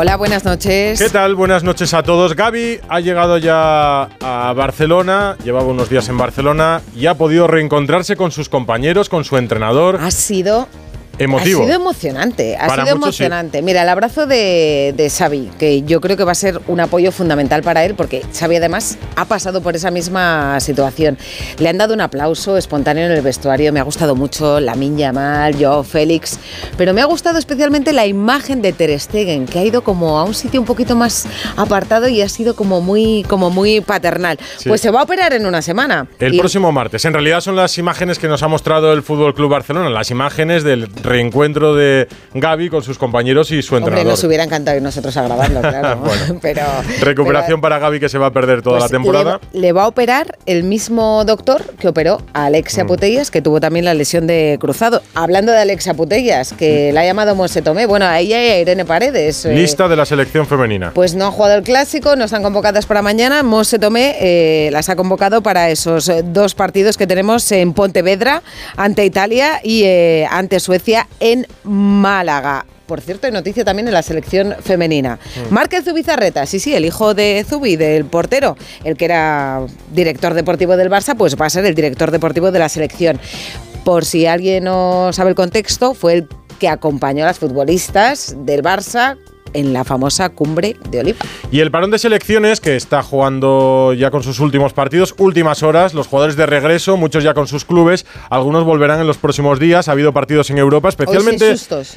Hola, buenas noches. ¿Qué tal? Buenas noches a todos. Gaby ha llegado ya a Barcelona, llevaba unos días en Barcelona y ha podido reencontrarse con sus compañeros, con su entrenador. Ha sido Emotivo. Ha sido emocionante, ha Para sido muchos, sí. emocionante. Mira, el abrazo de, de Xavi, que yo creo que va a ser un apoyo fundamental para él, porque Xavi además ha pasado por esa misma situación. Le han dado un aplauso espontáneo en el vestuario, me ha gustado mucho Lamin Yamal, Joao Félix, pero me ha gustado especialmente la imagen de Ter Stegen, que ha ido como a un sitio un poquito más apartado y ha sido como muy, como muy paternal. Sí. Pues se va a operar en una semana. El Y- próximo martes. En realidad son las imágenes que nos ha mostrado el Fútbol Club Barcelona, las imágenes del reencuentro de Gaby con sus compañeros y su Hombre, entrenador. nos hubiera encantado ir nosotros a grabarlo, claro. Bueno. pero, Recuperación pero- para Gaby que se va a perder toda Pues la temporada. Le, le va a operar el mismo doctor que operó a Alexia Mm. Putellas, que tuvo también la lesión de cruzado. Hablando de Alexia Putellas, que la ha llamado Monse Tomé, bueno, a ella y a Irene Paredes. eh, Lista de la selección femenina. Pues no ha jugado el clásico, no están convocadas para mañana. Monse Tomé eh, las ha convocado para esos eh, dos partidos que tenemos en Pontevedra ante Italia y eh, ante Suecia en Málaga. Por cierto, hay noticia también en la selección femenina. Márquez Zubizarreta, sí, sí, el hijo de Zubi, del portero, el que era director deportivo del Barça, pues va a ser el director deportivo de la selección. Por si alguien no sabe el contexto, fue el que acompañó a las futbolistas del Barça en la famosa cumbre de Oliva. Y el parón de selecciones, que está jugando ya con sus últimos partidos, últimas horas, los jugadores de regreso, muchos ya con sus clubes, algunos volverán en los próximos días. Ha habido partidos en Europa, especialmente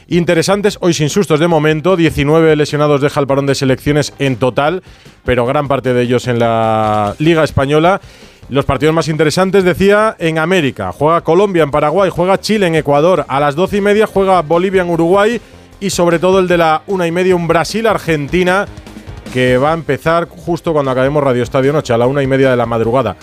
interesantes, hoy sin sustos de momento. 19 lesionados deja el parón de selecciones en total, pero gran parte de ellos en la Liga Española. Los partidos más interesantes, decía, en América. Juega Colombia en Paraguay, juega Chile en Ecuador. A las 12 y media juega Bolivia en Uruguay. Y sobre todo el de la una y media, un Brasil-Argentina, que va a empezar justo cuando acabemos Radio Estadio Noche, a la una y media de la madrugada.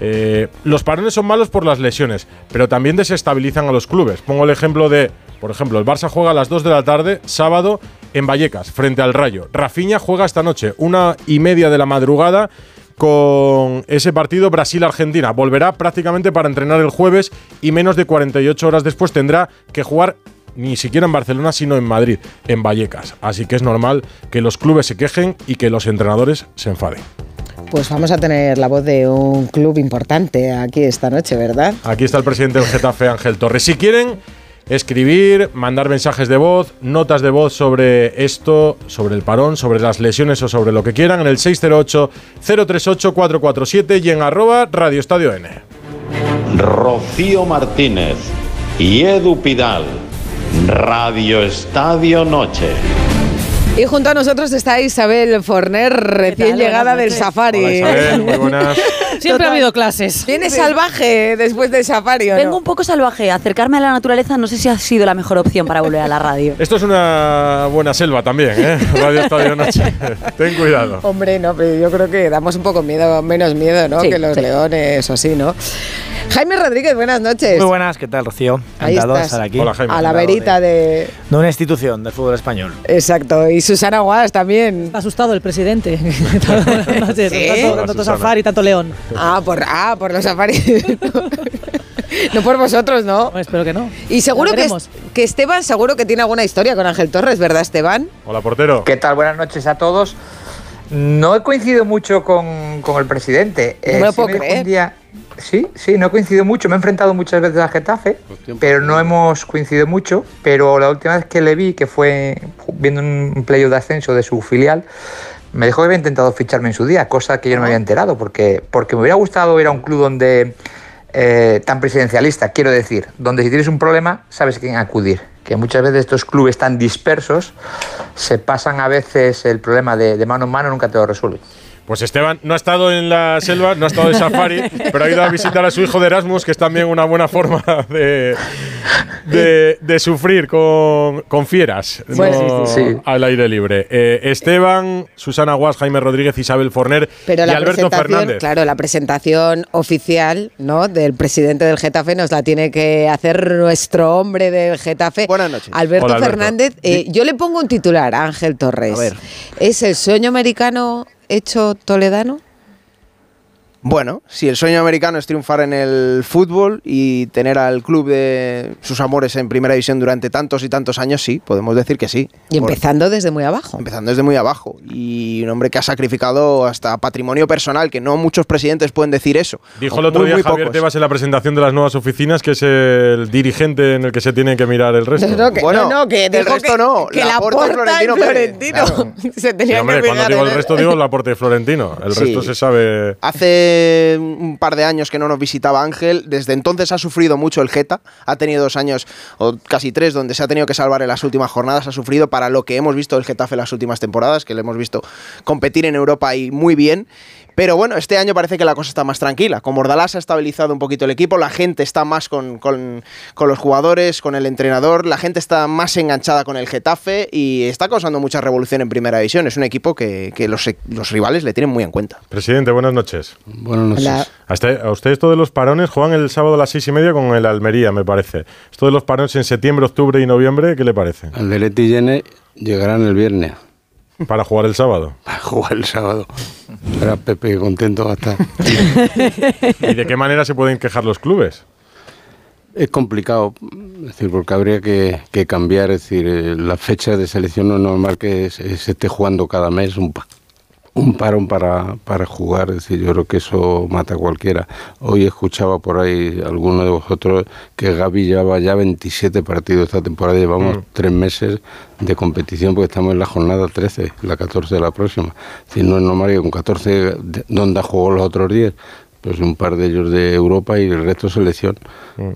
Eh, los parones son malos por las lesiones, pero también desestabilizan a los clubes. Pongo el ejemplo de, por ejemplo, el Barça juega a las 2 de la tarde, sábado, en Vallecas, frente al Rayo. Rafinha juega esta noche, una y media de la madrugada, con ese partido Brasil-Argentina. Volverá prácticamente para entrenar el jueves y menos de 48 horas después tendrá que jugar ni siquiera en Barcelona, sino en Madrid, en Vallecas. Así que es normal que los clubes se quejen y que los entrenadores se enfaden. Pues vamos a tener la voz de un club importante aquí esta noche, ¿verdad? Aquí está el presidente del Getafe, Ángel Torres. Si quieren escribir, mandar mensajes de voz, notas de voz sobre esto, sobre el parón, sobre las lesiones o sobre lo que quieran, en el 608-038-447 y en arroba Radio Estadio N. Rocío Martínez y Edu Pidal. Radio Estadio Noche. Y junto a nosotros está Isabel Forner, recién tal? llegada del safari. Hola Isabel, muy buenas. Siempre Total. ha habido clases. Viene salvaje después del safari, ¿o Vengo no? un poco salvaje. Acercarme a la naturaleza no sé si ha sido la mejor opción para volver a la radio. Esto es una buena selva también, ¿eh? Radio Estadio Noche. Ten cuidado. Hombre, no, pero yo creo que damos un poco miedo, menos miedo, ¿no? Sí, que los sí. leones o así, ¿no? Jaime Rodríguez, buenas noches. Muy buenas, ¿qué tal, Rocío? Ahí Encantado de estás. estar aquí. Hola, Jaime. A la verita de... De una institución del fútbol español. Exacto. Y Susana Guas también. Está asustado el presidente. ¿Sí? tanto, tanto safari, tanto león. Ah, por, ah, por los safaris. no por vosotros, ¿no? Bueno, espero que no. Y seguro que, que Esteban seguro que tiene alguna historia con Ángel Torres, ¿verdad, Esteban? Hola, portero. ¿Qué tal? Buenas noches a todos. No he coincidido mucho con, con el presidente. No me lo sí puedo creer. un día- sí, sí, no he coincidido mucho. Me he enfrentado muchas veces al Getafe, pero no hemos coincidido mucho. Pero la última vez que le vi, que fue viendo un playoff de ascenso de su filial, me dijo que había intentado ficharme en su día, cosa que yo no me había enterado, porque, porque me hubiera gustado ir a un club donde eh, tan presidencialista, quiero decir, donde si tienes un problema sabes a quién acudir. Que muchas veces estos clubes tan dispersos se pasan a veces el problema de, de mano en mano, nunca te lo resuelven. Pues Esteban no ha estado en la selva, no ha estado de safari, pero ha ido a visitar a su hijo de Erasmus, que es también una buena forma de, de, de sufrir con, con fieras Pues no sí, sí. al aire libre. Eh, Esteban, Susana Guas, Jaime Rodríguez, Isabel Forner Pero y la Alberto Fernández. claro, la presentación oficial, ¿no? Del presidente del Getafe nos la tiene que hacer nuestro hombre del Getafe. Buenas noches. Alberto Hola, Alberto. Fernández. Eh, yo le pongo un titular a Ángel Torres. A ver. ¿Es el sueño americano hecho toledano? Bueno, si el sueño americano es triunfar en el fútbol y tener al club de sus amores en primera división durante tantos y tantos años, sí, podemos decir que sí. Y empezando desde muy abajo. empezando desde muy abajo. Y un hombre que ha sacrificado hasta patrimonio personal, que no muchos presidentes pueden decir eso. Dijo el otro Muy, día muy Javier pocos. Tebas en la presentación de las nuevas oficinas que es el dirigente en el que se tiene que mirar el resto. No, que, Bueno, no, no, que el resto que, no, que la porta Florentino. Florentino. Se Sí, tenía hombre, que cuando fijar digo el resto digo el aporte de Florentino. El Sí. resto se sabe. Hace un par de años que no nos visitaba Ángel, desde entonces ha sufrido mucho el Geta, ha tenido dos años o casi tres donde se ha tenido que salvar en las últimas jornadas, ha sufrido para lo que hemos visto del Getafe en las últimas temporadas, que le hemos visto competir en Europa y muy bien. Pero bueno, este año parece que la cosa está más tranquila. Con Bordalás se ha estabilizado un poquito el equipo, la gente está más con, con- con los jugadores, con el entrenador, la gente está más enganchada con el Getafe y está causando mucha revolución en primera división. Es un equipo que, que los, los rivales le tienen muy en cuenta. Presidente, buenas noches. Buenas noches. Hola. A, este- a usted esto de los parones juegan el sábado a las seis y media con el Almería, me parece. Esto de los parones en septiembre, octubre y noviembre, ¿qué le parece? Alderete y Yene llegarán el viernes Para jugar el sábado. a jugar el sábado. Verá Pepe contento va a estar. ¿Y de qué manera se pueden quejar los clubes? Es complicado, es decir, porque habría que, que cambiar, es decir, eh, la fecha de selección no es normal que se, se esté jugando cada mes un, un parón para, para jugar, es decir, yo creo que eso mata a cualquiera. Hoy escuchaba por ahí alguno de vosotros que Gaby llevaba ya 27 partidos esta temporada, llevamos tres meses de competición porque estamos en la jornada 13, la 14 de la próxima. Decir, no es normal que con 14, de- ¿dónde ha jugado los otros 10? pues un par de ellos de Europa y el resto selección.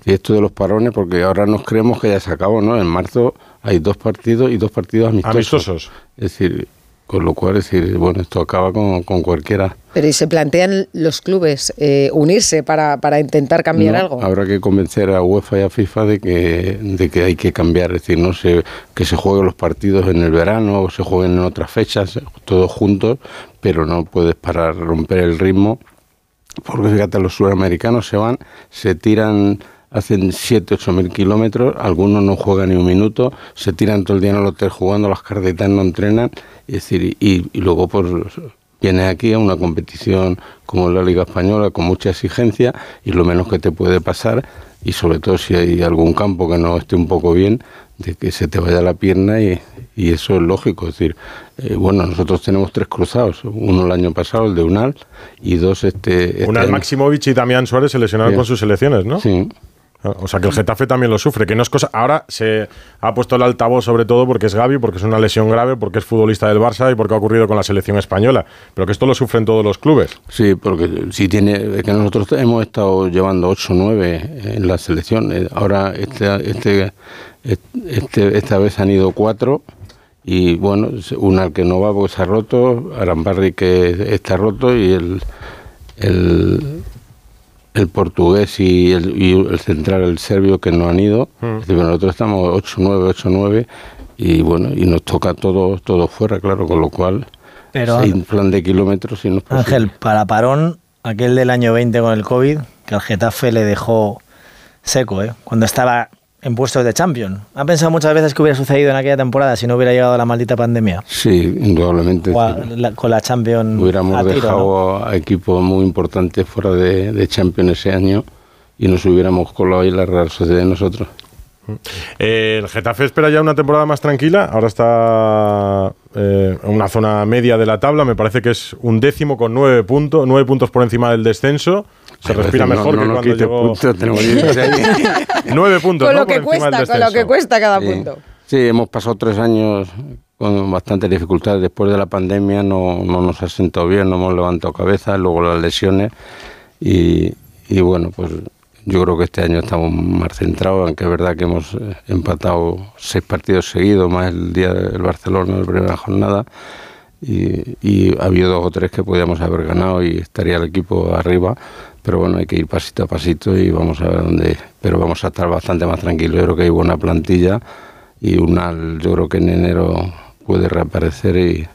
Y esto de los parones, porque ahora nos creemos que ya se acabó, ¿no? En marzo hay dos partidos y dos partidos amistosos. Amistosos. Es decir, con lo cual, es decir, bueno, esto acaba con, con cualquiera. Pero ¿y se plantean los clubes eh, unirse para, para intentar cambiar No, algo? Habrá que convencer a UEFA y a FIFA de que, de que hay que cambiar, es decir, no se, que se jueguen los partidos en el verano o se jueguen en otras fechas, todos juntos, pero no puedes parar, romper el ritmo, porque fíjate, los sudamericanos se van, se tiran, hacen 7, 8 mil kilómetros, algunos no juegan ni un minuto, se tiran todo el día en el hotel jugando, las cardetas no entrenan, es decir, y, y luego pues vienes aquí a una competición como la Liga Española con mucha exigencia y lo menos que te puede pasar, y sobre todo si hay algún campo que no esté un poco bien, de que se te vaya la pierna y, y eso es lógico. Es decir, eh, bueno, nosotros tenemos tres cruzados, uno el año pasado, el de Unal, y dos este... este Unal año. Maximovic y Damián Suárez se lesionaron Sí. con sus selecciones, ¿no? Sí. O sea que el Getafe también lo sufre, que no es cosa. Ahora se ha puesto el altavoz sobre todo porque es Gaby, porque es una lesión grave, porque es futbolista del Barça y porque ha ocurrido con la selección española. Pero que esto lo sufren todos los clubes. Sí, porque si tiene, es que nosotros hemos estado llevando 8 o 9 en la selección. Eh, Ahora este, este, este, esta vez han ido 4 y bueno, una que no va porque se ha roto, Arambarri que está roto y el, el, el portugués y el, y el central, el serbio que no han ido. Es decir, nosotros estamos 8 9, 8 9 y bueno, y nos toca todo, todo fuera, claro, con lo cual Pero- un plan de kilómetros y no. Ángel, para parón, aquel del año 20 con el COVID, que al Getafe le dejó seco, ¿eh? cuando estaba en puestos de Champions. ¿Ha pensado muchas veces que hubiera sucedido en aquella temporada si no hubiera llegado la maldita pandemia? Sí, indudablemente. O a- sí. la- con la Champions Hubiéramos a tiro, dejado a equipos muy importantes fuera de, de Champions ese año y nos hubiéramos colado ahí la Real Sociedad de nosotros. Eh, el Getafe espera ya una temporada más tranquila. Ahora está eh, en una zona media de la tabla. Me parece que es un décimo con nueve puntos, nueve puntos por encima del descenso. Se respira mejor no- que no cuando llegó. 16. nueve puntos. con ¿no? lo por que cuesta, con lo que cuesta cada Sí. punto. Sí, hemos pasado tres años con bastantes dificultades. Después de la pandemia no, no nos ha sentado bien, no hemos levantado cabeza, luego las lesiones y, y bueno, pues yo creo que este año estamos más centrados, aunque es verdad que hemos eh, empatado seis partidos seguidos, más el día del Barcelona, la primera jornada. y, y había dos o tres que podíamos haber ganado y estaría el equipo arriba, pero bueno, hay que ir pasito a pasito y vamos a ver dónde, pero vamos a estar bastante más tranquilos, yo creo que hay buena plantilla y Unal yo creo que en enero puede reaparecer y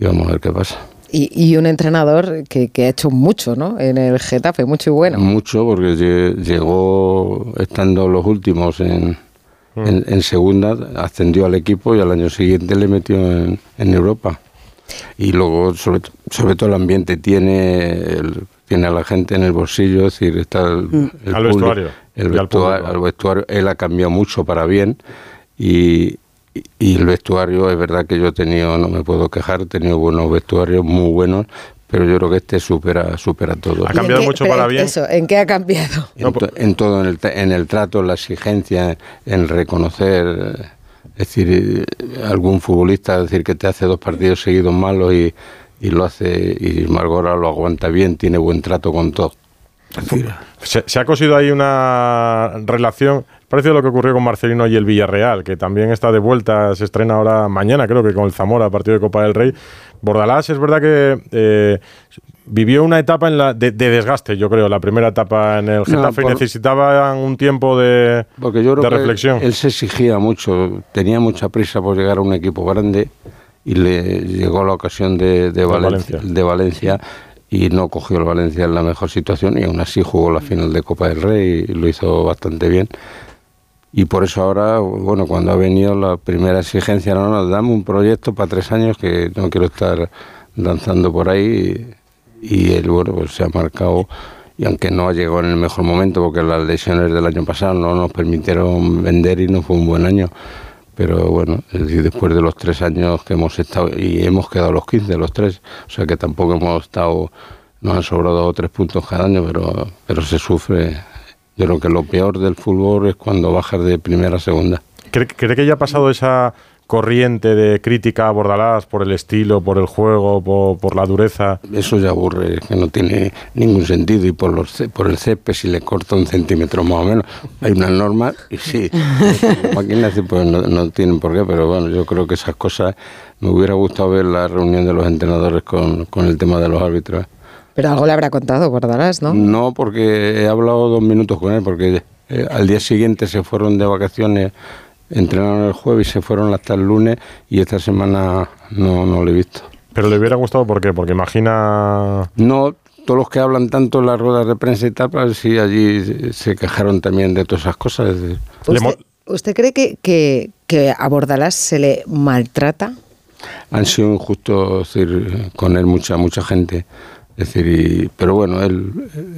vamos a ver qué pasa. Y, y un entrenador que, que ha hecho mucho, ¿no? En el Getafe, mucho y bueno. Mucho, porque lle- llegó estando los últimos en, Mm. en, en segunda, ascendió al equipo y al año siguiente le metió en, en Europa. Y luego, sobre, sobre todo, el ambiente tiene, el- tiene a la gente en el bolsillo, es decir, está el, Mm. el Al público- vestuario El vestuario, al vestuario, él ha cambiado mucho para bien y, y- el vestuario, es verdad que yo he tenido, no me puedo quejar, he tenido buenos vestuarios, muy buenos, pero yo creo que este supera, supera todo. Ha cambiado mucho para en- bien. Eso, ¿en qué ha cambiado? En, to- en todo, en el, en el trato, en la exigencia, en reconocer, eh, es decir, eh, algún futbolista decir que te hace dos partidos seguidos malos y, y lo hace, y Margora lo aguanta bien, tiene buen trato con todo. Se, se ha cosido ahí una relación parecido a lo que ocurrió con Marcelino y el Villarreal, que también está de vuelta, se estrena ahora mañana, creo que con el Zamora, partido de Copa del Rey. Bordalás es verdad que eh, vivió una etapa en la, de, de desgaste, yo creo, la primera etapa en el No, Getafe y por- necesitaba un tiempo de, Porque yo creo de que reflexión. él se exigía mucho, tenía mucha prisa por llegar a un equipo grande y le llegó la ocasión de, de Valencia, de Valencia y no cogió el Valencia en la mejor situación y aún así jugó la final de Copa del Rey y lo hizo bastante bien. Y por eso ahora, bueno, cuando ha venido la primera exigencia, no, no, dame un proyecto para tres años que no quiero estar danzando por ahí. Y, él, bueno, pues se ha marcado, y aunque no llegado en el mejor momento, porque las lesiones del año pasado no nos permitieron vender y no fue un buen año. Pero bueno, después de los tres años que hemos estado, y hemos quedado los 15, los tres, o sea que tampoco hemos estado, nos han sobrado tres puntos cada año, pero, pero se sufre. Yo creo que lo peor del fútbol es cuando bajas de primera a segunda. ¿Cree, cree que ya ha pasado esa corriente de crítica a Bordalás por el estilo, por el juego, por, por la dureza? Eso ya aburre, que no tiene ningún sentido. Y por, los, por el césped, si le corta un centímetro más o menos, hay unas normas y sí, las máquinas pues no, no tienen por qué, pero bueno, yo creo que esas cosas, me hubiera gustado ver la reunión de los entrenadores con, con el tema de los árbitros. Pero algo le habrá contado Bordalás, ¿no? No, porque he hablado dos minutos con él, porque eh, al día siguiente se fueron de vacaciones, entrenaron el jueves y se fueron hasta el lunes y esta semana no, no lo he visto. Pero le hubiera gustado, ¿por qué? Porque imagina... No, todos los que hablan tanto en las ruedas de prensa y tal, pues sí, allí se quejaron también de todas esas cosas. ¿Usted, usted cree que, que, que a Bordalás se le maltrata? han sido injustos decir, con él mucha mucha gente. Es decir, y- pero bueno, él,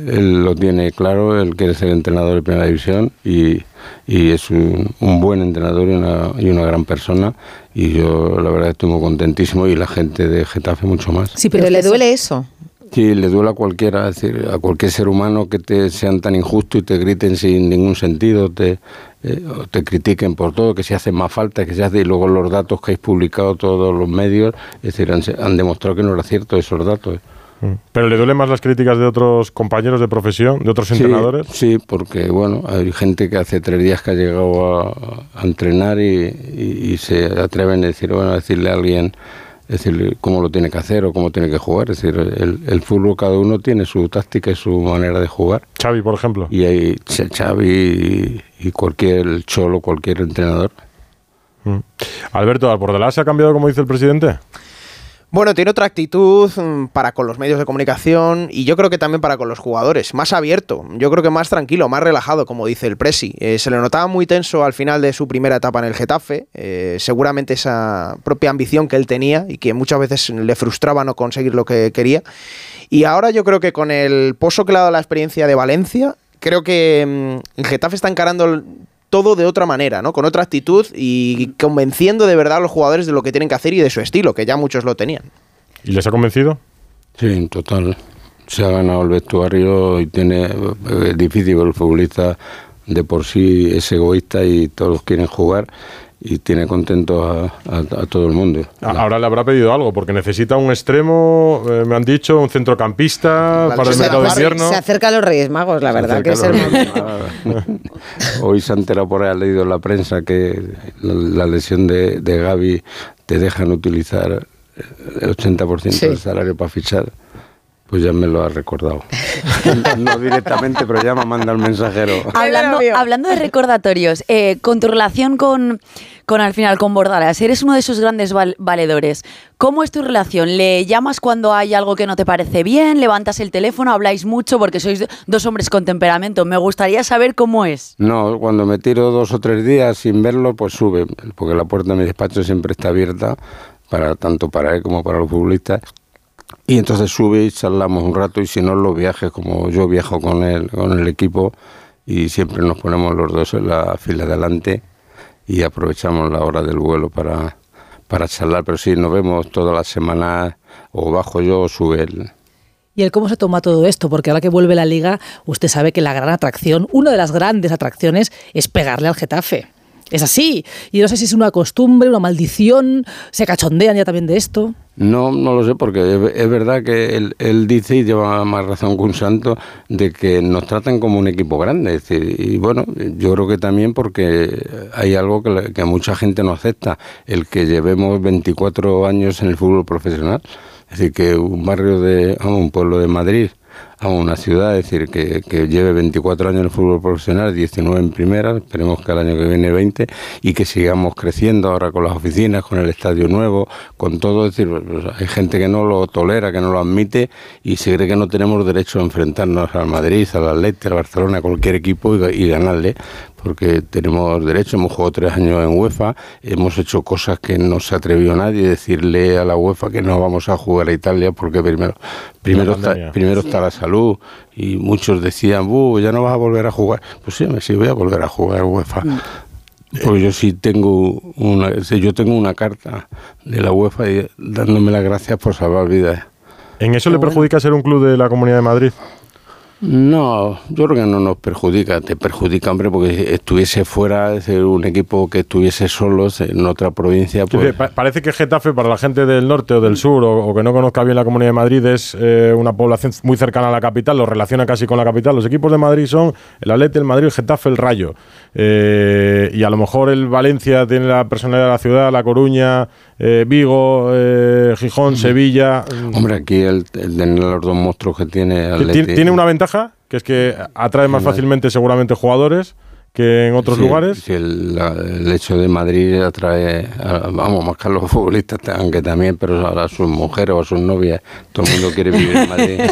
él lo tiene claro, él quiere ser entrenador de primera división y, y es un, un buen entrenador y una, y una gran persona. Y yo la verdad estoy muy contentísimo y la gente de Getafe mucho más. Sí, pero, le duele eso. Sí, le duele a cualquiera, es decir, a cualquier ser humano que te sean tan injustos y te griten sin ningún sentido, te, eh, o te critiquen por todo, que se hace más falta, que se hace, y luego los datos que habéis publicado todos los medios, es decir, han, han demostrado que no era cierto esos datos. Mm. ¿Pero le duelen más las críticas de otros compañeros de profesión, de otros Sí, entrenadores? Sí, porque bueno, hay gente que hace tres días que ha llegado a, a entrenar y, y- y se atreven a decir, bueno, a decirle a alguien, decirle cómo lo tiene que hacer o cómo tiene que jugar. Es decir, el, el fútbol cada uno tiene su táctica y su manera de jugar. Xavi, por ejemplo. Y hay Xavi y, y cualquier cholo, cualquier entrenador. Mm. Alberto, ¿al Bordalás se ha cambiado como dice el presidente? Bueno, tiene otra actitud mm, para con los medios de comunicación y yo creo que también para con los jugadores. Más abierto, yo creo que más tranquilo, más relajado, como dice el Presi. Eh, se le notaba muy tenso al final de su primera etapa en el Getafe. eh, seguramente esa propia ambición que él tenía y que muchas veces le frustraba no conseguir lo que quería. Y ahora yo creo que con el pozo que le ha dado la experiencia de Valencia, creo que mm, el Getafe está encarando todo de otra manera, ¿no? Con otra actitud y convenciendo de verdad a los jugadores de lo que tienen que hacer y de su estilo, que ya muchos lo tenían. ¿Y les ha convencido? Sí, en total. Se ha ganado el vestuario y tiene. Es difícil, el futbolista de por sí es egoísta y todos quieren jugar y tiene contento a, a- a todo el mundo. A- Ahora le habrá pedido algo, porque necesita un extremo, eh, me han dicho, un centrocampista para el mercado de invierno. Se acerca a los Reyes Magos, la verdad, que es. Hoy se ha enterado por ahí, ha leído en la prensa que la, la lesión de, de Gaby te dejan utilizar el 80% Sí. del salario para fichar, pues ya me lo ha recordado. no directamente, pero ya me manda el mensajero. Hablando, hablando de recordatorios, eh, con tu relación con, con al final con Bordalas, eres uno de sus grandes val- valedores. ¿Cómo es tu relación? ¿Le llamas cuando hay algo que no te parece bien? ¿Levantas el teléfono? ¿Habláis mucho? Porque sois dos hombres con temperamento. Me gustaría saber cómo es. No, cuando me tiro dos o tres días sin verlo, pues sube, porque la puerta de mi despacho siempre está abierta, para tanto para él como para los futbolistas. Y entonces sube y charlamos un rato, y si no, los viajes, como yo viajo con él, con el equipo, y siempre nos ponemos los dos en la fila de adelante y aprovechamos la hora del vuelo para, para charlar. Pero sí, nos vemos todas las semanas, o bajo yo o sube él. ¿Y el cómo se toma todo esto? Porque ahora que vuelve la liga, usted sabe que la gran atracción, una de las grandes atracciones, es pegarle al Getafe. Es así. Y no sé si es una costumbre, una maldición, se cachondean ya también de esto. No, no lo sé, porque es, verdad que él, él dice, y lleva más razón que un santo, de que nos tratan como un equipo grande. Es decir, y bueno, yo creo que también porque hay algo que, que mucha gente no acepta, el que llevemos 24 años en el fútbol profesional. Es decir, que un barrio de, un pueblo de Madrid, a una ciudad, es decir, que, que lleve 24 años en fútbol profesional, 19 en primera, esperemos que el año que viene 20, y que sigamos creciendo ahora con las oficinas, con el estadio nuevo, con todo, es decir, pues, hay gente que no lo tolera, que no lo admite, y se cree que no tenemos derecho a enfrentarnos al Madrid, al Atlético, al Barcelona, a cualquier equipo y ganarle, porque tenemos derecho, hemos jugado tres años en UEFA, hemos hecho cosas que no se atrevió nadie, decirle a la UEFA que no vamos a jugar a Italia, porque primero, primero, está, la salud, y muchos decían, "Buh, ya no vas a volver a jugar. Pues sí, me sí voy a volver a jugar a UEFA. Porque yo sí tengo una, yo tengo una carta de la UEFA dándome las gracias por salvar vidas. ¿En eso le perjudica ser un club de la Comunidad de Madrid? No, yo creo que no nos perjudica. Te perjudica, hombre, porque si estuviese fuera, es decir, un equipo que estuviese solos en otra provincia, pues... pa- parece que Getafe, para la gente del norte o del sur, o, o que no conozca bien la Comunidad de Madrid, es eh, una población muy cercana a la capital, lo relaciona casi con la capital. Los equipos de Madrid son el Atleti, el Madrid, el Getafe, el Rayo. Eh, y a lo mejor el Valencia tiene la personalidad de la ciudad, La Coruña, eh, Vigo, eh, Gijón, Sevilla. Hombre, aquí el, el los dos monstruos que tiene... Ti- Atleti- Tiene una ventaja, que es que atrae más fácilmente seguramente jugadores que en otros Sí, lugares. sí, el, la- el hecho de Madrid atrae, a- vamos, más que a los futbolistas, aunque también, pero a, a sus mujeres o a sus novias, todo el mundo quiere vivir en Madrid.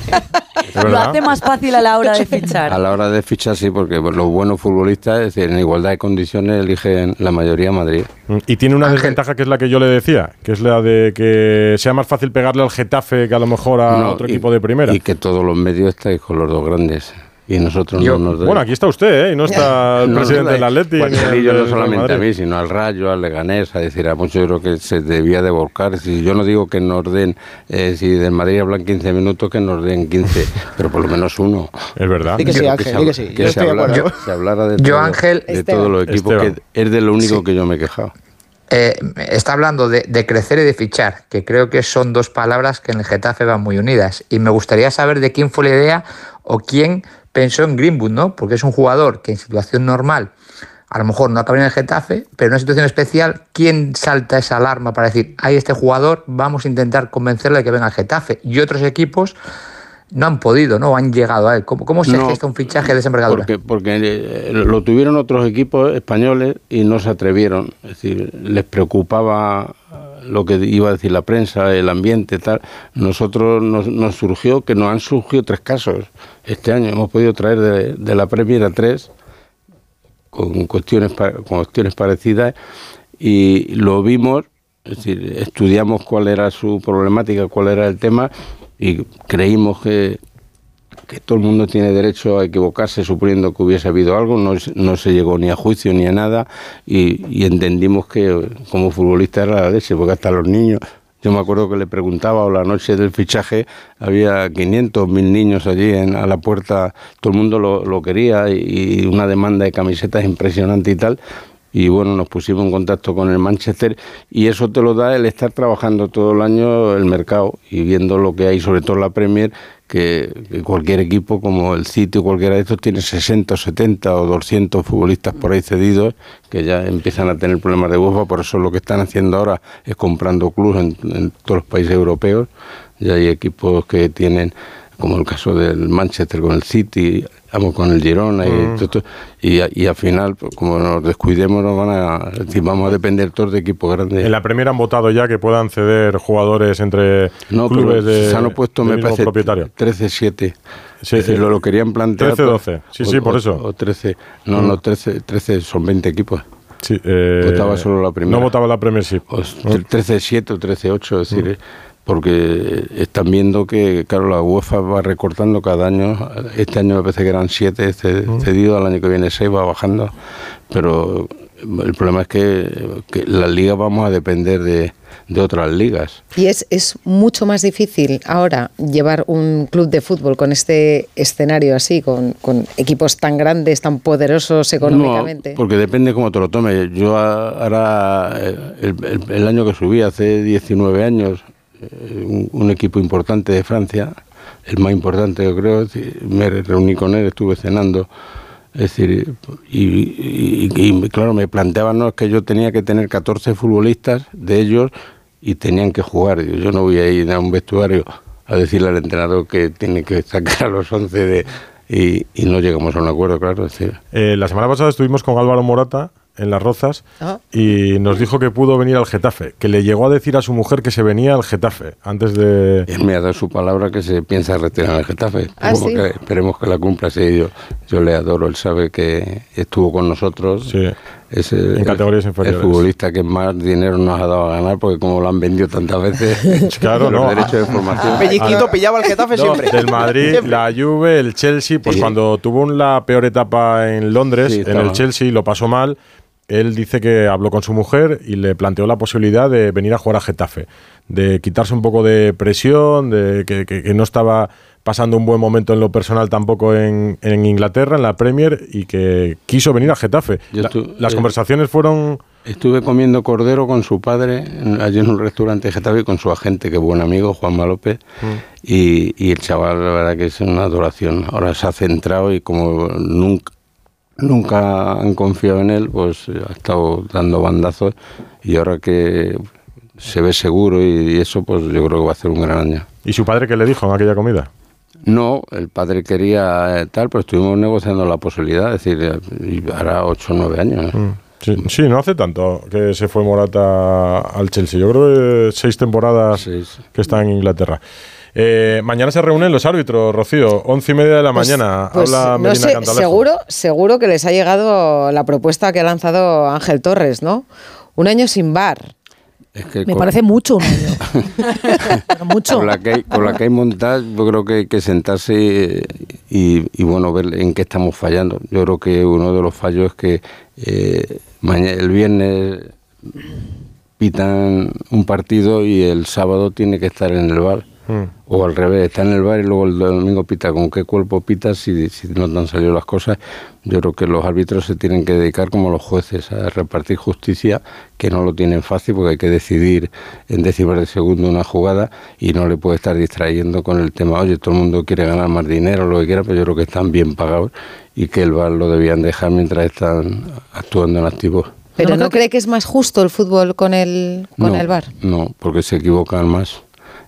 Lo hace más fácil a la hora de fichar. A la hora de fichar, sí, porque pues, los buenos futbolistas, es decir, en igualdad de condiciones, eligen la mayoría Madrid. Mm, Y tiene una desventaja que es la que yo le decía, que es la de que sea más fácil pegarle al Getafe que a lo mejor a No, otro y- equipo de primera. Y que todos los medios estáis con los dos grandes. Y nosotros Yo- no nos Bueno, aquí está usted, ¿eh? Y no está el No, presidente no, del Atleti. pues yo no solamente a mí, sino al Rayo, al Leganés, a decir, a muchos yo creo que se debía de volcar. Decir, yo no digo que nos den, eh, si del Madrid hablan 15 minutos, que nos den 15, pero por lo menos uno. Es verdad. Que sí, Ángel, se que sí. Yo se estoy de hablara, acuerdo. se hablara de, Yo, todo- Ángel- de Esteban. todos los equipos, Esteban. que es de lo único que yo me he quejado. Eh, está hablando de, de crecer y de fichar, que creo que son dos palabras que en el Getafe van muy unidas. Y me gustaría saber de quién fue la idea o quién pensó en Greenwood, ¿no? Porque es un jugador que en situación normal a lo mejor no acaba en el Getafe, pero en una situación especial, ¿quién salta esa alarma para decir, hay este jugador, vamos a intentar convencerle de que venga al Getafe? Y otros equipos no han podido, ¿no? Han llegado a él. ¿Cómo, cómo se No, gesta un fichaje de esa envergadura? Porque, porque eh, lo tuvieron otros equipos españoles y no se atrevieron. Es decir, les preocupaba lo que iba a decir la prensa, el ambiente, tal. Nosotros nos, nos surgió que nos han surgido tres casos este año. Hemos podido traer de, de la Premier a tres con cuestiones, con cuestiones parecidas y lo vimos, es decir, estudiamos cuál era su problemática, cuál era el tema y creímos que, que todo el mundo tiene derecho a equivocarse suponiendo que hubiese habido algo, no, se- llegó ni a juicio ni a nada y, entendimos que como futbolista era la leche, porque hasta los niños, yo me acuerdo que le preguntaba o la noche del fichaje había 500, 1000 niños allí en, a la puerta, todo el mundo lo, lo quería y, y una demanda de camisetas impresionante y tal. y bueno, nos pusimos en contacto con el Manchester y eso te lo da el estar trabajando todo el año el mercado y viendo lo que hay, sobre todo la Premier, que, cualquier equipo como el City o cualquiera de estos tiene 60, 70 o 200 futbolistas por ahí cedidos que ya empiezan a tener problemas de UEFA, por eso lo que están haciendo ahora es comprando clubes en, en todos los países europeos, ya hay equipos que tienen como el caso del Manchester con el City, vamos con el Girona y, Mm. todo y, y al final, pues, como nos descuidemos, nos van a, vamos a depender todos de equipos grandes. En la Premier han votado ya que puedan ceder jugadores entre No, clubes de se han opuesto, me parece, propietario. 13-7. Sí, es decir, eh, lo, lo querían plantear. 13-12. Sí, sí, por eso. O 13. No, Mm. no, 13, 13 son 20 equipos. Sí, eh, Votaba solo la primera. No votaba la Premiership. O es 13-7 o 13-8, es decir, eh, porque están viendo que, claro, la UEFA va recortando cada año. Este año me parece que eran 7 cedidos, al año que viene 6 va bajando. Pero el problema es que, que las ligas vamos a depender de, de otras ligas. Y es, es mucho más difícil ahora llevar un club de fútbol con este escenario así, con, con equipos tan grandes, tan poderosos económicamente. No, porque depende cómo te lo tomes. Yo ahora, eh, el, el- el año que subí, hace 19 años, un, equipo importante de Francia, el más importante yo creo, me reuní con él, estuve cenando. Es decir, y, claro, me planteaban ¿no? que yo tenía que tener 14 futbolistas de ellos y tenían que jugar. Yo, no voy a ir a un vestuario a decirle al entrenador que tiene que sacar a los 11 de, y, no llegamos a un acuerdo, claro. Eh, la semana pasada estuvimos con Álvaro Morata en Las Rozas Ah. y nos dijo que pudo venir al Getafe, que le llegó a decir a su mujer que se venía al Getafe antes de... Él me ha dado su palabra que se piensa retirar al Getafe. ¿Ah, Esperemos, sí? que, esperemos que la cumpla. Sí, yo, yo le adoro. Él sabe que estuvo con nosotros. Sí. Es el, En categorías el- inferiores. El futbolista que más dinero nos ha dado a ganar, porque como lo han vendido tantas veces, Claro, los no. derechos de formación. Pelliquito pillaba al Getafe No, siempre. del Madrid, Siempre. la Juve, el Chelsea, pues Sí. cuando tuvo la peor etapa en Londres, Sí, en el Chelsea, lo pasó mal. Él dice que habló con su mujer y le planteó la posibilidad de venir a jugar a Getafe, de quitarse un poco de presión, de que, que- que no estaba pasando un buen momento en lo personal tampoco en, en Inglaterra, en la Premier, y que quiso venir a Getafe. La- las eh, conversaciones fueron... Estuve comiendo cordero con su padre allí en un restaurante de Getafe y con su agente, que buen amigo, Juanma López. Y, y el chaval, la verdad que es una adoración. Ahora se ha centrado y como nunca, nunca han confiado en él, pues ha estado dando bandazos. Y ahora que se ve seguro y, y eso, pues yo creo que va a hacer un gran año. ¿Y su padre qué le dijo en aquella comida? No, el padre quería eh, tal, pero estuvimos negociando la posibilidad, es decir, eh, hará 8 o 9 años. ¿eh? Mm. Sí, sí, no hace tanto que se fue Morata al Chelsea. Yo creo que seis temporadas Sí, sí. que está en Inglaterra. Eh, mañana se reúnen los árbitros, Rocío, once y media de la Pues- mañana. pues, Habla no sé, seguro, seguro que les ha llegado la propuesta que ha lanzado Ángel Torres, ¿no? Un año sin bar. Es que Me con- parece mucho un año. Mucho. Con la que hay, con la que hay montada, yo creo que hay que sentarse y, y, bueno, ver en qué estamos fallando. Yo creo que uno de los fallos es que eh, mañana, el viernes pitan un partido y el sábado tiene que estar en el bar. Mm. O al revés, está en el bar y luego el domingo pita. ¿Con qué cuerpo pita si, si no te han salido las cosas? Yo creo que los árbitros se tienen que dedicar como los jueces a repartir justicia, que no lo tienen fácil porque hay que decidir en décimas de segundo una jugada y no le puede estar distrayendo con el tema, oye, todo el mundo quiere ganar más dinero, lo que quiera, pero yo creo que están bien pagados y que el bar lo debían dejar mientras están actuando en activo. Pero No, ¿no, cree que es más justo el fútbol con el, con no, el bar? No, porque se equivocan más.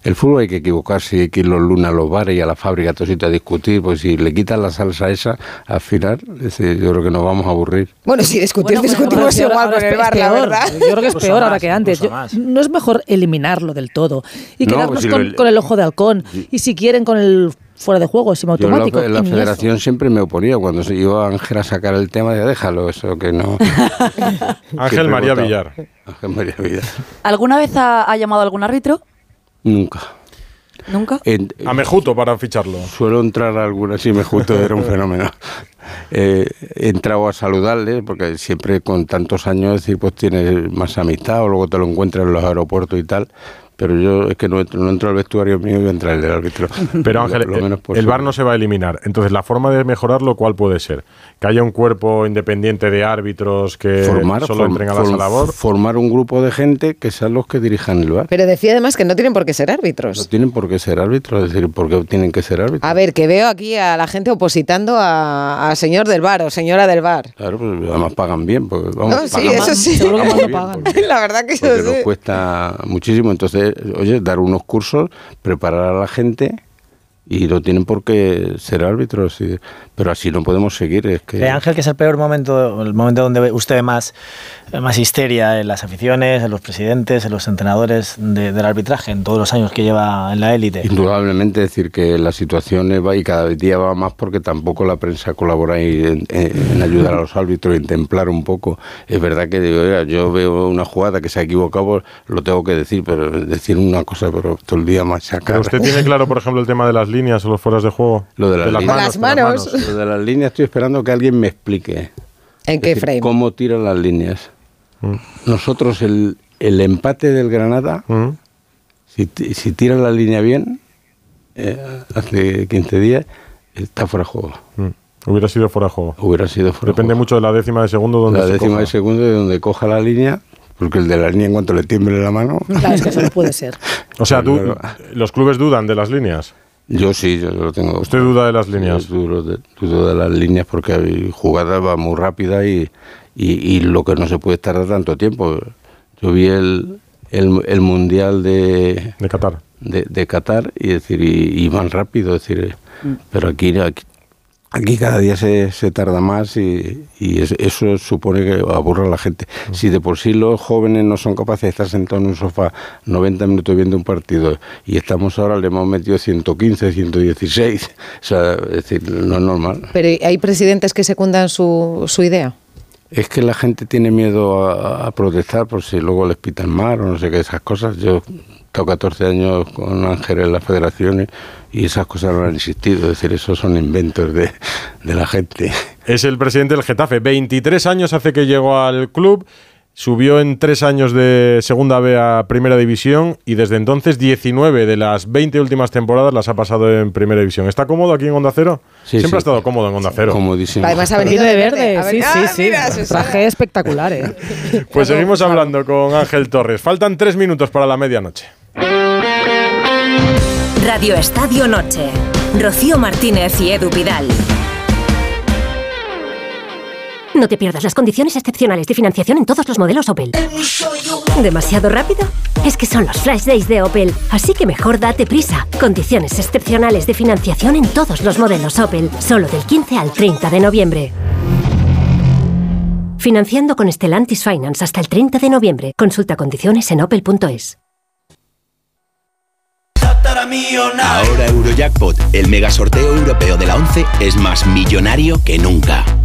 El fútbol hay que equivocarse y hay que ir los lunes a los bares y a la fábrica todo sitio a discutir, pues si le quitan la salsa esa, al final es decir, yo creo que nos vamos a aburrir. Bueno, si discutir, Bueno, discutimos igual ahora con es el bar, la verdad. Yo creo que es Incluso peor ahora que antes. Yo- no es mejor eliminarlo del todo y No, quedarnos pues si con, lo- con el ojo de halcón. Y si quieren con el fuera de juego, Yo la, semiautomático. en la eso. federación siempre me oponía cuando se iba Ángel a sacar el tema de déjalo, eso que no. Ángel María. Villar. Ángel María Villar. ¿Alguna vez ha, ha llamado algún árbitro? Nunca. ¿Nunca? En- A Mejuto para ficharlo. Suelo entrar a alguna, sí, me justo era un fenómeno. Eh, he entrado a saludarle, porque siempre con tantos años, decir, pues tienes más amistad, o luego te lo encuentras en los aeropuertos y tal, pero yo es que no entro, no entro al vestuario mío y voy a entrar el del árbitro. Pero Ángel, lo menos el. VAR no se va a eliminar. Entonces, la forma de mejorarlo, ¿cuál puede ser? Que haya un cuerpo independiente de árbitros que formar, solo form- entren a la form- labor. formar un grupo de gente que sean los que dirijan el VAR. Pero decía además que no tienen por qué ser No árbitros. tienen por qué ser árbitros, es decir, ¿por qué tienen que ser árbitros? A ver, que veo aquí a la gente opositando a, a señor del bar o señora del bar. Claro, pues además pagan bien. Porque, vamos, No, sí, pagan eso más. sí. Pagan no bien, porque- La verdad que yo porque nos cuesta muchísimo. Entonces, oye, dar unos cursos, preparar a la gente y no tienen por qué ser árbitros. y- pero así no podemos seguir. Es que ¿Cree Ángel que es el peor momento, el momento donde ve usted ve más, más histeria en las aficiones, en los presidentes, en los entrenadores de- del arbitraje, en todos los años que lleva en la élite? Indudablemente decir que la situación va y cada día va más porque tampoco la prensa colabora ahí en, en- en ayudar a los árbitros, en templar un poco. Es verdad que digo, oiga, yo veo una jugada que se ha equivocado, lo tengo que decir, pero decir una cosa, pero todo el día machacar. Pero usted tiene claro, por ejemplo, el tema de las líneas o los fueras de juego. Lo de las líneas. Las de manos. Lo de las líneas estoy esperando que alguien me explique. ¿En Es qué decir, frame? ¿Cómo tiran las líneas? Mm. Nosotros el, el empate del Granada, Mm. si, si tiran la línea bien, eh, hace 15 días, está fuera de juego. Mm. Hubiera sido fuera de juego. Hubiera sido fuera de Depende juego. mucho de la décima de segundo donde La se décima coja. de segundo de donde coja la línea, porque el de la línea en cuanto le tiemble la mano. Claro, es que eso no puede ser. O sea, tú, los clubes dudan de las líneas. Yo sí, yo lo tengo. ¿Usted duda de las líneas? Yo dudo de, dudo de las líneas porque hay jugadas va muy rápida y, y, y lo que no se puede estar tanto tiempo. Yo vi el, el, el mundial de, De Qatar. de, de Qatar y decir y, y van rápido, es decir, pero aquí, aquí aquí cada día se, se tarda más y, y es- eso supone que aburre a la gente. Si de por sí los jóvenes no son capaces de estar sentados en un sofá 90 minutos viendo un partido y estamos ahora le hemos metido 115, 116, o sea, es decir, no es normal. Pero hay presidentes que secundan su, su idea. Es que la gente tiene miedo a, protestar por si luego les pitan mal o no sé qué, esas cosas. Yo he estado 14 años con Ángel en las federaciones y esas cosas no han existido. Es decir, esos son inventos de, de la gente. Es el presidente del Getafe. 23 años hace que llegó al club. Subió en tres años de Segunda B a Primera División y desde entonces 19 de las 20 últimas temporadas las ha pasado en Primera División. ¿Está cómodo aquí en Onda Cero? Sí, Siempre sí. ha estado cómodo en Onda Cero. Comodísimo. Además ha venido de de verde, ver- sí, Ah, sí, sí. mira. Traje espectacular, ¿eh? Pues seguimos hablando con Ángel Torres. Faltan tres minutos para la medianoche. Radio Estadio Noche. Rocío Martínez y Edu Pidal. No te pierdas las condiciones excepcionales de financiación en todos los modelos Opel. ¿Demasiado rápido? Es que son los Flash Days de Opel, así que mejor date prisa. Condiciones excepcionales de financiación en todos los modelos Opel, solo del 15 al 30 de noviembre. Financiando con Stellantis Finance hasta el 30 de noviembre. Consulta condiciones en opel.es. Ahora Eurojackpot, el mega sorteo europeo de la 11, es más millonario que nunca.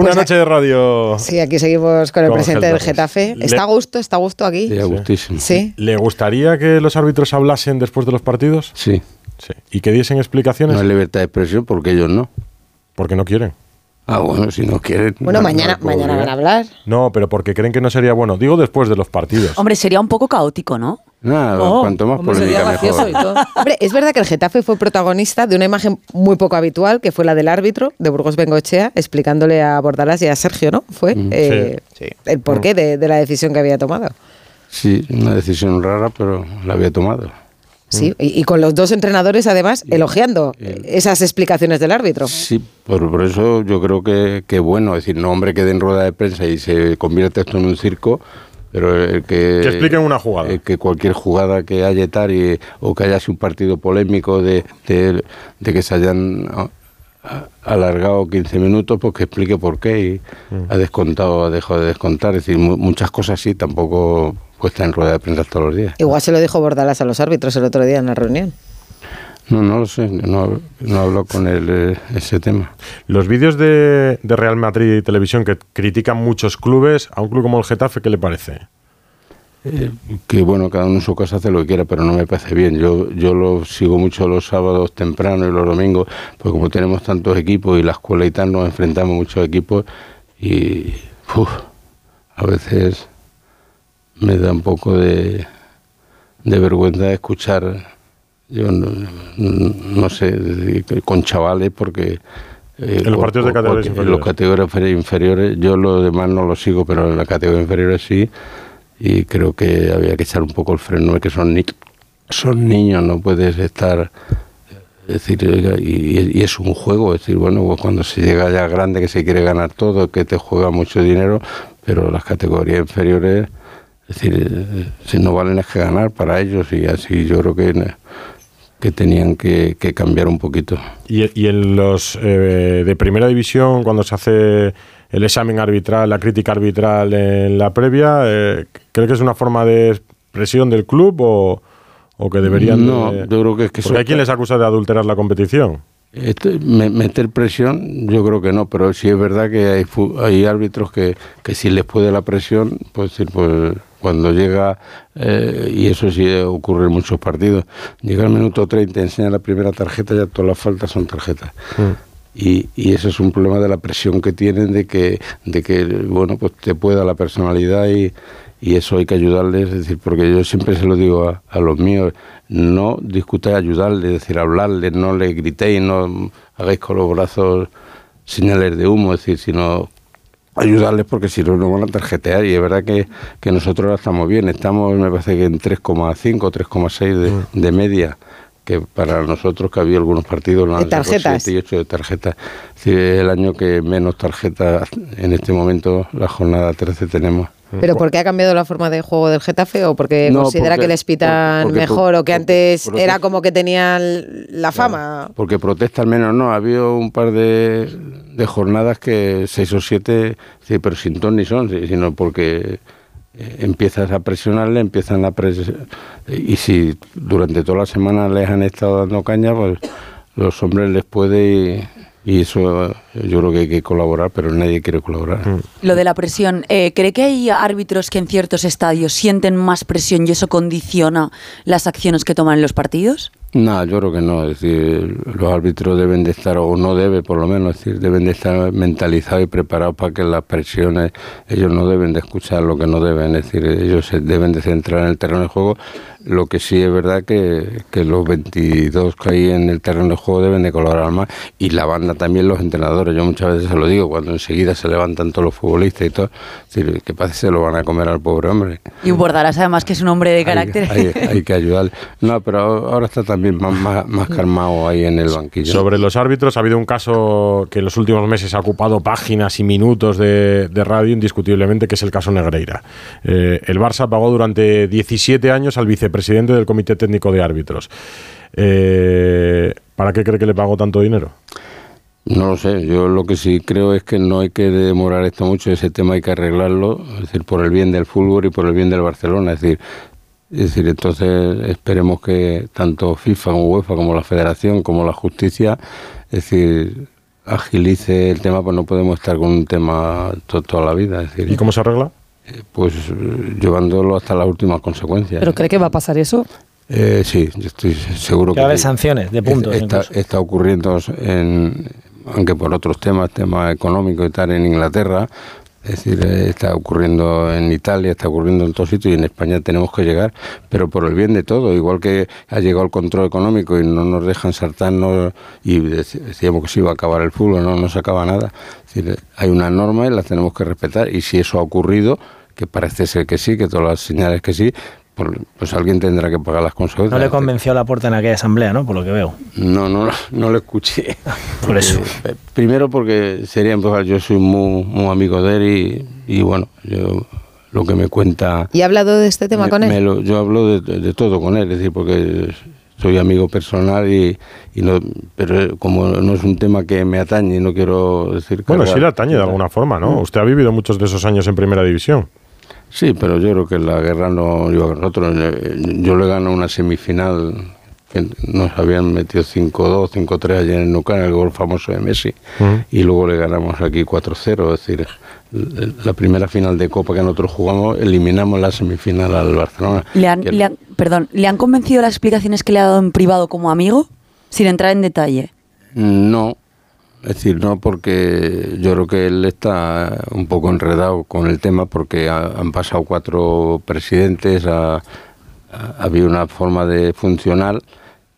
Una noche de radio. Sí, aquí seguimos con el Con presidente del. Getafe. Le- ¿Está a gusto? ¿Está a gusto aquí? Sí, a gustísimo. Sí. ¿Le gustaría que los árbitros hablasen después de los partidos? Sí. Sí. ¿Y que diesen explicaciones? No hay libertad de expresión porque ellos no. Porque no quieren. Ah, bueno, si no quieren. Bueno, no- mañana, no mañana van a hablar. No, pero porque creen que no sería bueno. Digo después de los partidos. Hombre, sería un poco caótico, ¿no? Nada, Oh, cuanto más polémica mejor. y todo. Hombre, es verdad que el Getafe fue protagonista de una imagen muy poco habitual, que fue la del árbitro de Burgos Bengochea, explicándole a Bordalás y a Sergio, ¿no? Fue Mm. eh, el porqué de, de la decisión que había tomado. Sí, una decisión rara, pero la había tomado. Sí, y, y con los dos entrenadores, además, elogiando esas explicaciones del árbitro. Sí, por, por eso yo creo que, que bueno, es decir, no hombre quede en rueda de prensa y se convierte esto en un circo, pero el que... Que expliquen una jugada. el que cualquier jugada que haya tal y- o que haya sido un partido polémico de, de, de que se hayan ha alargado 15 minutos, pues que explique por qué y ha descontado, ha dejado de descontar. Es decir, mu- muchas cosas sí, tampoco puesta en rueda de prensa todos los días. Igual se lo dijo Bordalas a los árbitros el otro día en la reunión. No, no lo sé, no, no hablo con él eh, ese tema. Los vídeos de, de Real Madrid Televisión que critican muchos clubes, a un club como el Getafe, ¿qué le parece? Eh, que bueno, cada uno en su casa hace lo que quiera, pero no me parece bien. Yo, yo lo sigo mucho los sábados temprano y los domingos, pues como tenemos tantos equipos y la escuela y tal, nos enfrentamos muchos equipos y uf, a veces me da un poco de, de vergüenza escuchar, yo no, no sé, con chavales porque... eh, En los por- partidos de categorías En los inferiores. categorías inferi- inferiores, yo lo demás no lo sigo, pero en la categoría inferiores sí, y creo que había que echar un poco el freno, que son, ni son niños, no puedes estar... Es decir, y es un juego, es decir, bueno, pues cuando se llega ya grande que se quiere ganar todo, que te juega mucho dinero, pero las categorías inferiores, es decir, eh, si no valen es que ganar para ellos y así yo creo que, que tenían que, que cambiar un poquito. Y, y en los eh, de primera división, cuando se hace el examen arbitral, la crítica arbitral en la previa, eh, ¿cree que es una forma de presión del club o, o que deberían... No, de- yo creo que es que Porque eso- hay quien les acusa de adulterar la competición. Este, me- meter presión, yo creo que no, pero sí es verdad que hay, hay árbitros que, que si les puede la presión, pues, pues cuando llega, eh, y eso sí ocurre en muchos partidos, llega al minuto 30, enseña la primera tarjeta, ya todas las faltas son tarjetas. Y, y eso es un problema de la presión que tienen de que, de que bueno, pues te pueda la personalidad y, y eso hay que ayudarles, es decir, porque yo siempre se lo digo a, a los míos, no discutáis, ayudarles, es decir, hablarles, no les gritéis, no hagáis con los brazos señales de humo, es decir, sino ayudarles porque si no nos van a tarjetear y es verdad que, que nosotros ahora estamos bien, estamos me parece que en 3,5, 3,6 de, de media que para nosotros que había algunos partidos no De tarjetas. 7 y 8 de tarjetas. Es decir, es el año que menos tarjetas en este momento, la jornada 13 tenemos. ¿Pero por qué ha cambiado la forma de juego del Getafe o porque No, considera porque- que les pitan porque- mejor o que antes porque- era como que tenían la fama? Porque protesta al menos no, ha habido un par de, de jornadas que seis o siete, sí, pero sin ton ni son, sí, sino porque empiezas a presionarle, empiezan a presionar, y si durante toda la semana les han estado dando caña, pues los hombres les puede y, y eso eh, yo creo que hay que colaborar, pero nadie quiere colaborar. Lo de la presión, eh, ¿cree que hay árbitros que en ciertos estadios sienten más presión y eso condiciona las acciones que toman en los partidos? No, yo creo que no. Es decir, los árbitros deben de estar, o no debe por lo menos, decir, deben de estar mentalizados y preparados para que las presiones, ellos no deben de escuchar lo que no deben, es decir, ellos se deben de centrar en el terreno de juego. Lo que sí es verdad que, que los 22 que hay en el terreno de juego deben de colaborar más y la banda también los entrenadores. Yo muchas veces se lo digo, cuando enseguida se levantan todos los futbolistas y todo, es decir, que parece se lo van a comer al pobre hombre. Y Bordalas además que es un hombre de carácter. Hay, hay que ayudar. No, pero ahora está también más, más, más calmado ahí en el banquillo. Sobre los árbitros, ha habido un caso que en los últimos meses ha ocupado páginas y minutos de, de radio, indiscutiblemente, que es el caso Negreira. Eh, el Barça pagó durante 17 años al vicepresidente del Comité Técnico de Árbitros. Eh, ¿Para qué cree que le pagó tanto dinero? No lo sé, yo lo que sí creo es que no hay que demorar esto mucho, ese tema hay que arreglarlo, es decir, por el bien del fútbol y por el bien del Barcelona, es decir, es decir, entonces esperemos que tanto FIFA como UEFA como la Federación como la Justicia, es decir, agilice el tema, pues no podemos estar con un tema to- toda la vida, es decir, ¿Y cómo se arregla? Pues eh, llevándolo hasta las últimas consecuencias. ¿Pero cree que va a pasar eso? Eh, sí, yo estoy seguro Que va a haber sanciones de puntos Está, está ocurriendo, en, aunque por otros temas, temas económicos y tal, en Inglaterra. Es decir, eh, está ocurriendo en Italia, está ocurriendo en todos sitios y en España tenemos que llegar, pero por el bien de todo. Igual que ha llegado el control económico y no nos dejan saltarnos y dec- decíamos que se iba a acabar el fútbol, no, no se acaba nada. Es decir, hay una norma y las tenemos que respetar y si eso ha ocurrido, que parece ser que sí, que todas las señales que sí, pues, pues alguien tendrá que pagar las consecuencias. No le convenció a la puerta en aquella asamblea, ¿no? Por lo que veo. No, no, no lo escuché. Por eso. Eh, primero porque sería empezar, yo soy muy, muy amigo de él y, y bueno, yo lo que me cuenta... ¿Y ha hablado de este tema me- con él? me lo- yo hablo de, de- todo con él, es decir, porque soy amigo personal y, y no, pero como no es un tema que me atañe, no quiero decir. Bueno, cargar- sí le atañe de alguna forma, ¿no? Usted ha vivido muchos de esos años en primera división. Sí, pero yo creo que la guerra no iba con nosotros. Eh, Yo le gano una semifinal que nos habían metido 5-2, 5-3 ayer en Nucán, el gol famoso de Messi, y luego le ganamos aquí 4-0. Es decir, la primera final de Copa que nosotros jugamos, eliminamos la semifinal al Barcelona. ¿Le han, le han- perdón, ¿le han convencido las explicaciones que le ha dado en privado como amigo? Sin entrar en detalle. No, es decir, no porque yo creo que él está un poco enredado con el tema porque ha- han pasado cuatro presidentes, ha, ha habido una forma de funcional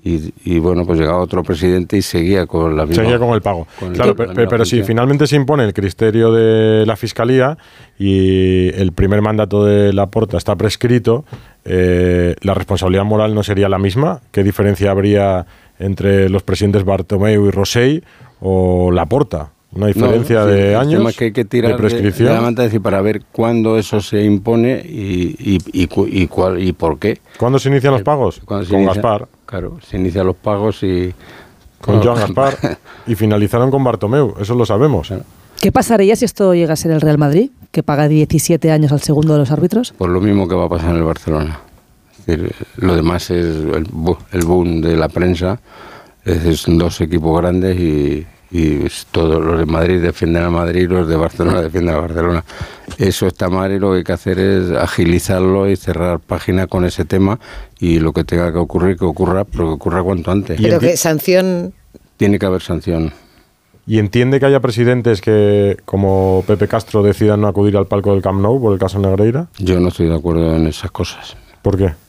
y, y, bueno, pues llegaba otro presidente y seguía con la misma... Seguía con el pago. con claro, la pe- misma pe- pero si finalmente se impone el criterio de la Fiscalía y el primer mandato de la Porta está prescrito, eh, ¿la responsabilidad moral no sería la misma? ¿Qué diferencia habría entre los presidentes Bartomeu y Rosell o la Porta? ¿Una diferencia No, sí, de el años tema es que hay que tirar de de, prescripción? de la manta, decir, para ver cuándo eso se impone y, y, y, cu- y cuál, y por qué. ¿Cuándo se inician los pagos? Cuando se Con inicia- Gaspar. Claro, se inician los pagos y... Con Joan Gaspar. y finalizaron con Bartomeu, eso lo sabemos. ¿Qué pasaría si esto llega a ser el Real Madrid, que paga 17 años al segundo de los árbitros? Pues lo mismo que va a pasar en el Barcelona. Es decir, lo demás es el boom de la prensa. Es dos equipos grandes y, todos los de Madrid defienden a Madrid y los de Barcelona defienden a Barcelona. Eso está mal y lo que hay que hacer es agilizarlo y cerrar página con ese tema y lo que tenga que ocurrir, que ocurra, pero que ocurra cuanto antes. Pero que sanción Tiene que haber sanción. ¿Y entiende que haya presidentes que, como Pepe Castro, decidan no acudir al palco del Camp Nou por el caso Negreira? Yo no estoy de acuerdo en esas cosas. ¿Por qué?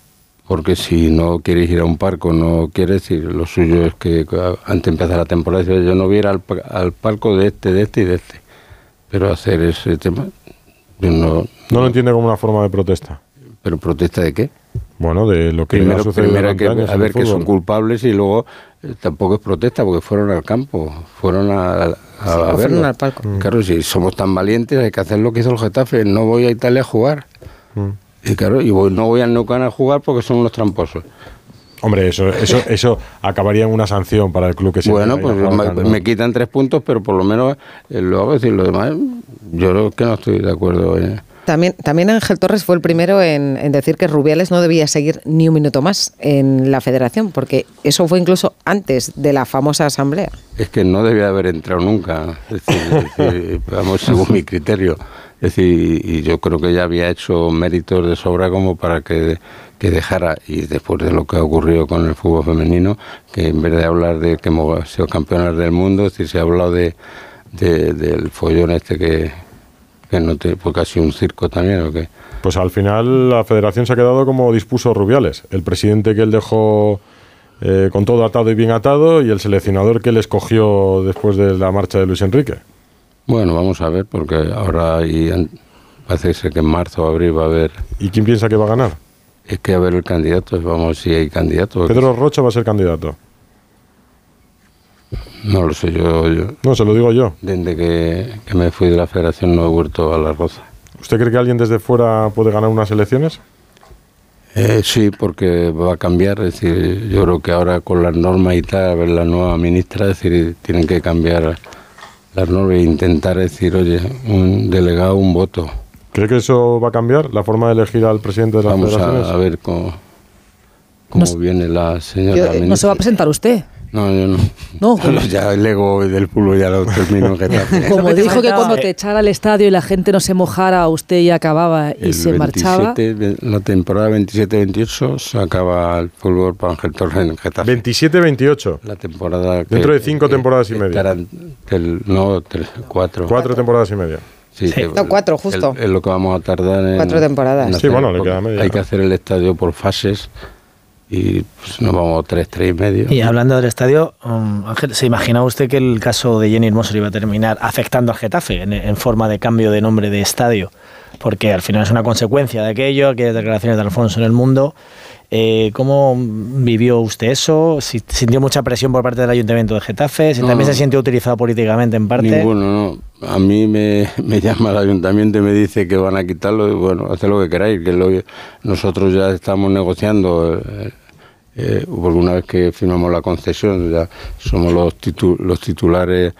Porque si no quieres ir a un parco, no quieres ir, lo suyo es que a- antes de empezar la temporada, yo no voy a ir al, al palco de este, de este y de este. Pero hacer ese tema, yo no... No lo entiende como una forma de protesta. ¿Pero protesta de qué? Bueno, de lo que ha Primero, sucedido primero hay que años a ver que son culpables y luego eh, tampoco es protesta porque fueron al campo, fueron a, a, a o fueron verlo. al palco. Claro, si somos tan valientes hay que hacer lo que hizo el Getafe, no voy a Italia a jugar. Mm. Y claro, y voy- no voy a Nucana a jugar porque son unos tramposos. Hombre, eso, eso, eso acabaría en una sanción para el club que se Bueno, pues me, al quitan tres puntos, pero por lo menos eh, lo hago. Decir, lo demás, yo creo que no estoy de acuerdo. eh. También, también Ángel Torres fue el primero en, en decir que Rubiales no debía seguir ni un minuto más en la federación, porque eso fue incluso antes de la famosa asamblea. Es que no debía haber entrado nunca. Es decir, es decir, vamos, según mi criterio. Es decir, y yo creo que ya había hecho méritos de sobra como para que, que dejara, y después de lo que ha ocurrido con el fútbol femenino, que en vez de hablar de que hemos sido campeonas del mundo, es se ha hablado de, de- del follón este que, que no te, porque ha sido un circo también, ¿o qué? Pues al final la federación se ha quedado como dispuso Rubiales, el presidente que él dejó eh, con todo atado y bien atado y el seleccionador que él escogió después de la marcha de Luis Enrique. Bueno, vamos a ver, porque ahora hay, parece ser que en marzo o abril va a haber... ¿Y quién piensa que va a ganar? Es que a ver el candidato, vamos, si hay candidato. Pedro Rocha va a ser candidato. No lo sé, yo, yo No, se lo digo yo. desde que, que me fui de la federación no he vuelto a la Roza. ¿Usted cree que alguien desde fuera puede ganar unas elecciones? Eh, sí, porque va a cambiar, es decir, yo creo que ahora con las normas y tal, a ver la nueva ministra, es decir, tienen que cambiar las normas e intentar decir, oye, un delegado, un voto. ¿Cree que eso va a cambiar la forma de elegir al presidente de las Vamos federaciones? a, a ver cómo, cómo viene la señora Yo- eh, no se va a presentar usted. No, yo no. No, ya el ego del fútbol ya lo termino. Como dijo que cuando te echara al estadio y la gente no se mojara, usted ya acababa y El se marchaba. 27, la temporada 27-28 se acaba el fútbol para Ángel Torres en Getafe. 27-28. La temporada que- Dentro de cinco que- temporadas y que media. estarán del- no, tres, cuatro. Cuatro temporadas y media. Sí, que- No, cuatro, justo. Es lo que vamos a tardar en. Cuatro temporadas. en Sí, bueno, le queda media. Hay que hacer el estadio por fases y pues, nos vamos tres, tres y medio. Y hablando del estadio, um, Ángel, ¿se imaginaba usted que el caso de Jenny Hermoso iba a terminar afectando al Getafe en, en forma de cambio de nombre de estadio? Porque al final es una consecuencia de aquello, aquellas declaraciones de Alfonso en el mundo. Eh, ¿Cómo vivió usted eso? Si- ¿Sintió mucha presión por parte del Ayuntamiento de Getafe? ¿Si No, también se sintió utilizado políticamente en parte? Ninguno, no. A mí me, me llama el ayuntamiento y me dice que van a quitarlo y bueno, haced lo que queráis, que lo- nosotros ya estamos negociando el, eh, porque una vez que firmamos la concesión, ya somos los, titu- los titulares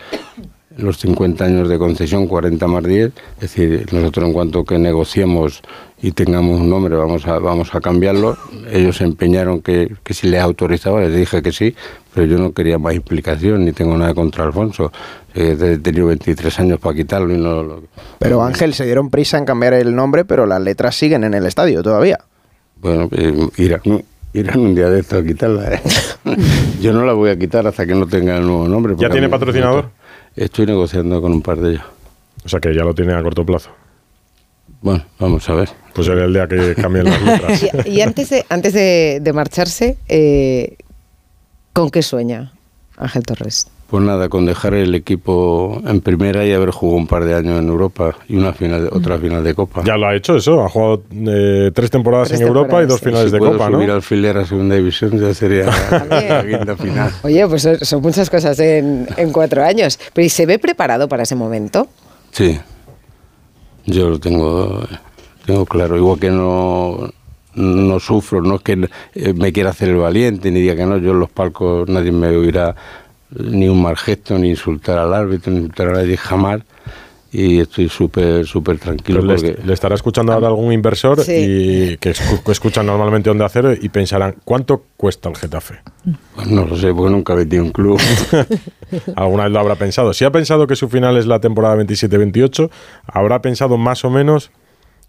los 50 años de concesión, 40 más 10, es decir, nosotros en cuanto que negociemos y tengamos un nombre vamos a, vamos a cambiarlo, ellos se empeñaron que, que si les autorizaba, les dije que sí, pero yo no quería más implicación ni tengo nada contra Alfonso, Eh, he tenido 23 años para quitarlo y no lo... Pero Ángel, se dieron prisa en cambiar el nombre, pero las letras siguen en el estadio todavía. Bueno, eh, irán, irán un día de esto a quitarla. ¿eh? yo no la voy a quitar hasta que no tenga el nuevo nombre. ¿Ya tiene patrocinador? Estoy negociando con un par de ellos. O sea que ya lo tiene a corto plazo. Bueno, vamos a ver. Pues será el día que cambien las letras. Y, y antes de, antes de, de marcharse, eh, ¿con qué sueña Ángel Torres? Pues nada, con dejar el equipo en primera y haber jugado un par de años en Europa y una final, otra final de Copa. Ya lo ha hecho eso, ha jugado eh, tres temporadas Tres en Europa y dos sí. finales si de puedo Copa, ¿no? subir alfiler a segunda división ya sería la quinta final. Oye, pues son, son muchas cosas en, en cuatro años. Pero ¿y se ve preparado para ese momento? Sí, yo lo tengo, tengo claro. Igual que no, no sufro, no es que eh, me quiera hacer el valiente ni diga que no. Yo en los palcos nadie me oirá ni un mal gesto, ni insultar al árbitro, ni insultar a nadie jamás. Y estoy súper, súper tranquilo Pero le, porque... est- le estará escuchando ahora algún inversor Sí. y que, escu- que escuchan normalmente Onda Cero y pensarán, ¿cuánto cuesta el Getafe? Pues no lo sé, porque nunca metí un club. Alguna vez lo habrá pensado. Si ha pensado que su final es la temporada 27-28, habrá pensado más o menos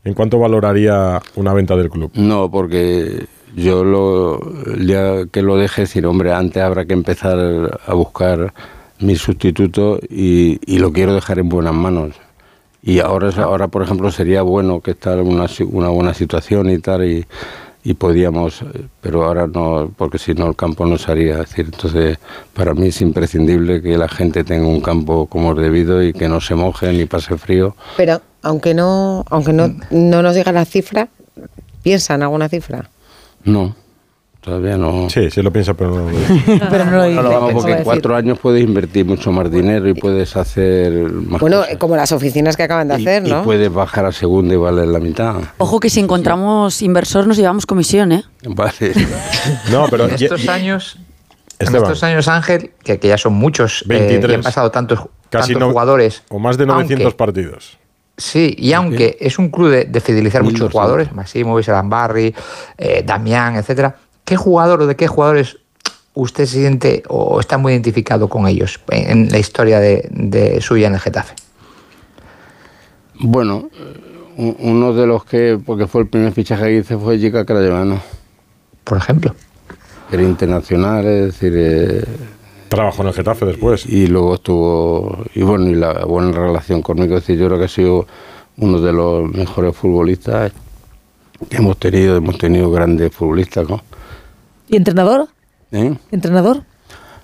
en cuánto valoraría una venta del club. No, porque yo lo ya que lo deje decir, hombre, antes habrá que empezar a buscar mi sustituto y, y lo quiero dejar en buenas manos. Y ahora, ahora por ejemplo, sería bueno que está en una, una buena situación y tal, y, y podíamos, pero ahora no, porque si no el campo no se haría. Es decir, entonces, para mí es imprescindible que la gente tenga un campo como es debido y que no se moje ni pase frío. Pero aunque no, aunque no, no nos diga la cifra, ¿piensa en alguna cifra? No, todavía no. Sí, sí lo piensa, pero no lo dice. Pero no lo dice, Vamos, pensaba porque en cuatro años puedes invertir mucho más dinero y puedes hacer más Bueno, cosas. como las oficinas que acaban de hacer, Y ¿no? puedes bajar a segunda y valer la mitad. Ojo que si encontramos inversor nos llevamos comisión, ¿eh? Vale. No, pero en estos años, en estos años, Ángel, que, que ya son muchos, eh, 23. y han pasado tantos, Casi tantos no- jugadores. o más de 900 aunque- partidos. Sí, y aunque es un club de, de fidelizar muchos 1200. jugadores, Massimo, Barry, eh, Damián, etcétera, ¿qué jugador o de qué jugadores usted se siente o está muy identificado con ellos en, la historia de, de suya en el Getafe? Bueno, eh, uno de los que, porque fue el primer fichaje que hice, fue Jica Crayevano. Por ejemplo. Era internacional, es decir... eh, Trabajó en el Getafe después. Y luego estuvo, y bueno, y la buena relación conmigo, es decir, yo creo que ha sido uno de los mejores futbolistas que hemos tenido, hemos tenido grandes futbolistas, ¿no? ¿Y entrenador? ¿Eh? ¿Entrenador?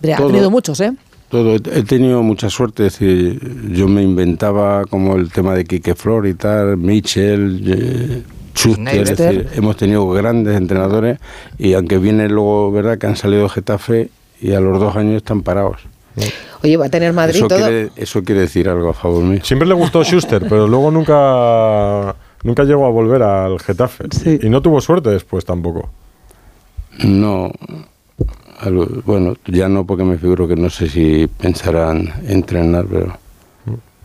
Ha Todo. tenido muchos, ¿eh? Todo, he tenido mucha suerte, es decir, yo me inventaba como el tema de Quique Flor y tal, Michel, eh, Schuster, es decir, hemos tenido grandes entrenadores y aunque viene luego, ¿verdad?, que han salido de Getafe y a los dos años están parados. Oye, va a tener Madrid eso, todo. quiere, eso quiere decir algo a favor mío. Siempre le gustó Schuster, pero luego nunca, nunca llegó a volver al Getafe. Y no tuvo suerte después tampoco. No, bueno, ya no porque me figuro que no sé si pensarán entrenar, pero...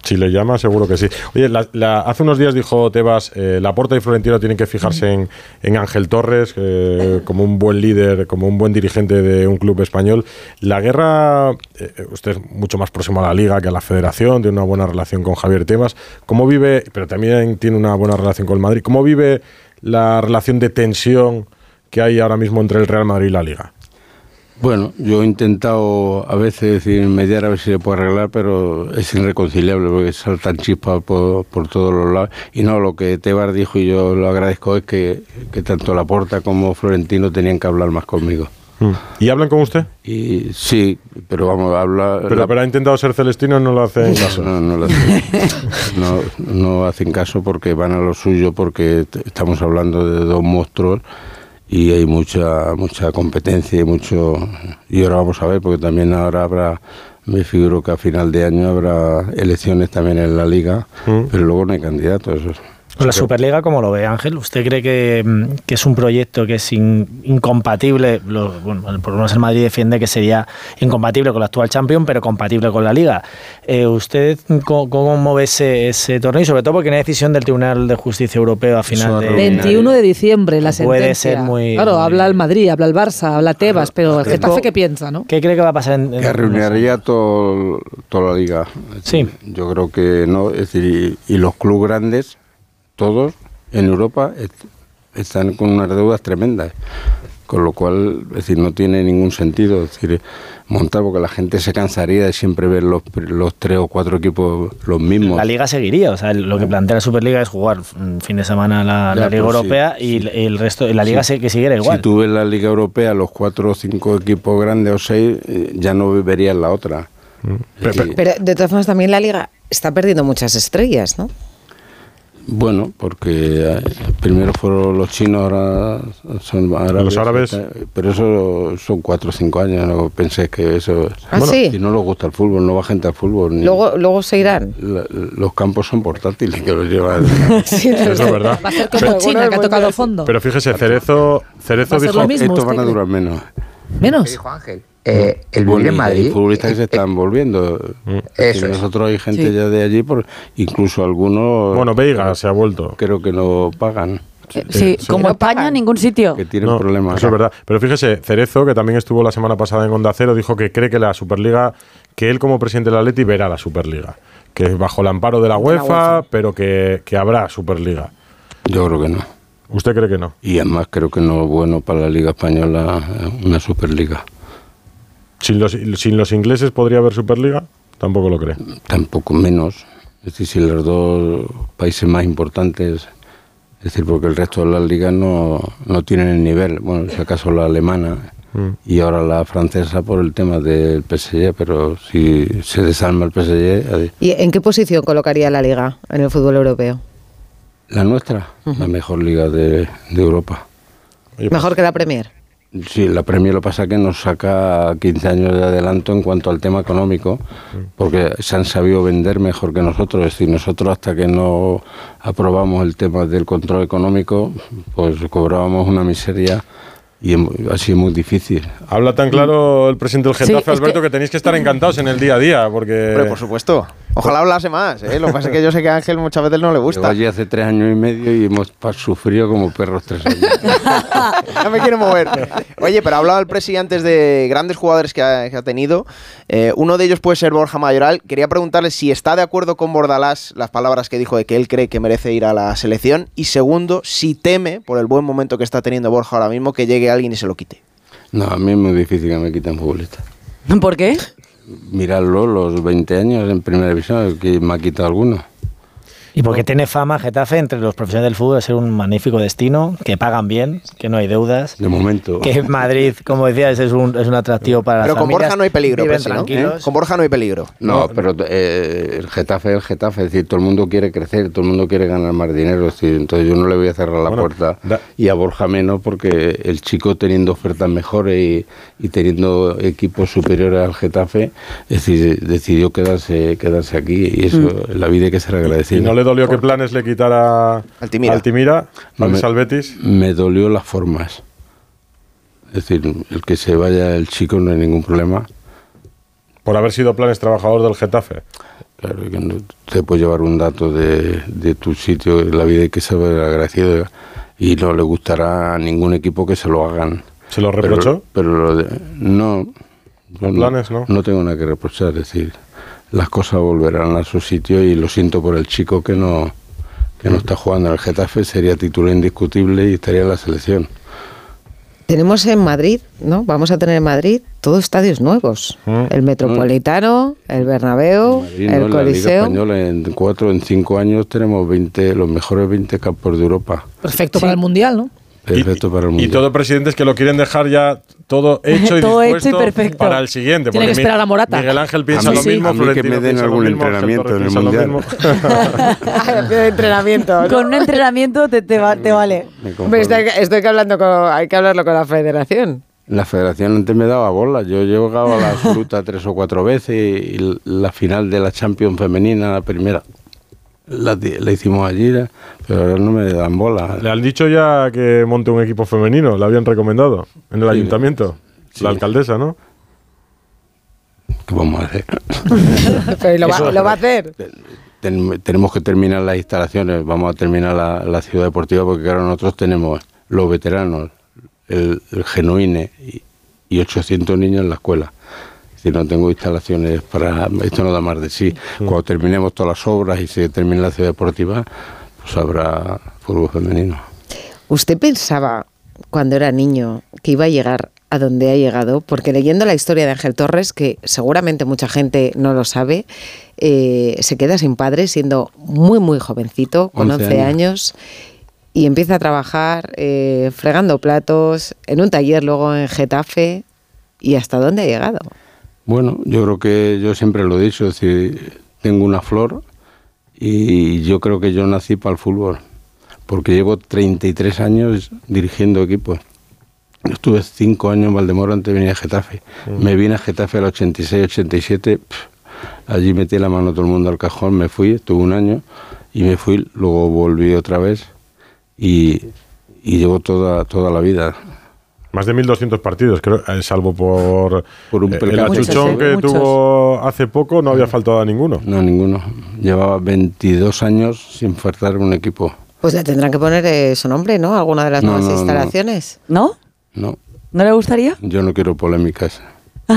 Si le llama, seguro que sí. Oye, la- la- hace unos días dijo Tebas, eh, Laporta y Florentino tienen que fijarse en, en Ángel Torres eh, como un buen líder, como un buen dirigente de un club español. La guerra, eh, usted es mucho más próximo a la liga que a la federación, tiene una buena relación con Javier Tebas. ¿Cómo vive, pero también tiene una buena relación con el Madrid, cómo vive la relación de tensión que hay ahora mismo entre el Real Madrid y la liga? Bueno, yo he intentado a veces decir, mediar a ver si se puede arreglar, pero es irreconciliable porque saltan chispas por, por todos los lados. Y no, lo que Tebar dijo y yo lo agradezco es que, que tanto Laporta como Florentino tenían que hablar más conmigo. ¿Y hablan con usted? Y sí, pero vamos, habla... Pero, la- pero ha intentado ser celestino y no lo hace en caso. No, no, lo hacen, no, no hacen caso porque van a lo suyo, porque estamos hablando de dos monstruos y hay mucha mucha competencia y mucho y ahora vamos a ver porque también ahora habrá me figuro que a final de año habrá elecciones también en la liga Mm. pero luego no hay candidatos la Superliga, ¿cómo lo ve Ángel? ¿Usted cree que, mm, que es un proyecto que es in- incompatible? Lo, bueno, por lo menos el Madrid defiende que sería incompatible con la actual Champions, pero compatible con la Liga. Eh, ¿Usted cómo, cómo ve ese, ese torneo? Y sobre todo porque hay una decisión del Tribunal de Justicia Europeo a final de... 21 de diciembre la sentencia. Puede ser muy- Claro, muy- habla el Madrid, habla el Barça, habla Tebas, pero el Getafe qué piensa, ¿no? ¿Qué cree que va a pasar en, en Que todo, toda la liga. Sí. Yo creo que no. Es decir, y, y los clubes grandes, todos en Europa, est- están con unas deudas tremendas. Con lo cual, es decir, no tiene ningún sentido es decir, montar, porque la gente se cansaría de siempre ver los, los tres o cuatro equipos los mismos. La liga seguiría, o sea, lo que plantea la Superliga es jugar mm, fin de semana la, Ya, la Liga pues sí. Europea y el- el resto, la Liga Sí. se- que siguiera igual. Si tú ves la Liga Europea, los cuatro o cinco equipos grandes o seis, eh, ya no verías la otra. Decir, Pero de todas formas también la liga está perdiendo muchas estrellas, ¿no? Bueno, porque eh, primero fueron los chinos, ahora son árabes. Los árabes. Pero eso son cuatro o cinco años, no pensé que eso... ¿Ah, sí? Si no les gusta el fútbol, no va gente al fútbol. ni- Luego, luego se irán. la- los campos son portátiles que los llevan. Sí, Eso es verdad. Va a ser como Pero- China, que ha tocado fondo. Pero fíjese, Cerezo, Cerezo dijo... mismo. Estos van a usted durar menos. Menos. dijo Ángel. Eh, el Bueno, vivir en y Madrid. Hay futbolistas que se están volviendo. Eso Y es. nosotros hay gente Sí. ya de allí, por, incluso algunos Bueno, Veiga se ha vuelto. creo que no pagan, Eh, Sí, como España, ningún sitio. que tienen No, problemas. Eso es verdad. Pero fíjese, Cerezo, que también estuvo la semana pasada en Onda Cero, dijo que cree que la Superliga, que él como presidente del Atleti verá la Superliga. Que es bajo el amparo de la UEFA, pero que, que habrá Superliga. Yo creo que no. ¿Usted cree que no? Y además creo que no es bueno para la Liga Española eh, una Superliga. ¿Sin los, sin los ingleses podría haber Superliga? Tampoco lo cree. Tampoco menos. Es decir, si los dos países más importantes, es decir, porque el resto de las ligas no, no tienen el nivel. Bueno, si acaso la alemana Mm. y ahora la francesa por el tema del PSG, pero si se desarma el PSG, ¿Y en qué posición colocaría la liga en el fútbol europeo? la nuestra, la mejor liga de, de Europa. Oye, pues, Mejor que la Premier. Sí, la Premier lo que pasa es que nos saca 15 años de adelanto en cuanto al tema económico, porque se han sabido vender mejor que nosotros. Es decir, nosotros hasta que no aprobamos el tema del control económico, pues cobrábamos una miseria y ha sido muy difícil. Habla tan claro el presidente del Getafe, Alberto, que- que... tenéis que estar encantados en el día a día, porque... Hombre, por supuesto. Ojalá hablase más. ¿eh? Lo que pasa es que yo sé que a Ángel muchas veces no le Llevo gusta. allí hace tres años y medio y hemos sufrido como perros tres años. no me quiero mover. Oye, pero hablaba el presidente antes de grandes jugadores que ha, que ha tenido. Eh, uno de ellos puede ser Borja Mayoral. Quería preguntarle si está de acuerdo con Bordalás las palabras que dijo de que él cree que merece ir a la selección. Y segundo, si teme, por el buen momento que está teniendo Borja ahora mismo, que llegue alguien y se lo quite. No, a mí es muy difícil que me quiten futbolistas. ¿Por qué? Mirarlo, los 20 años en primera división, que me ha quitado alguno. Y porque tiene fama Getafe entre los profesionales del fútbol de ser un magnífico destino, que pagan bien, que no hay deudas. De momento. Que Madrid, como decías, es un, es un atractivo para Pero las con familias. Borja no hay peligro, Presi, ¿no? tranquilos. Con Borja no hay peligro. No, pero eh, el Getafe es el Getafe, es decir, todo el mundo quiere crecer, todo el mundo quiere ganar más dinero, es decir, entonces yo no le voy a cerrar la Bueno, puerta da- y a Borja menos porque el chico teniendo ofertas mejores y, y teniendo equipos superiores al Getafe, es decir, decidió quedarse, quedarse aquí y eso en la vida hay que ser agradecido. ¿Y no le dolió que Planes le quitara Altimira. Altimira, No al me- al Betis? Me dolió las formas. Es decir, el que se vaya el chico no hay ningún problema. Por haber sido Planes trabajador del Getafe. Claro, que no te puede llevar un dato de, de tu sitio en la vida y que se ver agradecido y no le gustará a ningún equipo que se lo hagan. ¿Se lo Pero- reprochó? Pero, lo de- no, yo Planes, ¿no? No tengo nada que reprochar, es decir, las cosas volverán a su sitio y lo siento por el chico que no que no está jugando en el Getafe, sería titular indiscutible y estaría en la selección. Tenemos en Madrid, ¿no? Vamos a tener en Madrid todos estadios nuevos. Mm. El Metropolitano, el Bernabéu, Madrid, ¿no? el En la Liga Coliseo. Española en cuatro, en cinco años tenemos 20, los mejores 20 campos de Europa. Perfecto para el Mundial, ¿no? Perfecto para el Y mundo. todo presidentes que lo quieren dejar ya todo hecho y Todo hecho y dispuesto perfecto. para el siguiente. Tiene porque que esperar a Morata. Miguel Ángel piensa A mí lo sí. mismo, A mí que me den algún mismo, entrenamiento en el Mundial. entrenamiento. ¿no? Con un entrenamiento te, te, va- te vale. Me conformo. Hombre, esto hay, que- esto hay que hablando con, hay que hablarlo con la federación. La federación antes me daba bola. Yo he llegado a la absoluta tres o cuatro veces y la final de la Champions femenina, la primera. La, la hicimos allí, pero ahora no me dan bola. Le han dicho ya que monte un equipo femenino, le habían recomendado en el Sí. ayuntamiento. La alcaldesa, ¿no? ¿Qué vamos a hacer? Pero lo va, Eso- lo va a hacer. Ten- tenemos que terminar las instalaciones, vamos a terminar la, la ciudad deportiva porque claro, nosotros tenemos los veteranos, el, el genuine y, y 800 niños en la escuela. Si no tengo instalaciones para... Esto no da más de sí. Cuando terminemos todas las obras y se termine la ciudad deportiva, pues habrá fútbol femenino. ¿Usted pensaba cuando era niño que iba a llegar a donde ha llegado? Porque leyendo la historia de Ángel Torres, que seguramente mucha gente no lo sabe, eh, se queda sin padre siendo muy, muy jovencito, con 11, 11 años. años. y empieza a trabajar eh, fregando platos en un taller luego en Getafe. ¿Y hasta dónde ha llegado? Bueno, yo creo que yo siempre lo he dicho, es decir, tengo una flor y yo creo que yo nací para el fútbol, porque llevo 33 años dirigiendo equipos. Yo estuve 5 años en Valdemoro antes de venir a Getafe. Me vine a Getafe al 86-87, allí metí la mano todo el mundo al cajón, me fui, estuve un año y me fui, luego volví otra vez y, y llevo toda, toda la vida. Más de 1.200 partidos, creo, eh, salvo por, un eh, el achuchón Muchos, que muchos. tuvo hace poco, no había faltado a ninguno. No, ninguno. Llevaba 22 años sin faltar un equipo. Pues le tendrán que poner eh, su nombre, ¿no? Alguna de las No, nuevas no, no. instalaciones. ¿No? No, ¿No le gustaría? yo no quiero polémicas.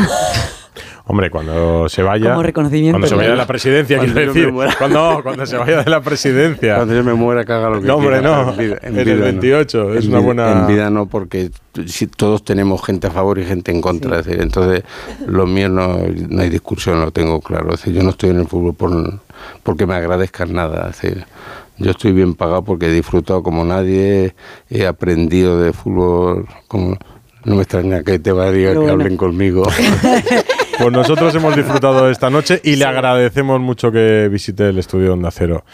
Hombre, cuando se vaya. Como reconocimiento. Cuando se vaya de la presidencia, Cuando quiero yo me decir. muera. Cuando, cuando se vaya de la presidencia. Cuando yo me muera, haga lo que No, hombre, quiera, no. En, vida- En el vida no. 28, es En una vida- buena- En vida no, porque si todos tenemos gente a favor y gente en contra. es decir, entonces, lo mío no, no hay discusión, lo tengo claro. Es decir, yo no estoy en el fútbol por, porque me agradezcan nada. Es decir, yo estoy bien pagado porque he disfrutado como nadie, he aprendido de fútbol como... No me extraña que te va a decir que bueno. hablen conmigo. Pues nosotros hemos disfrutado esta noche y le agradecemos mucho que visite el estudio de Onda Cero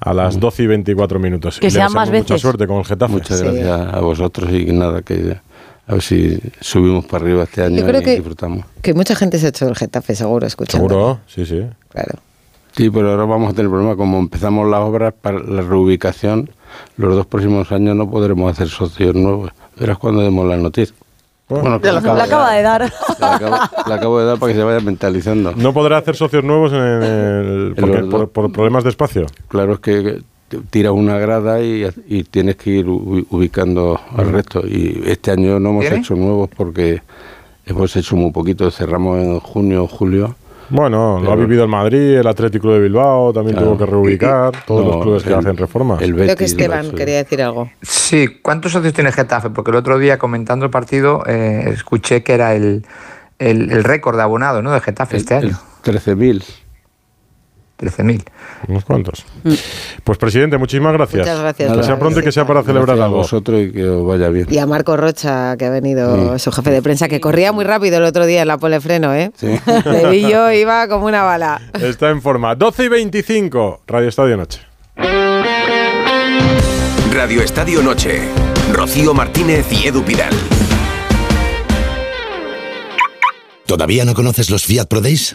a las 12 y 24 minutos. Que Y sean más Mucha veces. suerte con el Getafe. Muchas gracias a vosotros y nada, que a ver si subimos para arriba este año Yo creo y que- disfrutamos. Que mucha gente se ha hecho el Getafe, seguro, escuchando. Seguro, sí, sí. Claro. Sí, pero ahora vamos a tener problema. Como empezamos las obras para la reubicación, los dos próximos años no podremos hacer socios nuevos. Verás cuando demos la noticia. Bueno, La, acabo de acaba dar. de dar. La acabo, la acabo de dar para que se vaya mentalizando. No podrá hacer socios nuevos en el, porque- los por, problemas de espacio. Claro, es que tiras una grada y, y tienes que ir ubi- ubicando al resto. Y este año no hemos ¿Tiene? hecho nuevos porque hemos hecho muy poquito. Cerramos en junio, julio. Bueno, lo ha vivido el Madrid, el Atlético de Bilbao, también Claro. tuvo que reubicar, todos No, los clubes que hacen reformas. el Creo que Betis, Esteban quería decir algo. Sí, ¿cuántos socios tiene Getafe? Porque el otro día comentando el partido eh, escuché que era el, el, el récord de abonado ¿no? de Getafe este año. 13.000. 13.000. Unos cuantos. Pues presidente, muchísimas gracias. Muchas gracias Que sea pronto y que sea para celebrar Gracias a algo. vosotros y que os vaya bien. Y a Marco Rocha, que ha venido Sí. su jefe de prensa, que corría muy rápido el otro día en la polefreno, ¿eh? Sí. Le vi yo, iba como una bala. Está en forma. 12 y 25, Radio Estadio Noche. Radio Estadio Noche. Rocío Martínez y Edu Pidal. ¿Todavía no conoces los Fiat Pro Days?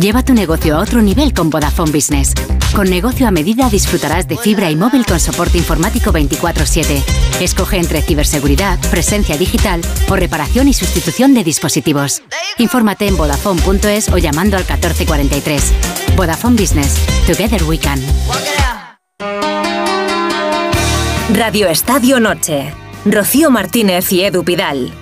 Lleva tu negocio a otro nivel con Vodafone Business. Con negocio a medida disfrutarás de fibra y móvil con soporte informático 24/7. Escoge entre ciberseguridad, presencia digital o reparación y sustitución de dispositivos. Infórmate en vodafone.es o llamando al 1443. Vodafone Business. Together we can. Radio Estadio Noche. Rocío Martínez y Edu Pidal.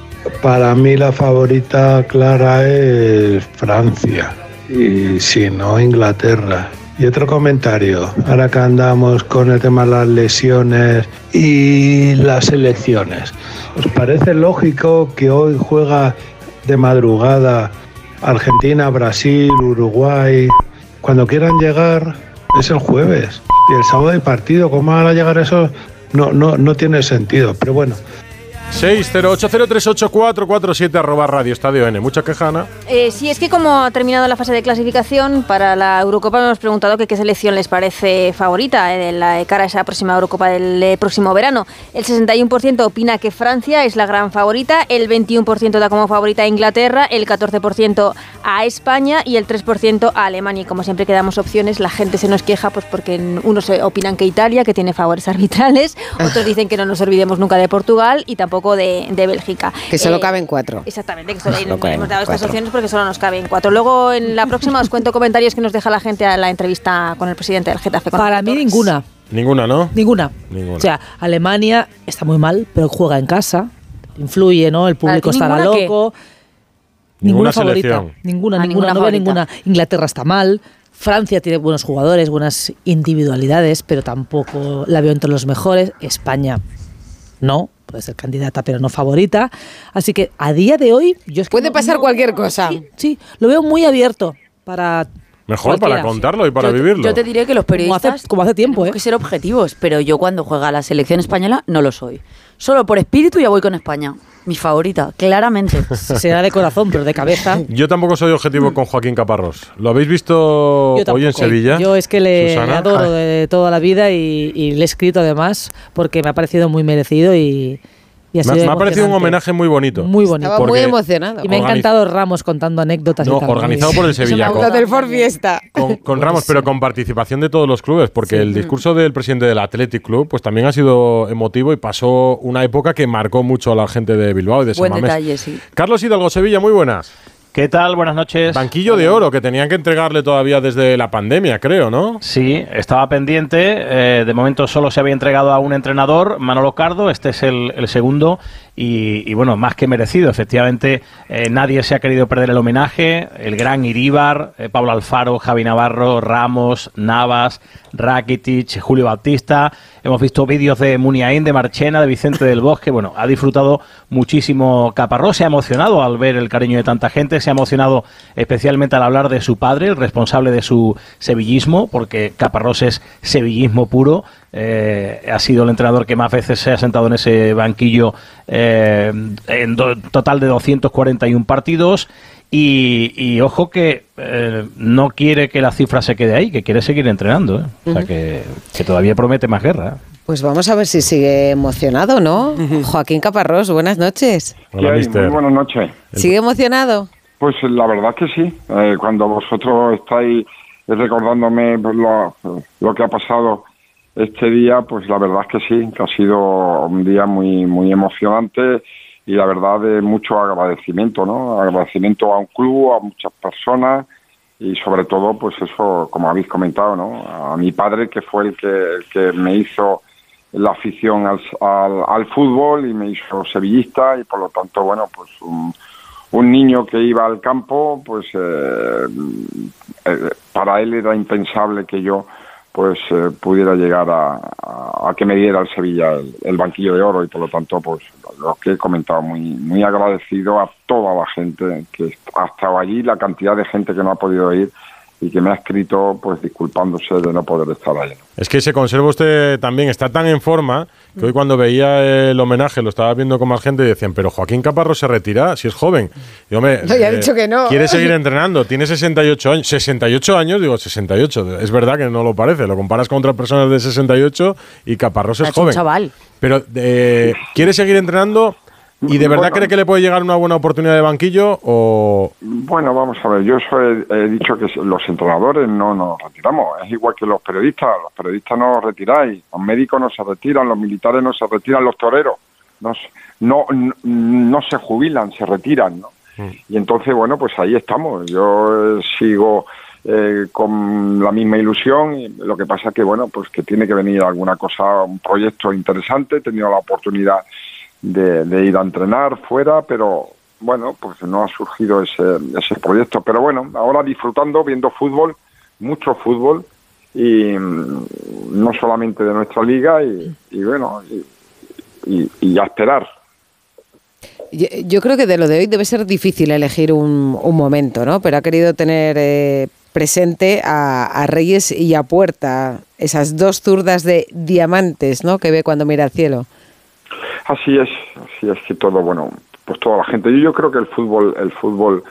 Para mí la favorita clara es Francia y si no Inglaterra. Y otro comentario, ahora que andamos con el tema de las lesiones y las elecciones, ¿os parece lógico que hoy juega de madrugada Argentina, Brasil, Uruguay? Cuando quieran llegar es el jueves y el sábado hay partido, ¿cómo van a llegar eso? No, no, no tiene sentido, pero bueno, 608038447 arroba Radio Estadio N. Mucha quejana. Eh, sí, es que como ha terminado la fase de clasificación para la Eurocopa, me hemos preguntado que qué selección les parece favorita en la cara a esa próxima Eurocopa del eh, próximo verano. El 61% opina que Francia es la gran favorita, el 21% da como favorita a Inglaterra, el 14% a España y el 3% a Alemania. Y como siempre que damos opciones, la gente se nos queja pues porque unos opinan que Italia, que tiene favores arbitrales, otros dicen que no nos olvidemos nunca de Portugal y tampoco de, de Bélgica. Que solo Eh, caben cuatro. Exactamente, que solo No hemos dado estas opciones porque solo nos caben cuatro. Luego en la próxima os cuento comentarios que nos deja la gente a la entrevista con el presidente del Getafe. Para mí Torres. ninguna. Ninguna, ¿no? Ninguna. Ninguna. O sea, Alemania está muy mal, pero juega en casa. Influye, ¿no? El público estará qué? loco. Ninguna Ninguna favorita. selección. Ninguna, Ah, ninguna, ninguna no veo ninguna. Inglaterra está mal. Francia tiene buenos jugadores, buenas individualidades, pero tampoco la veo entre los mejores. España no, puede ser candidata, pero no favorita. Así que a día de hoy, yo es que Puede no- pasar no- cualquier cosa. Sí, sí, lo veo muy abierto para Mejor para contarlo y para yo, vivirlo. yo te diría que los como periodistas hace, como hace tiempo, ¿eh? tenemos que ser objetivos, pero yo cuando juega la selección española no lo soy. Solo por espíritu ya voy con España. Mi favorita, claramente. Será de corazón, pero de cabeza. Yo tampoco soy objetivo con Joaquín Caparrós. ¿Lo habéis visto hoy en tampoco. Sevilla? Yo es que le Susana? adoro de toda la vida y, y le he escrito además porque me ha parecido muy merecido y, y Me, ha parecido un homenaje muy bonito. Muy bonito. Estaba muy emocionado. Y me ha encantado Ramos contando anécdotas No, y tal. organizado por el Sevilla, con- Lo gustado. del For Fiesta. Con, con Ramos, pero con participación de todos los clubes, porque el discurso del presidente del Athletic Club pues también ha sido emotivo y pasó una época que marcó mucho a la gente de Bilbao y de San Buen Mamés. detalle, sí. Carlos Hidalgo, Sevilla, muy buenas. ¿Qué tal? Buenas noches. Banquillo de oro que tenían que entregarle todavía desde la pandemia, creo, ¿no? Sí, estaba pendiente. eh, de momento solo se había entregado a un entrenador, Manolo Cardo. Este es el, el segundo. Y, y bueno, más que merecido. Efectivamente, eh, nadie se ha querido perder el homenaje. El gran Iríbar, eh, Pablo Alfaro, Javi Navarro, Ramos, Navas, Rakitic, Julio Bautista. Hemos visto vídeos de Muniain, de Marchena, de Vicente del Bosque. Bueno, ha disfrutado muchísimo Caparrós. Se ha emocionado al ver el cariño de tanta gente. Se ha emocionado especialmente al hablar de su padre, el responsable de su sevillismo, porque Caparrós es sevillismo puro. Eh, ha sido el entrenador que más veces se ha sentado en ese banquillo eh, en do- total de 241 partidos. Y, y ojo que eh, no quiere que la cifra se quede ahí, que quiere seguir entrenando. ¿eh? O sea que, que todavía promete más guerra. Pues vamos a ver si sigue emocionado, ¿no? Joaquín Caparrós, buenas noches. Hola. Muy buenas noches. ¿Sigue emocionado? Pues la verdad que sí. Eh, cuando vosotros estáis recordándome lo, lo que ha pasado este día, pues la verdad es que sí, que ha sido un día muy muy emocionante y la verdad de mucho agradecimiento, ¿no? Agradecimiento a un club, a muchas personas y sobre todo, pues eso, como habéis comentado, ¿no? A mi padre que fue el que, el que me hizo la afición al, al, fútbol y me hizo sevillista y por lo tanto, bueno, pues un, un niño que iba al campo, pues eh, eh, para él era impensable que yo pues eh, pudiera llegar a, a- que me diera el Sevilla el, el banquillo de oro y por lo tanto pues lo que he comentado muy muy agradecido a toda la gente que ha estado allí la cantidad de gente que no ha podido ir y que me ha escrito pues disculpándose de no poder estar allí Es que se conserva usted también, está tan en forma que hoy cuando veía el homenaje lo estaba viendo con más gente y decían, pero Joaquín Caparro se retira si es joven. Y, hombre, No, ya ha dicho que no. Quiere seguir entrenando, tiene 68 años. 68 años, digo 68. Es verdad que no lo parece, lo comparas con otras personas de 68 y Caparrós es un joven. chaval. Pero eh, quiere seguir entrenando y de verdad Bueno. cree que le puede llegar una buena oportunidad de banquillo o... Bueno, vamos a ver, yo eso he, he dicho que los entrenadores no nos retiramos, es igual que los periodistas, los periodistas no os retiráis, los médicos no se retiran, los militares no se retiran, los toreros no, se- no, no, no se jubilan, se retiran, ¿no? Y entonces, bueno, pues ahí estamos, yo eh, sigo eh, con la misma ilusión, y lo que pasa que, bueno, pues que tiene que venir alguna cosa, un proyecto interesante, he tenido la oportunidad de, ir a entrenar fuera, pero bueno, pues no ha surgido ese, ese proyecto. Pero bueno, ahora disfrutando, viendo fútbol, mucho fútbol, y mm, no solamente de nuestra liga, y, y bueno, y, y- a esperar. Yo creo que de lo de hoy debe ser difícil elegir un, un momento, ¿no? Pero ha querido tener eh, presente a, a Reyes y a Puerta, esas dos zurdas de diamantes, ¿no? Que ve cuando mira al cielo. Así es, así es que todo, bueno, pues toda la gente. Yo, yo creo que el fútbol, el fútbol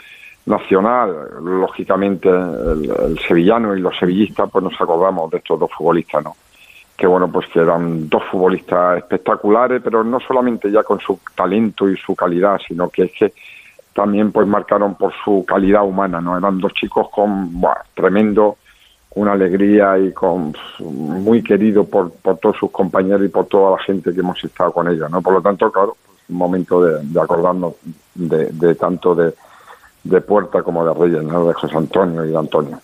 nacional, lógicamente el, sevillano y los sevillistas, pues nos acordamos de estos dos futbolistas, ¿no? Que bueno, pues que eran dos futbolistas espectaculares, pero no solamente ya con su talento y su calidad, sino que es que también pues marcaron por su calidad humana, ¿no? Eran dos chicos con buah, tremendo, una alegría y con muy querido por, por todos sus compañeros y por toda la gente que hemos estado con ellos, ¿no? Por lo tanto, claro, pues, un momento de, de acordarnos de, de tanto de, de Puerta como de Reyes, ¿no? De José Antonio y de Antonio.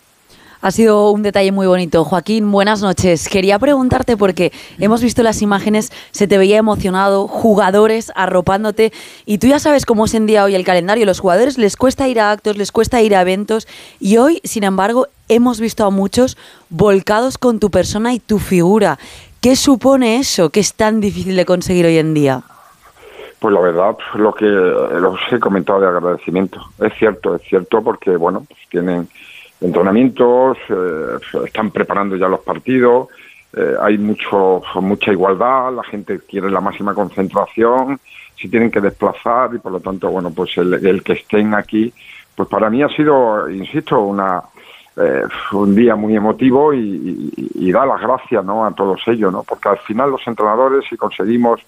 Ha sido un detalle muy bonito. Joaquín, buenas noches. Quería preguntarte porque hemos visto las imágenes, se te veía emocionado, jugadores arropándote y tú ya sabes cómo es en día hoy el calendario. Los jugadores les cuesta ir a actos, les cuesta ir a eventos y hoy, sin embargo, hemos visto a muchos volcados con tu persona y tu figura. ¿Qué supone eso que es tan difícil de conseguir hoy en día? Pues la verdad, lo que los he comentado de agradecimiento. Es cierto, es cierto porque, bueno, pues tienen entrenamientos, eh, están preparando ya los partidos, eh, hay mucho mucha igualdad, la gente quiere la máxima concentración, si tienen que desplazar y por lo tanto, bueno, pues el, el que estén aquí, pues para mí ha sido, insisto, una eh, un día muy emotivo y, y- da las gracias ¿no? a todos ellos, ¿no? porque al final los entrenadores, si conseguimos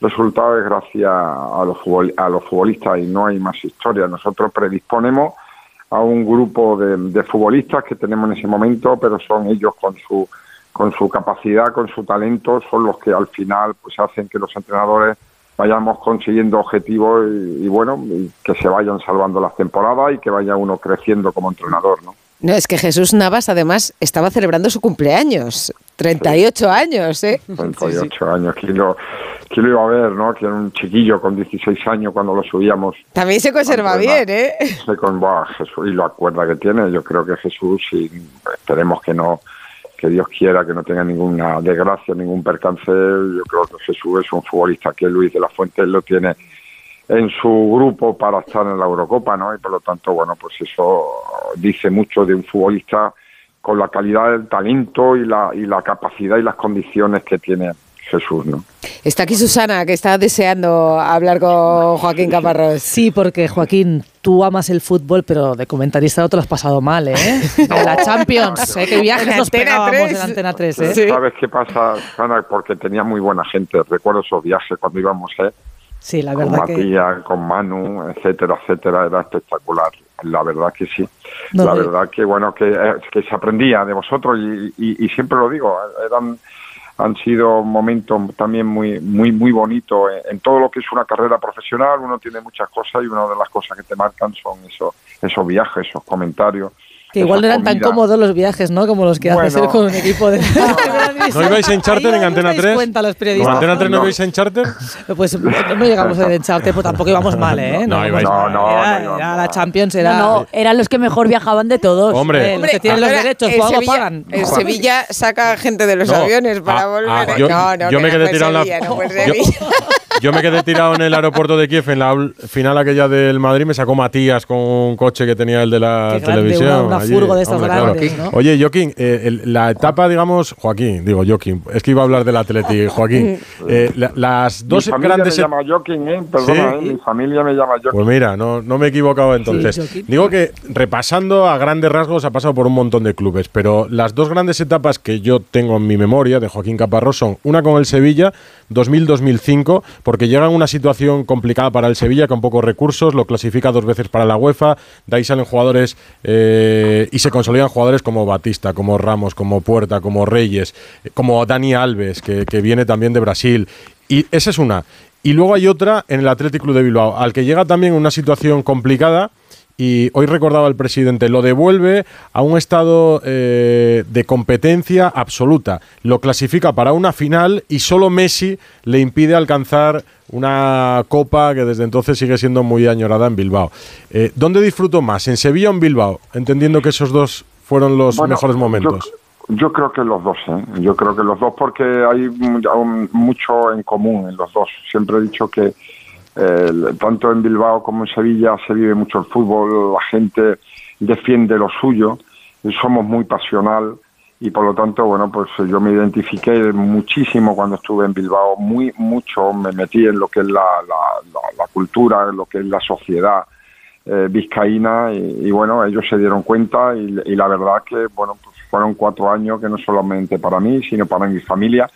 resultados, es gracias a los, a los futbolistas y no hay más historia. Nosotros predisponemos a un grupo de, de futbolistas que tenemos en ese momento, pero son ellos con su con su capacidad, con su talento, son los que al final pues hacen que los entrenadores vayamos consiguiendo objetivos y, bueno, y que se vayan salvando las temporadas y que vaya uno creciendo como entrenador, ¿no? No, es que Jesús Navas además estaba celebrando su cumpleaños, 38 años, ¿eh? 38 años, ¿quién lo, quién lo iba a ver, no? Que era un chiquillo con 16 años cuando lo subíamos. También se conserva bien, ¿eh? Se con, buah, Jesús, y lo acuerda que tiene, yo creo que Jesús, y esperemos que no, que Dios quiera que no tenga ninguna desgracia, ningún percance, yo creo que Jesús es un futbolista que Luis de la Fuente lo tiene en su grupo para estar en la Eurocopa, ¿no? Y por lo tanto, bueno, pues eso dice mucho de un futbolista con la calidad del talento y la, y la capacidad y las condiciones que tiene Jesús, ¿no? Está aquí Susana, que está deseando hablar con Joaquín Caparrós. Sí, porque Joaquín, tú amas el fútbol, pero de comentarista no te lo has pasado mal, ¿eh? En la Champions, ¿eh? Que viajes En nos pegábamos 3. en Antena 3, ¿eh? ¿Sabes qué pasa, Ana? Porque tenía muy buena gente. Recuerdo esos viajes cuando íbamos, ¿eh? Sí, la con verdad que... Matías, con Manu, etcétera, etcétera, era espectacular. La verdad que sí. No, la verdad que bueno que, eh, que se aprendía de vosotros y, y- y siempre lo digo, eran han sido momentos también muy muy muy bonitos en, en todo lo que es una carrera profesional. Uno tiene muchas cosas y una de las cosas que te marcan son esos esos viajes, esos comentarios. Que igual no eran tan comida. cómodos los viajes, ¿no? Como los que haces Bueno. él con un equipo de... ¿No ibais en charter en Antena 3? cuenta los ¿Con periodistas. Antena 3 no No. ibais en charter? Pues no no llegamos a echarte, pues tampoco íbamos mal, ¿eh? No, ibais mal. mal. Era, era la Champions, era... No, no, eran los que mejor viajaban de todos. Hombre. Eh, los que tienen los derechos, en por algo Sevilla- pagan. En Sevilla saca gente de los No. aviones para Ah, volver. ah, ¿eh? yo- no, no, me no quedé tirado en la- no yo- me quedé tirado en el aeropuerto de Kiev en la final aquella del Madrid. Me sacó Matías con un coche que tenía el de la Qué grande, televisión. una- una allí. furgo de estas Hombre, grandes, claro. ¿no? Oye, Joaquín, eh, el- la etapa, digamos, Joaquín, digo Joaquín, es que iba a hablar del Atleti, Joaquín. Eh, la- las dos mi familia grandes me llama Joaquín, ¿eh? Perdona, Sí. ¿eh? mi familia me llama Joaquín. Pues mira, no, no me he equivocado entonces. Sí. Digo que repasando a grandes rasgos ha pasado por un montón de clubes, pero las dos grandes etapas que yo tengo en mi memoria de Joaquín Caparrós son una con el Sevilla, 2000-2005, porque llega en una situación complicada para el Sevilla con pocos recursos, lo clasifica dos veces para la UEFA, de ahí salen jugadores eh, y se consolidan jugadores como Batista, como Ramos, como Puerta, como Reyes, eh, como Dani Alves, que, que viene también de Brasil. Y esa es una. Y luego hay otra en el Athletic Club de Bilbao, al que llega también una situación complicada. Y hoy recordaba el presidente, lo devuelve a un estado eh, de competencia absoluta. Lo clasifica para una final y solo Messi le impide alcanzar una copa que desde entonces sigue siendo muy añorada en Bilbao. Eh, ¿Dónde disfrutó más? ¿En Sevilla o en Bilbao? Entendiendo que esos dos fueron los Bueno, mejores momentos. Yo, yo creo que los dos, ¿eh? Yo creo que los dos porque hay mucho en común en los dos. Siempre he dicho que eh, tanto en Bilbao como en Sevilla se vive mucho el fútbol, la gente defiende lo suyo, y somos muy pasional y por lo tanto, bueno, pues yo me identifiqué muchísimo cuando estuve en Bilbao, muy mucho me metí en lo que es la, la, la, cultura, en lo que es la sociedad eh, vizcaína y, bueno, ellos se dieron cuenta y, y, la verdad que, bueno, pues fueron cuatro años que no solamente para mí, sino para mi familia,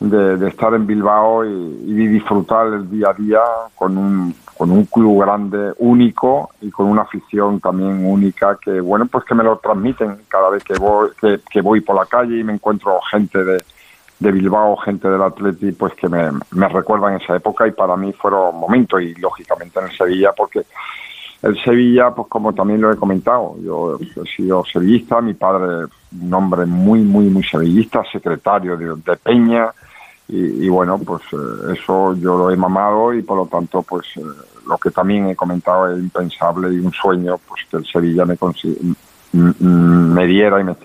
de, estar en Bilbao y, y, disfrutar el día a día con un, con un club grande, único y con una afición también única que, bueno, pues que me lo transmiten cada vez que voy, que, voy por la calle y me encuentro gente de, de Bilbao, gente del Atleti, pues que me, me recuerdan esa época y para mí fueron momentos y lógicamente en el Sevilla porque el Sevilla, pues como también lo he comentado, yo he sido sevillista, mi padre, un hombre muy, muy, muy sevillista, secretario de Peña, y, bueno, pues eh, eso yo lo he mamado y por lo tanto, pues eh, lo que también he comentado es impensable y un sueño, pues que el Sevilla me, me diera y me,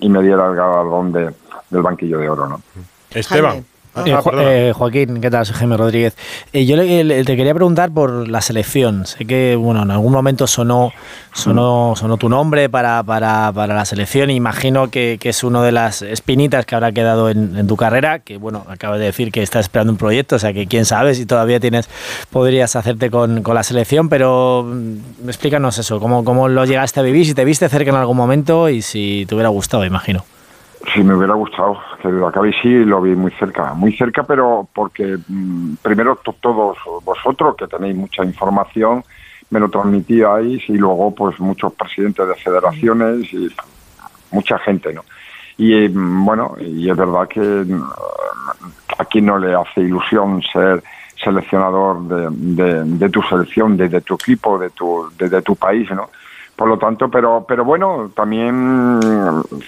y me diera el galardón de, del banquillo de oro, ¿no? Esteban. Eh, ah, eh, Joaquín, ¿qué tal? Soy Jaime Rodríguez. Eh, yo te quería preguntar por la selección. Sé que bueno, en algún momento sonó, sonó, sonó tu nombre para, para, para la selección. Imagino que, que, es una de las espinitas que habrá quedado en, tu carrera. Que bueno, acabas de decir que estás esperando un proyecto, o sea que quién sabe si todavía tienes, podrías hacerte con, con la selección. Pero mm, explícanos eso, cómo, cómo lo llegaste a vivir, si te viste cerca en algún momento y si te hubiera gustado, imagino. Sí, me hubiera gustado, que lo acabé sí lo vi muy cerca, muy cerca, pero porque mm, primero todos vosotros que tenéis mucha información me lo transmitíais y luego pues muchos presidentes de federaciones y mucha gente, ¿no? Y mm, bueno, y es verdad que mm, aquí no le hace ilusión ser seleccionador de, de, tu selección, de, de, tu equipo, de tu, de tu país, ¿no? Por lo tanto, pero, pero bueno, también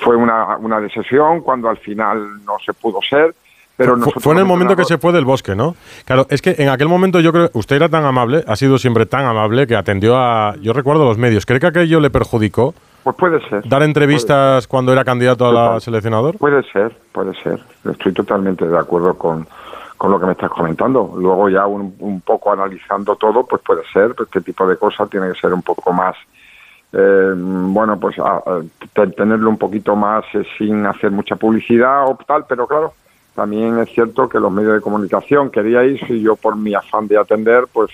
fue una, una decisión cuando al final no se pudo ser. Pero fue, fue en el momento que se fue del bosque, ¿no? Claro, es que en aquel momento yo creo usted era tan amable, ha sido siempre tan amable que atendió a, yo recuerdo los medios. ¿Cree que aquello le perjudicó? Pues puede ser. Dar entrevistas cuando era candidato a la seleccionador. Puede ser, puede ser. Estoy totalmente de acuerdo con, con lo que me estás comentando. Luego ya un, un poco analizando todo, pues puede ser, este tipo de cosas tiene que ser un poco más eh, bueno, pues a, tenerlo un poquito más eh, sin hacer mucha publicidad o tal, pero claro, también es cierto que los medios de comunicación queríais y yo por mi afán de atender, pues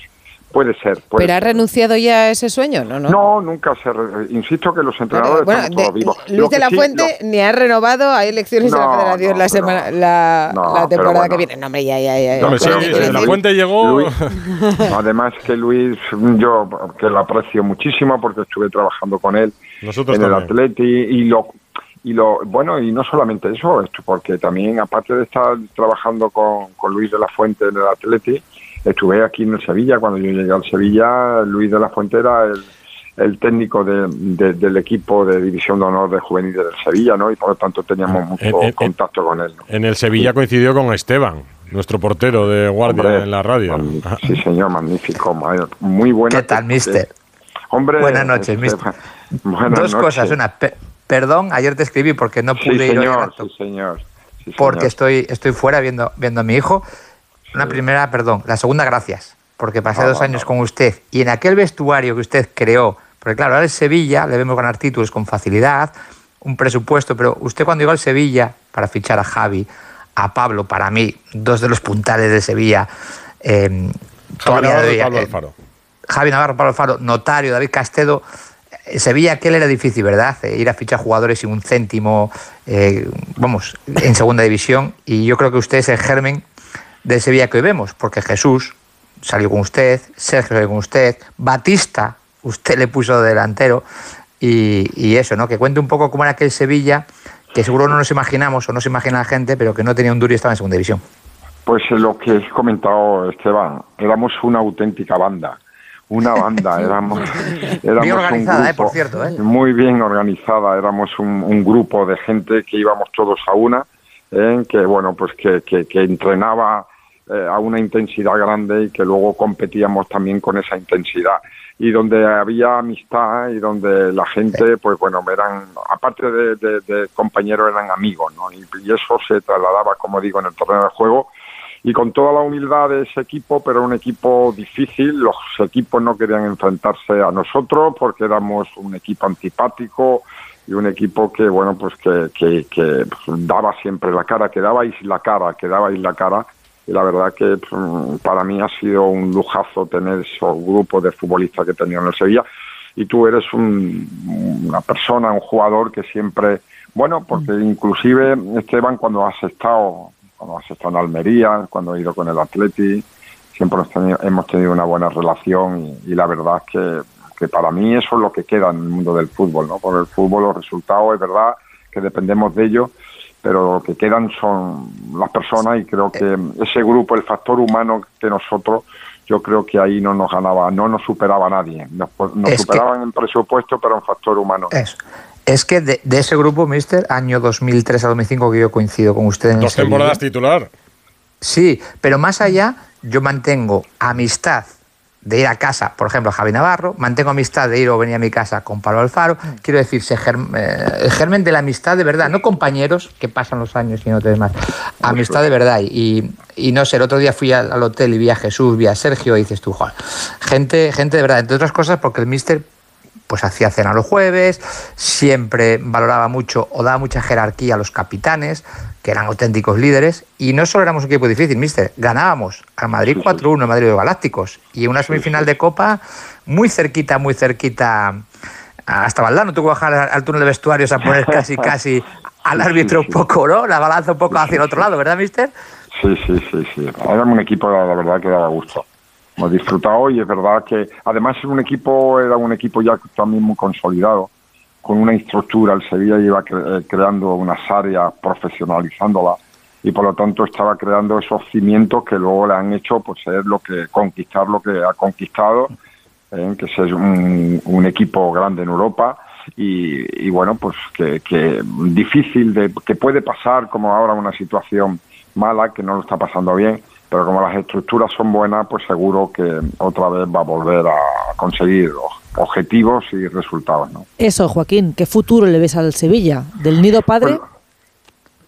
Puede ser. ¿Pero ha renunciado ya a ese sueño? No, no. No, nunca se. Insisto que los entrenadores bueno, están vivos. Luis de la Fuente ni ha renovado. Hay elecciones de la Federación la, semana, la, temporada que viene. No, hombre, ya, ya, ya. No, de la Fuente llegó. además que Luis, yo que lo aprecio muchísimo porque estuve trabajando con él Nosotros en el Atleti y lo y lo bueno y no solamente eso porque también aparte de estar trabajando con, con Luis de la Fuente en el Atleti Estuve aquí en el Sevilla, cuando yo llegué al Sevilla, Luis de la Fuente era el, técnico del equipo de División de Honor de Juveniles del Sevilla, ¿no? Y por lo tanto teníamos mucho contacto con él. En el Sevilla coincidió con Esteban, nuestro portero de guardia en la radio. Sí, señor, magnífico, muy bueno. ¿Qué tal, mister? Hombre, Buenas noches, mister. Dos cosas, una, perdón, ayer te escribí porque no pude ir señor, sí, señor. Sí, porque estoy estoy fuera viendo viendo a mi hijo una primera, perdón. La segunda, gracias. Porque pasé dos años con usted y en aquel vestuario que usted creó, porque claro, ahora en Sevilla le vemos ganar títulos con facilidad, un presupuesto, pero usted cuando llegó al Sevilla para fichar a Javi, a Pablo, para mí, dos de los puntales de Sevilla, eh, Javi Navarro, Pablo eh, Alfaro. Javi Navarro, Pablo Alfaro, Notario, David Castedo. Eh, Sevilla, aquel era difícil, ¿verdad? Eh, ir a fichar jugadores sin un céntimo, vamos, en segunda división. Y yo creo que usted es el germen de Sevilla que hoy vemos, porque Jesús salió con usted, Sergio salió con usted, Batista, usted le puso delantero, y, eso, ¿no? Que cuente un poco cómo era aquel Sevilla, que seguro no nos imaginamos o no se imagina la gente, pero que no tenía un duro y estaba en segunda división. Pues lo que he comentado, Esteban, éramos una auténtica banda. Una banda, éramos, éramos bien organizada, eh, por cierto. ¿eh? Muy bien organizada, éramos un grupo de gente que íbamos todos a una, ¿eh? que bueno pues que, que, entrenaba eh, a una intensidad grande y que luego competíamos también con esa intensidad y donde había amistad y donde la gente pues bueno eran aparte de, compañeros eran amigos ¿no? y, eso se trasladaba como digo en el terreno de juego y con toda la humildad de ese equipo, pero un equipo difícil. Los equipos no querían enfrentarse a nosotros porque éramos un equipo antipático, y un equipo que, bueno, pues que, que, que, pues, daba siempre la cara, que dabais la cara, que dabais la cara. Y la verdad que pues, para mí ha sido un lujazo tener esos grupos de futbolistas que tenía en el Sevilla. Y tú eres un- una persona, un jugador que siempre, bueno, porque inclusive Esteban cuando has estado, cuando has estado en Almería, cuando he ido con el Atleti, siempre hemos tenido, hemos tenido una buena relación y, y la verdad es que, que para mí eso es lo que queda en el mundo del fútbol, ¿no? Por el fútbol los resultados es verdad que dependemos de ellos, pero lo que quedan son las personas y creo que ese grupo, el factor humano que nosotros, yo creo que ahí no nos ganaba, no nos superaba nadie. Nos, nos Es que- superaban en presupuesto, pero en factor humano. Eso. Es que de, de ese grupo, mister, año 2003 a 2005, que yo coincido con usted en Dos temporadas titular. Sí, pero más allá, yo mantengo amistad de ir a casa, por ejemplo, a Javi Navarro, mantengo amistad de ir o venir a mi casa con Pablo Alfaro. Quiero decir, se germ- eh, el germen de la amistad de verdad, no compañeros que pasan los años y no te ves más. Amistad de verdad. Y, y no sé, el otro día fui al, al hotel y vi a Jesús, vi a Sergio y dices tú, Juan, gente, gente de verdad, entre otras cosas porque el mister pues hacía cena los jueves, siempre valoraba mucho o daba mucha jerarquía a los capitanes, que eran auténticos líderes, y no solo éramos un equipo difícil, mister, ganábamos al Madrid 4-1, el Madrid de Galácticos, y en una semifinal de Copa muy cerquita, muy cerquita, hasta Valdano tuvo que bajar al túnel de vestuarios a poner casi, casi al árbitro un poco, ¿no? La balanza un poco hacia el otro lado, ¿verdad, mister? Sí, sí, sí, sí. Era un equipo, la verdad, que daba gusto. Hemos disfrutado y es verdad que, además, era un equipo, era un equipo ya también muy consolidado, con una estructura. El Sevilla iba cre- eh, creando unas áreas, profesionalizándolas y por lo tanto estaba creando esos cimientos que luego le han hecho pues ser lo que conquistar lo que ha conquistado, eh, que es un, un equipo grande en Europa y, y bueno pues que, que difícil de que puede pasar como ahora una situación mala que no lo está pasando bien pero como las estructuras son buenas pues seguro que otra vez va a volver a conseguir objetivos y resultados ¿no? Eso, Joaquín, ¿qué futuro le ves al Sevilla? ¿Del nido padre?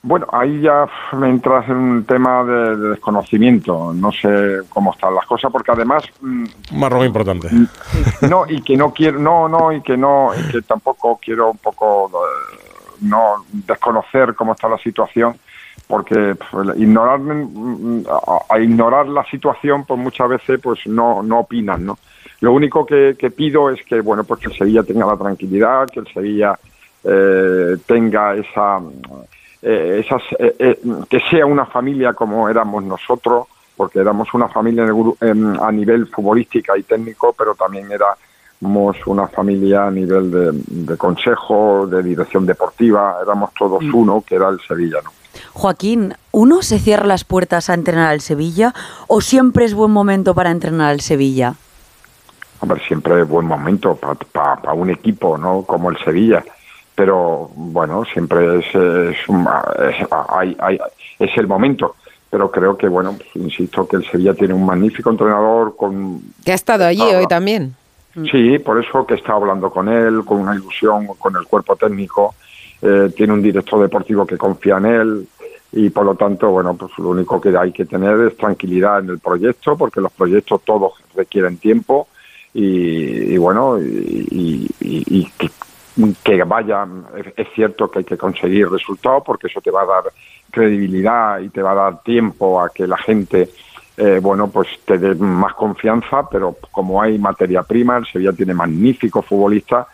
Bueno, ahí ya me entras en un tema de, de desconocimiento. No sé cómo están las cosas, porque además mm, Un marrón importante. no y que no quiero, no, no y que no y que tampoco quiero un poco eh, no desconocer cómo está la situación, porque pues, ignorar mm, a, a ignorar la situación, pues muchas veces pues no no opinan, ¿no? Lo único que, pido es que bueno pues que el Sevilla tenga la tranquilidad, que el Sevilla eh, tenga esa eh, esas, eh, eh, que sea una familia como éramos nosotros, porque éramos una familia a nivel futbolística y técnico, pero también éramos una familia a nivel de, de consejo, de dirección deportiva, éramos todos uno, que era el Sevilla, ¿no? Joaquín, ¿uno se cierra las puertas a entrenar al Sevilla o siempre es buen momento para entrenar al Sevilla? Hombre, siempre es buen momento para un equipo, ¿no? Como el Sevilla. Pero bueno, siempre es, es, es- hay- hay- es el momento. Pero creo que, bueno, pues, insisto que el Sevilla tiene un magnífico entrenador con Que ha estado allí Ah, hoy también. Sí, por eso que está hablando con él, con una ilusión, con el cuerpo técnico. eh, tiene un director deportivo que confía en él y por lo tanto, bueno, pues lo único que hay que tener es tranquilidad en el proyecto, porque los proyectos todos requieren tiempo y, y bueno, y, que, que vayan, es, es cierto que hay que conseguir resultados porque eso te va a dar credibilidad y te va a dar tiempo a que la gente eh, bueno, pues te dé más confianza, pero como hay materia prima, el Sevilla tiene magníficos futbolistas,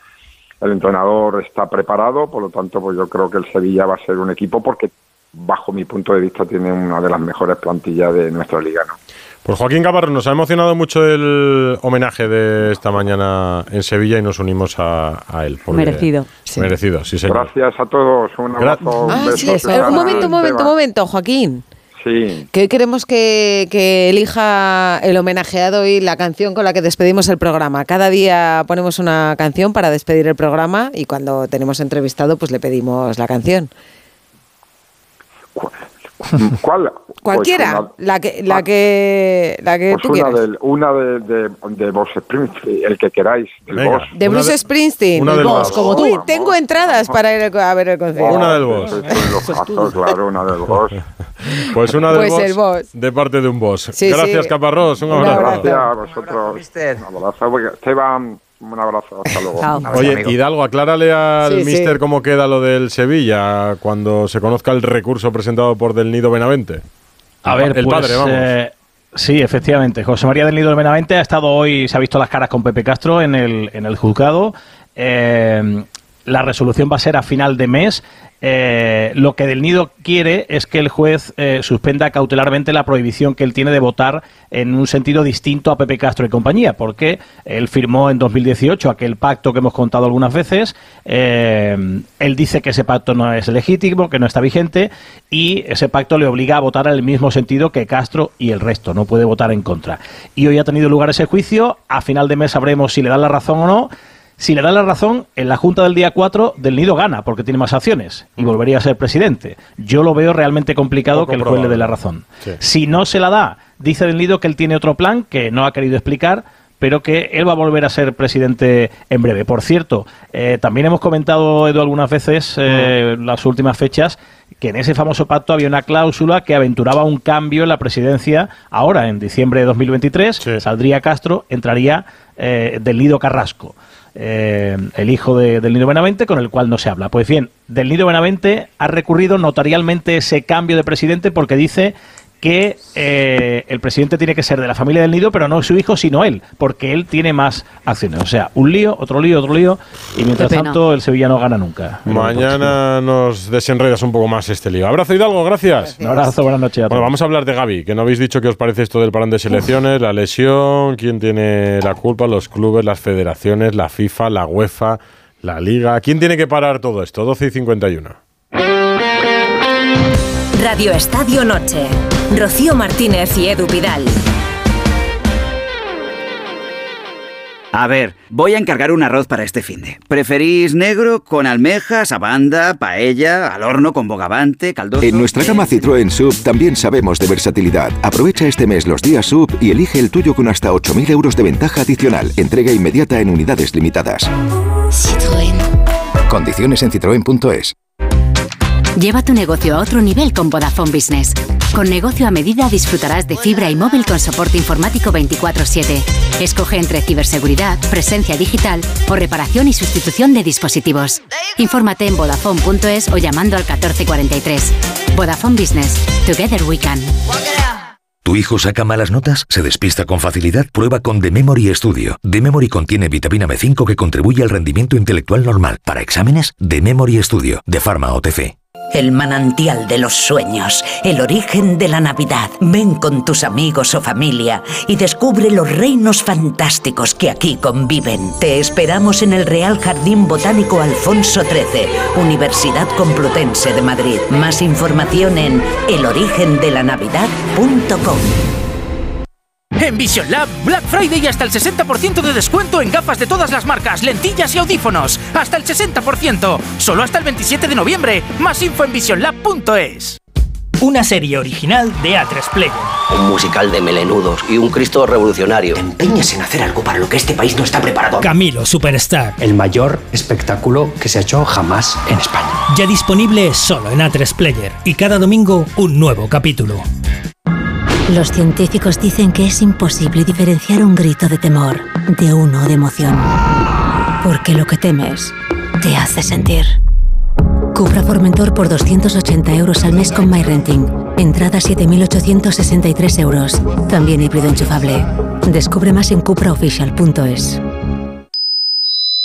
el entrenador está preparado, por lo tanto, pues yo creo que el Sevilla va a ser un equipo porque, bajo mi punto de vista, tiene una de las mejores plantillas de nuestra liga, ¿no? Pues Joaquín Caparrós, nos ha emocionado mucho el homenaje de esta mañana en Sevilla y nos unimos a, a él. Merecido. Merecido, sí, señor. Gracias a todos, un abrazo, un Ah, sí, un momento, un momento, un momento, Joaquín. Sí. Que hoy queremos que, que elija el homenajeado y la canción con la que despedimos el programa. Cada día ponemos una canción para despedir el programa y cuando tenemos entrevistado, pues le pedimos la canción. ¿Cuál? Cualquiera, Pues una- la que, la que, la que Pues tú una, quieras. del- una de, de, de Vos Springsteen, el que queráis, del Venga. Boss. De Bruce Springsteen. una del Boss. como tú. Uy, tengo entradas para ir a ver el concierto. Una del Boss. Claro, una del Boss. Pues una del Pues boss, el boss. de parte de un boss. Sí, Gracias, sí. Caparrós. Un Un abrazo. Gracias a vosotros. Un abrazo, Esteban, Un abrazo, hasta luego. Oye, Hidalgo, aclárale al Sí, sí. mister cómo queda lo del Sevilla cuando se conozca el recurso presentado por Del Nido Benavente. A ver, el pues, padre, vamos. eh, sí, efectivamente. José María del Nido del Benavente ha estado hoy, se ha visto las caras con Pepe Castro en el, en el juzgado. Eh, la resolución va a ser a final de mes. Eh, lo que Del Nido quiere es que el juez eh, suspenda cautelarmente la prohibición que él tiene de votar en un sentido distinto a Pepe Castro y compañía, porque él firmó en 2018 aquel pacto que hemos contado algunas veces. eh, él dice que ese pacto no es legítimo, que no está vigente, y ese pacto le obliga a votar en el mismo sentido que Castro y el resto, no puede votar en contra. Y hoy ha tenido lugar ese juicio, a final de mes sabremos si le dan la razón o no. Si le dan la razón, en la Junta del día 4 del Nido gana, porque tiene más acciones, y volvería a ser presidente. Yo lo veo realmente complicado Poco que el juez le dé la razón. Sí. Si no se la da, dice del Nido que él tiene otro plan que no ha querido explicar, pero que él va a volver a ser presidente en breve. Por cierto, eh, también hemos comentado, Edu, algunas veces, eh, las últimas fechas, que en ese famoso pacto había una cláusula que aventuraba un cambio en la presidencia ahora, en diciembre de 2023. Saldría Castro, entraría eh, del Nido Carrasco. Eh, el hijo de- del Nido Benavente, con el cual no se habla. Pues bien, del Nido Benavente ha recurrido notarialmente ese cambio de presidente porque dice que eh, el presidente tiene que ser de la familia del Nido, pero no su hijo, sino él, porque él tiene más acciones. O sea, un lío, otro lío, otro lío, y mientras tanto el Sevilla no gana nunca. Mañana nos desenredas un poco más este lío. Abrazo Hidalgo, gracias. Un abrazo, buenas noches a todos. Bueno, vamos a hablar de Gaby, que no habéis dicho qué os parece esto del parón de selecciones, la lesión, quién tiene la culpa, los clubes, las federaciones, la FIFA, la UEFA, la Liga. ¿Quién tiene que parar todo esto? 12 y 51. Radio Estadio Noche. Rocío Martínez y Edu Pidal. A ver, voy a encargar un arroz para este finde. ¿Preferís negro con almejas, abanda, paella, al horno con bogavante, caldoso? En nuestra gama Citroën Sub también sabemos de versatilidad. Aprovecha este mes los días Sub y elige el tuyo con hasta 8.000 euros de ventaja adicional. Entrega inmediata en unidades limitadas. Condiciones en citroen.es. Lleva tu negocio a otro nivel con Vodafone Business. Con negocio a medida disfrutarás de fibra y móvil con soporte informático 24/7. Escoge entre ciberseguridad, presencia digital o reparación y sustitución de dispositivos. Infórmate en vodafone.es o llamando al 1443. Vodafone Business. Together we can. ¿Tu hijo saca malas notas? ¿Se despista con facilidad? Prueba con The Memory Studio. The Memory contiene vitamina B5 que contribuye al rendimiento intelectual normal. Para exámenes, The Memory Studio, de Pharma OTC. El manantial de los sueños, el origen de la Navidad. Ven con tus amigos o familia y descubre los reinos fantásticos que aquí conviven. Te esperamos en el Real Jardín Botánico Alfonso XIII, Universidad Complutense de Madrid. Más información en elorigendelanavidad.com. En Vision Lab, Black Friday y hasta el 60% de descuento en gafas de todas las marcas, lentillas y audífonos. Hasta el 60%. Solo hasta el 27 de noviembre. Más info en visionlab.es. Una serie original de A3 Player. Un musical de melenudos y un Cristo revolucionario. Te empeñas en hacer algo para lo que este país no está preparado. Camilo Superstar. El mayor espectáculo que se ha hecho jamás en España. Ya disponible solo en A3 Player. Y cada domingo un nuevo capítulo. Los científicos dicen que es imposible diferenciar un grito de temor de uno de emoción. Porque lo que temes te hace sentir. Cupra Formentor por 280 euros al mes con MyRenting. Entrada 7.863 euros. También híbrido enchufable. Descubre más en cupraofficial.es.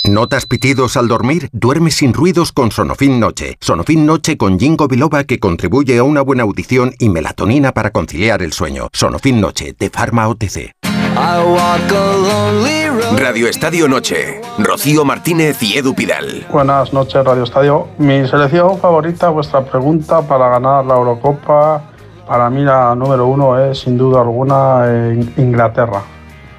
¿Notas pitidos al dormir? Duerme sin ruidos con Sonofin Noche. Sonofin Noche con Jingo Biloba que contribuye a una buena audición y melatonina para conciliar el sueño. Sonofin Noche de Pharma OTC. Radio Estadio Noche. Rocío Martínez y Edu Pidal. Buenas noches, Radio Estadio. Mi selección favorita, vuestra pregunta para ganar la Eurocopa, para mí la número uno es sin duda alguna Inglaterra,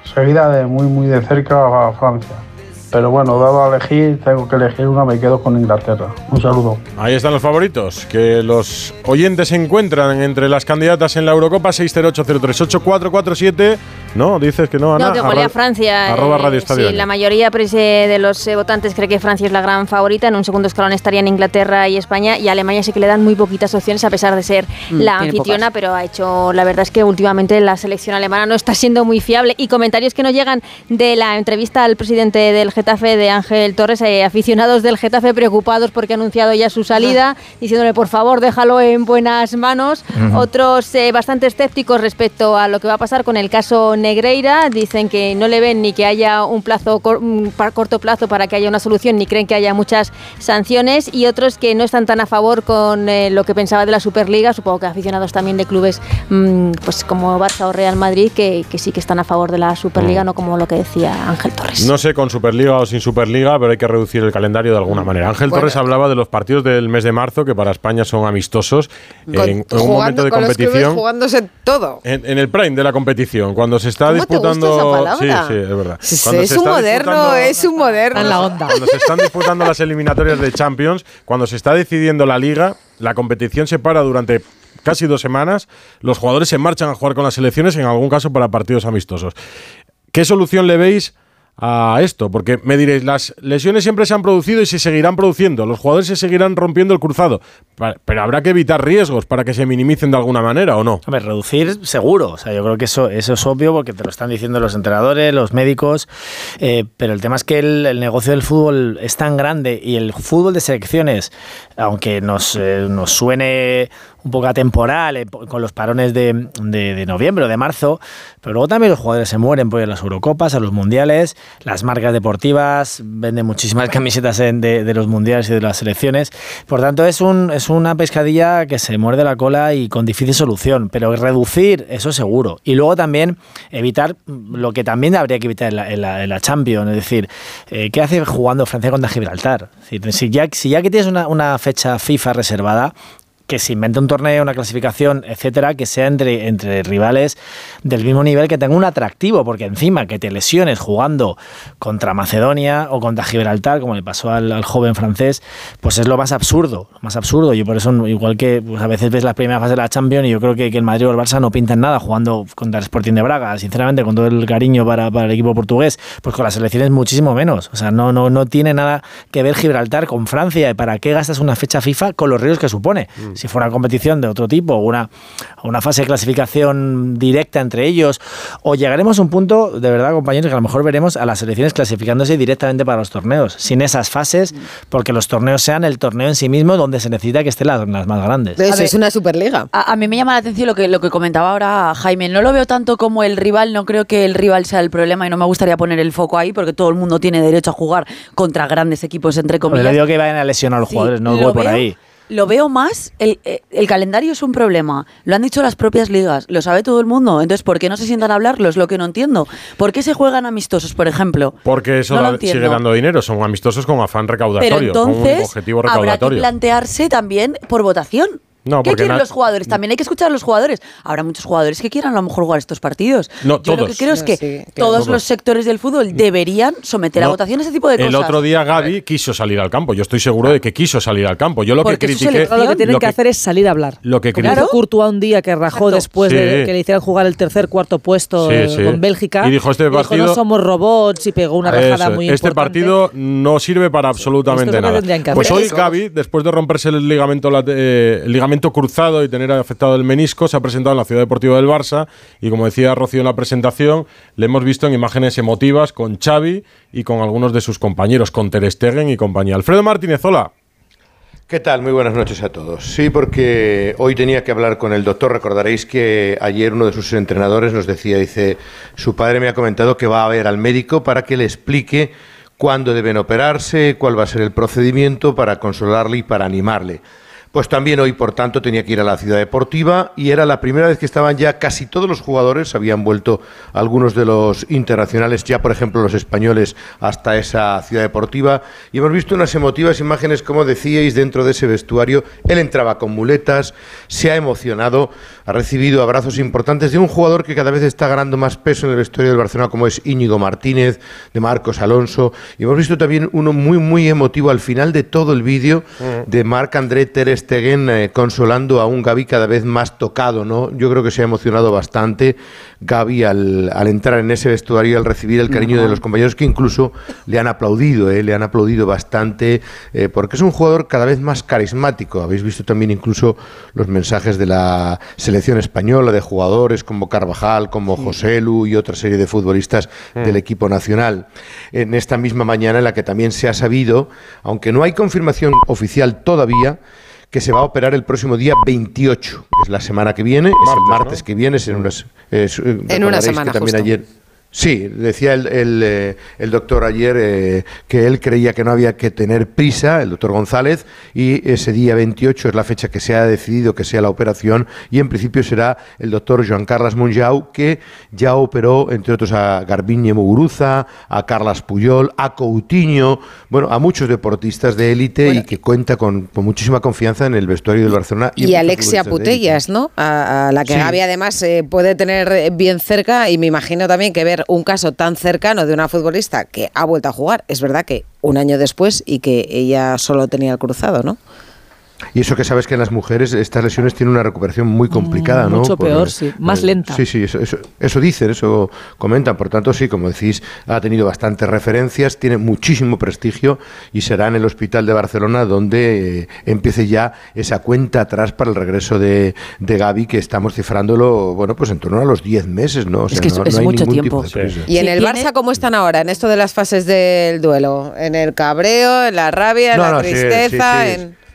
seguida de muy muy de cerca a Francia. Pero bueno, dado a elegir, tengo que elegir una, me quedo con Inglaterra. Un saludo. Ahí están los favoritos, que los oyentes se encuentran entre las candidatas en la Eurocopa 608038447. No, dices que no, Ana. No, que golea Francia. Arroba eh, Radio Estadio. Sí, la mayoría pues, eh, de los eh, votantes cree que Francia es la gran favorita. En un segundo escalón estarían Inglaterra y España. Y a Alemania sí que le dan muy poquitas opciones, a pesar de ser Mm, la anfitriona. Pero ha hecho, la verdad es que últimamente la selección alemana no está siendo muy fiable. Y comentarios que nos llegan de la entrevista al presidente del Getafe, de Ángel Torres, eh, aficionados del Getafe preocupados porque ha anunciado ya su salida, diciéndole por favor déjalo en buenas manos. Otros eh, bastante escépticos respecto a lo que va a pasar con el caso Negreira. Dicen que no le ven ni que haya un plazo cor- un corto plazo para que haya una solución, ni creen que haya muchas sanciones. Y otros que no están tan a favor con eh, lo que pensaba de la Superliga. Supongo que aficionados también de clubes mm, pues como Barça o Real Madrid, que, que sí que están a favor de la Superliga, no como lo que decía Ángel Torres. No sé con Superliga o sin Superliga, pero hay que reducir el calendario de alguna manera. Ángel Bueno. Torres hablaba de los partidos del mes de marzo, que para España son amistosos, Con- en, un momento de con los clubes, competición. jugándose todo. En, en el prime de la competición, cuando se está ¿Cómo te gusta disputando. esa? Sí, sí, es verdad. Sí, Cuando es se un está moderno, es un moderno. En la onda. Cuando se están disputando las eliminatorias de Champions, cuando se está decidiendo la liga, la competición se para durante casi dos semanas, los jugadores se marchan a jugar con las selecciones, en algún caso para partidos amistosos. ¿Qué solución le veis a esto? Porque me diréis, las lesiones siempre se han producido y se seguirán produciendo, los jugadores se seguirán rompiendo el cruzado, pero habrá que evitar riesgos para que se minimicen de alguna manera, ¿o no? Hombre, reducir seguro. O sea, yo creo que eso, eso es obvio porque te lo están diciendo los entrenadores, los médicos. eh, pero el tema es que el, el negocio del fútbol es tan grande y el fútbol de selecciones, aunque nos, eh, nos suene un poco atemporal eh, con los parones de, de- noviembre o de marzo, pero luego también los jugadores se mueren por a las Eurocopas, a los mundiales, las marcas deportivas venden muchísimas camisetas en- de, de los mundiales y de las selecciones. Por tanto, es, un, es una pescadilla que se muerde la cola y con difícil solución, pero reducir, eso seguro. Y luego también evitar lo que también habría que evitar en la, Champions, es decir, eh, ¿qué hace jugando Francia contra Gibraltar? Si ya, si ya que tienes una, una fecha FIFA reservada, que se invente un torneo, una clasificación, etcétera, que sea entre, entre rivales del mismo nivel, que tenga un atractivo, porque encima que te lesiones jugando contra Macedonia o contra Gibraltar, como le pasó al, al joven francés, pues es lo más absurdo, lo más absurdo. Yo por eso, igual que pues, a veces ves las primeras fases de la Champions y yo creo que, que el Madrid o el Barça no pintan nada jugando contra el Sporting de Braga, sinceramente, con todo el cariño para, para el equipo portugués, pues con las selecciones muchísimo menos. O sea, no, no, no tiene nada que ver Gibraltar con Francia. ¿Y para qué gastas una fecha FIFA con los riesgos que supone? Si fuera una competición de otro tipo, una, una fase de clasificación directa entre ellos, o llegaremos a un punto, de verdad, compañeros, que a lo mejor veremos a las selecciones clasificándose directamente para los torneos, sin esas fases, porque los torneos sean el torneo en sí mismo donde se necesita que estén las, las más grandes. Eso es una superliga. A, a mí me llama la atención lo que, lo que comentaba ahora Jaime. No lo veo tanto como el rival, no creo que el rival sea el problema y no me gustaría poner el foco ahí porque todo el mundo tiene derecho a jugar contra grandes equipos, entre comillas. le digo que vayan a lesionar a los Sí, jugadores, no lo voy por veo- ahí. Lo veo más, el, eh, el calendario es un problema. Lo han dicho las propias ligas, lo sabe todo el mundo. Entonces, ¿por qué no se sientan a hablarlo? Es lo que no entiendo. ¿Por qué se juegan amistosos, por ejemplo? Porque eso No da- sigue dando dinero, son amistosos con afán recaudatorio, Pero con un entonces objetivo habrá que recaudatorio. plantearse también por votación. No, ¿Qué quieren los jugadores? También hay que escuchar a los jugadores. Habrá muchos jugadores que quieran a lo mejor jugar estos partidos. No, Yo lo que todos. creo es No, que sí, claro. todos Todos. los sectores del fútbol deberían someter a votación ese tipo de cosas. El otro día Gaby quiso salir al campo. Yo estoy seguro de que quiso salir al campo. Yo lo que Porque critiqué. Lo que tienen lo que, hacer es salir a hablar. Lo que critiqué- hizo Courtois un día que rajó después de que le hicieran jugar el tercer, cuarto puesto Sí, eh, sí. con Bélgica. Y dijo, este partido- no somos robots y pegó una rajada Eso, muy este importante. partido no sirve para absolutamente nada. Pues hoy Gaby, después de romperse el ligamento, eh, cruzado y tener afectado el menisco, se ha presentado en la Ciudad Deportiva del Barça y como decía Rocío en la presentación, le hemos visto en imágenes emotivas con Xavi y con algunos de sus compañeros, con Ter Stegen y compañía. Alfredo Martínez, hola. ¿Qué tal? Muy buenas noches a todos. Sí, porque hoy tenía que hablar con el doctor. Recordaréis que ayer uno de sus entrenadores nos decía, dice, su padre me ha comentado que va a ver al médico para que le explique cuándo deben operarse, cuál va a ser el procedimiento para consolarle y para animarle. Pues también hoy, por tanto, tenía que ir a la ciudad deportiva y era la primera vez que estaban ya casi todos los jugadores, habían vuelto algunos de los internacionales, ya por ejemplo los españoles, hasta esa ciudad deportiva y hemos visto unas emotivas imágenes, como decíais, dentro de ese vestuario. Él entraba con muletas, se ha emocionado, ha recibido abrazos importantes de un jugador que cada vez está ganando más peso en el vestuario del Barcelona, como es Íñigo Martínez, de Marcos Alonso. Y hemos visto también uno muy, muy emotivo al final de todo el vídeo de Marc André Ter Stegen eh, consolando a un Gaby cada vez más tocado, ¿no? Yo creo que se ha emocionado bastante Gaby al, al entrar en ese vestuario y al recibir el cariño de los compañeros que incluso le han aplaudido, ¿eh? le han aplaudido bastante, eh, porque es un jugador cada vez más carismático. Habéis visto también incluso los mensajes de la selección española, de jugadores como Carvajal, como José Lu y otra serie de futbolistas Mm. del equipo nacional. En esta misma mañana en la que también se ha sabido, aunque no hay confirmación oficial todavía, que se va a operar el próximo día 28, que es la semana que viene, es el martes que viene, es en unas... es, eh, En una semana, que también justo. ayer Sí, decía el, el, eh, el doctor ayer eh, que él creía que no había que tener prisa, el doctor González, y ese día 28 es la fecha que se ha decidido que sea la operación, y en principio será el doctor Joan Carles Monjau, que ya operó, entre otros, a Garbiñe Muguruza, a Carlas Puyol, a Coutinho, bueno, a muchos deportistas de élite y que cuenta con, con muchísima confianza en el vestuario del Barcelona. Y muchos Alexia. Putellas, ¿no? A, a la que Sí. Gaby además eh, puede tener bien cerca y me imagino también que ver un caso tan cercano de una futbolista que ha vuelto a jugar, es verdad que un año después y que ella solo tenía el cruzado, ¿no? Y eso que sabes que en las mujeres estas lesiones tienen una recuperación muy complicada, ¿no? mucho peor, sí, más eh, lenta. Sí, sí, eso, eso, eso dicen, eso comentan. Por tanto, sí, como decís, ha tenido bastantes referencias, tiene muchísimo prestigio y será en el Hospital de Barcelona donde eh, empiece ya esa cuenta atrás para el regreso de, de Gaby, que estamos cifrándolo, bueno, pues en torno a los 10 meses, ¿no? O Es que es- no, es no hay mucho ningún tiempo. tipo de prisa. Y en el Barça, ¿cómo están ahora? En esto de las fases del duelo. En el cabreo, en la rabia, en No, la no, sí, tristeza. sí, sí. en...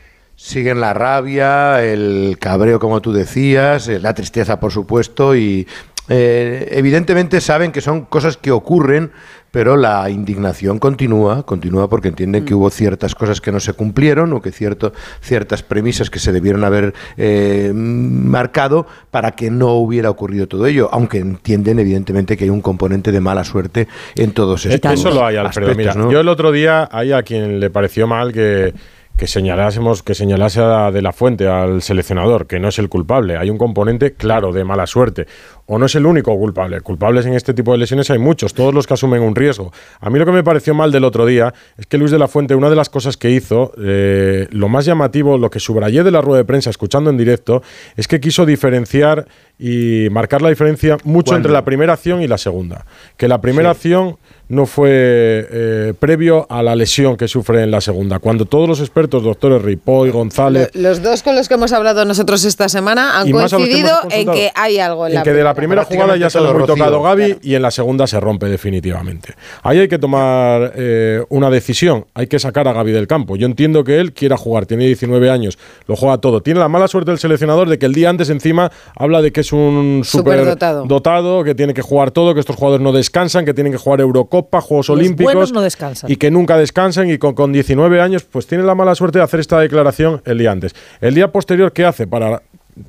Siguen la rabia, el cabreo, como tú decías, eh, la tristeza, por supuesto, y eh, evidentemente saben que son cosas que ocurren, pero la indignación continúa, continúa porque entienden que hubo ciertas cosas que no se cumplieron o que cierto, ciertas premisas que se debieron haber eh, marcado para que no hubiera ocurrido todo ello, aunque entienden evidentemente que hay un componente de mala suerte en todos estos Eh, Eso lo hay, Alfredo. aspectos, Mira, ¿no? yo el otro día hay a quien le pareció mal que, que señalásemos, que señalase a De La Fuente, al seleccionador, que no es el culpable. Hay un componente claro de mala suerte. O no es el único culpable. Culpables en este tipo de lesiones hay muchos, todos los que asumen un riesgo. A mí lo que me pareció mal del otro día es que Luis de la Fuente, una de las cosas que hizo, eh, lo más llamativo, lo que subrayé de la rueda de prensa escuchando en directo, es que quiso diferenciar y marcar la diferencia mucho ¿Cuándo? entre la primera acción y la segunda. Que la primera acción no fue eh, previo a la lesión que sufre en la segunda. Cuando todos los expertos, doctores Ripoll, González, Lo- Los dos con los que hemos hablado nosotros esta semana han que coincidido en que hay algo en, en la que de la primera. primera jugada ya sale muy tocado Gaby y en la segunda se rompe definitivamente. Ahí hay que tomar eh, una decisión. Hay que sacar a Gaby del campo. Yo entiendo que él quiera jugar, tiene 19 años, lo juega todo. Tiene la mala suerte del seleccionador de que el día antes encima habla de que es un super Superdotado. dotado, que tiene que jugar todo, que estos jugadores no descansan, que tienen que jugar Eurocopa, Juegos Los Olímpicos no descansan. y que nunca descansan y con, con 19 años pues tiene la mala suerte de hacer esta declaración el día antes. El día posterior, ¿qué hace? Para,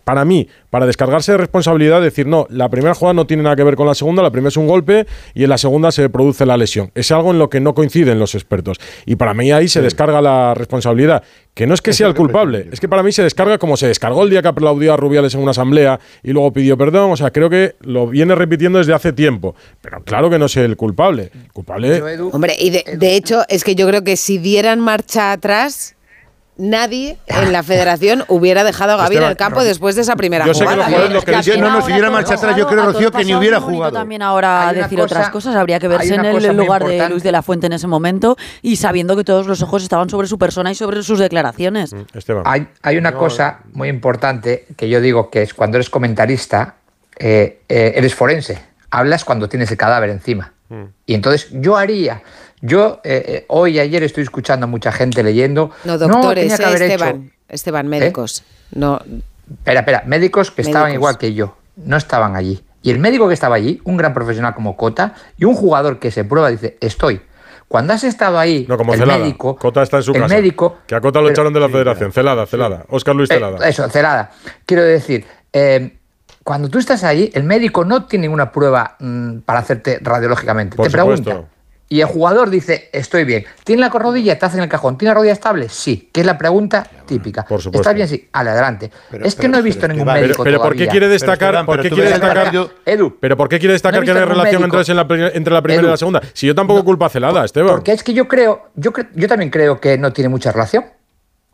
para mí, para descargarse de responsabilidad, decir, no, la primera jugada no tiene nada que ver con la segunda, la primera es un golpe y en la segunda se produce la lesión. Es algo en lo que no coinciden los expertos. Y para mí ahí se descarga la responsabilidad. Que no es que sea el culpable, es que para mí se descarga como se descargó el día que aplaudió a Rubiales en una asamblea y luego pidió perdón. O sea, creo que lo viene repitiendo desde hace tiempo. Pero claro que no es el culpable. El culpable Hombre, y de, de hecho, es que yo creo que si dieran marcha atrás, nadie en la federación hubiera dejado a Gaby en el campo después de esa primera yo sé que jugada. los jugadores lo que Yo- no, no, si diera marcha atrás, yo creo, Rocío, que ni hubiera jugado. también ahora decir cosa- otras cosas. Habría que verse en el lugar de. Luis de la Fuente en ese momento y sabiendo que todos los ojos estaban sobre su persona y sobre sus declaraciones. Esteban. Hay, hay una cosa muy importante que yo digo que es cuando eres comentarista, eh, eh, eres forense. Hablas cuando tienes el cadáver encima. Y entonces yo haría, yo eh, eh, hoy y ayer estoy escuchando a mucha gente leyendo. No, doctores, tenía que eh, haber hecho- Esteban. Esteban, médicos. No, Espera, espera, médicos que estaban igual que yo, no estaban allí. Y el médico que estaba allí, un gran profesional como Cota, y un jugador que se prueba, dice, estoy. cuando has estado ahí, No, como el Celada. médico, Cota está en su el casa. médico, Que a Cota lo pero- echaron de la federación. Celada, Celada. Óscar Luis Eh, Celada. eso, celada. Quiero decir, eh, cuando tú estás ahí, el médico no tiene ninguna prueba mm, para hacerte radiológicamente. Por te supuesto. pregunta. Y el jugador dice, estoy bien. ¿Tiene la rodilla? ¿Te hacen el cajón? ¿Tiene la rodilla estable? Sí, que es la pregunta típica. supuesto. ¿Está bien? Sí. Ale, adelante. es que pero- no he visto ningún médico Pero, pero ¿por qué quiere destacar? ¿Por qué quiere destacar? partido- Edu, Pero ¿por qué quiere destacar no que no hay relación médico. entonces en la, entre la primera y la segunda? Si yo tampoco culpa a Celada, Esteban. Porque es que yo creo, yo, cre- yo también creo que no tiene mucha relación.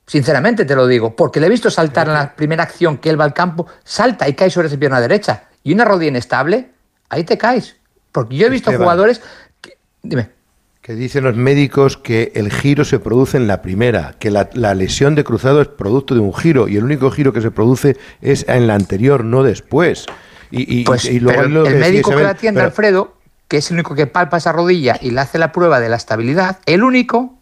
Sinceramente te lo digo, porque le he visto saltar en la primera acción que él va al campo, salta y cae sobre esa pierna derecha. Y una rodilla inestable, ahí te caes. Porque yo he visto Esteban. jugadores. Dime. Que dicen los médicos que el giro se produce en la primera, que la, la lesión de cruzado es producto de un giro y el único giro que se produce es en la anterior, no después. Y, y, Pues, y luego pero el médico que la atiende, Alfredo, que es el único que palpa esa rodilla y le hace la prueba de la estabilidad, el único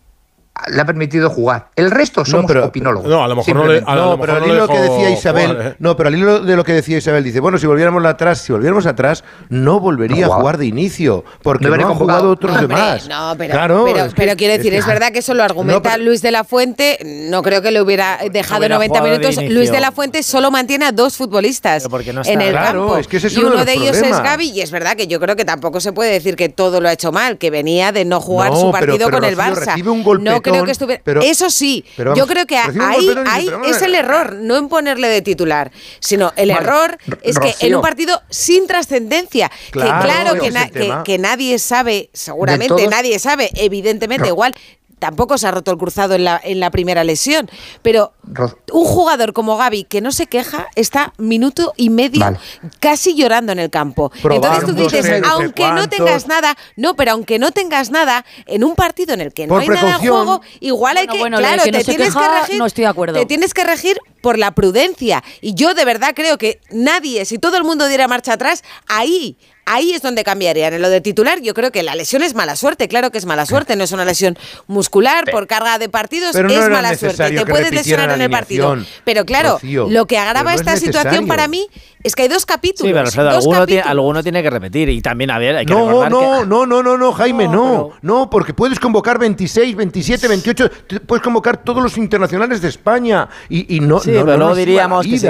le ha permitido jugar. El resto somos opinólogos. No, a lo mejor no le- a lo No, pero al no hilo que dejó decía Isabel, jugar, ¿eh? no, pero al hilo de lo que decía Isabel dice, bueno, si volviéramos atrás, si volviéramos atrás, no volvería No a jugar de inicio, porque No no, hubiera han convocado. jugado otros Hombre, demás. No, pero, Claro, pero, es que- pero quiero decir, que- es verdad que eso lo argumenta No, pero- Luis de la Fuente. No creo que le hubiera dejado hubiera 90 jugado de minutos. Luis de la Fuente solo mantiene a dos futbolistas no en el Claro, campo. es que ese es y uno de uno los de ellos es. Gaby. Y es verdad que yo creo que tampoco se puede decir que todo lo ha hecho mal, que venía de no jugar No, su partido con el Barça. recibe un no creo que estuviera. pero- eso sí, pero yo creo que ahí, dice, es el error, no en ponerle de titular, sino el Vale. error es que en un partido sin trascendencia, que Claro, claro que, na- el que- nadie sabe, seguramente nadie sabe, evidentemente igual. Tampoco se ha roto el cruzado en la, en la primera lesión. Pero Ro- un jugador como Gaby, que no se queja, está minuto y medio Vale. casi llorando en el campo. Probando, Entonces tú dices, no sé aunque no tengas nada, no, pero aunque no tengas nada, en un partido en el que no Por hay nada en juego, igual hay Bueno, que, bueno, claro, que no te se tienes que queja, regir, no estoy de acuerdo. te tienes que regir por la prudencia. Y yo de verdad creo que nadie, si todo el mundo diera marcha atrás, ahí, ahí es donde cambiarían. En lo de titular, yo creo que la lesión es mala suerte, claro que es mala suerte, no es una lesión muscular por carga de partidos, Pero no es mala suerte. necesario Te puedes lesionar en el partido. Pero claro, Rocío, lo que agrava no es esta situación para mí es que hay dos capítulos. Sí, pero Alfredo, dos alguno tiene, capítulos. alguno tiene que repetir. Y también, a ver, hay que No, recordar no, que- no, no, no, no, Jaime, No, no, no, porque puedes convocar 26, 27, 28, te- puedes convocar todos los internacionales de España y, y no. Sí, no, pero luego diríamos que se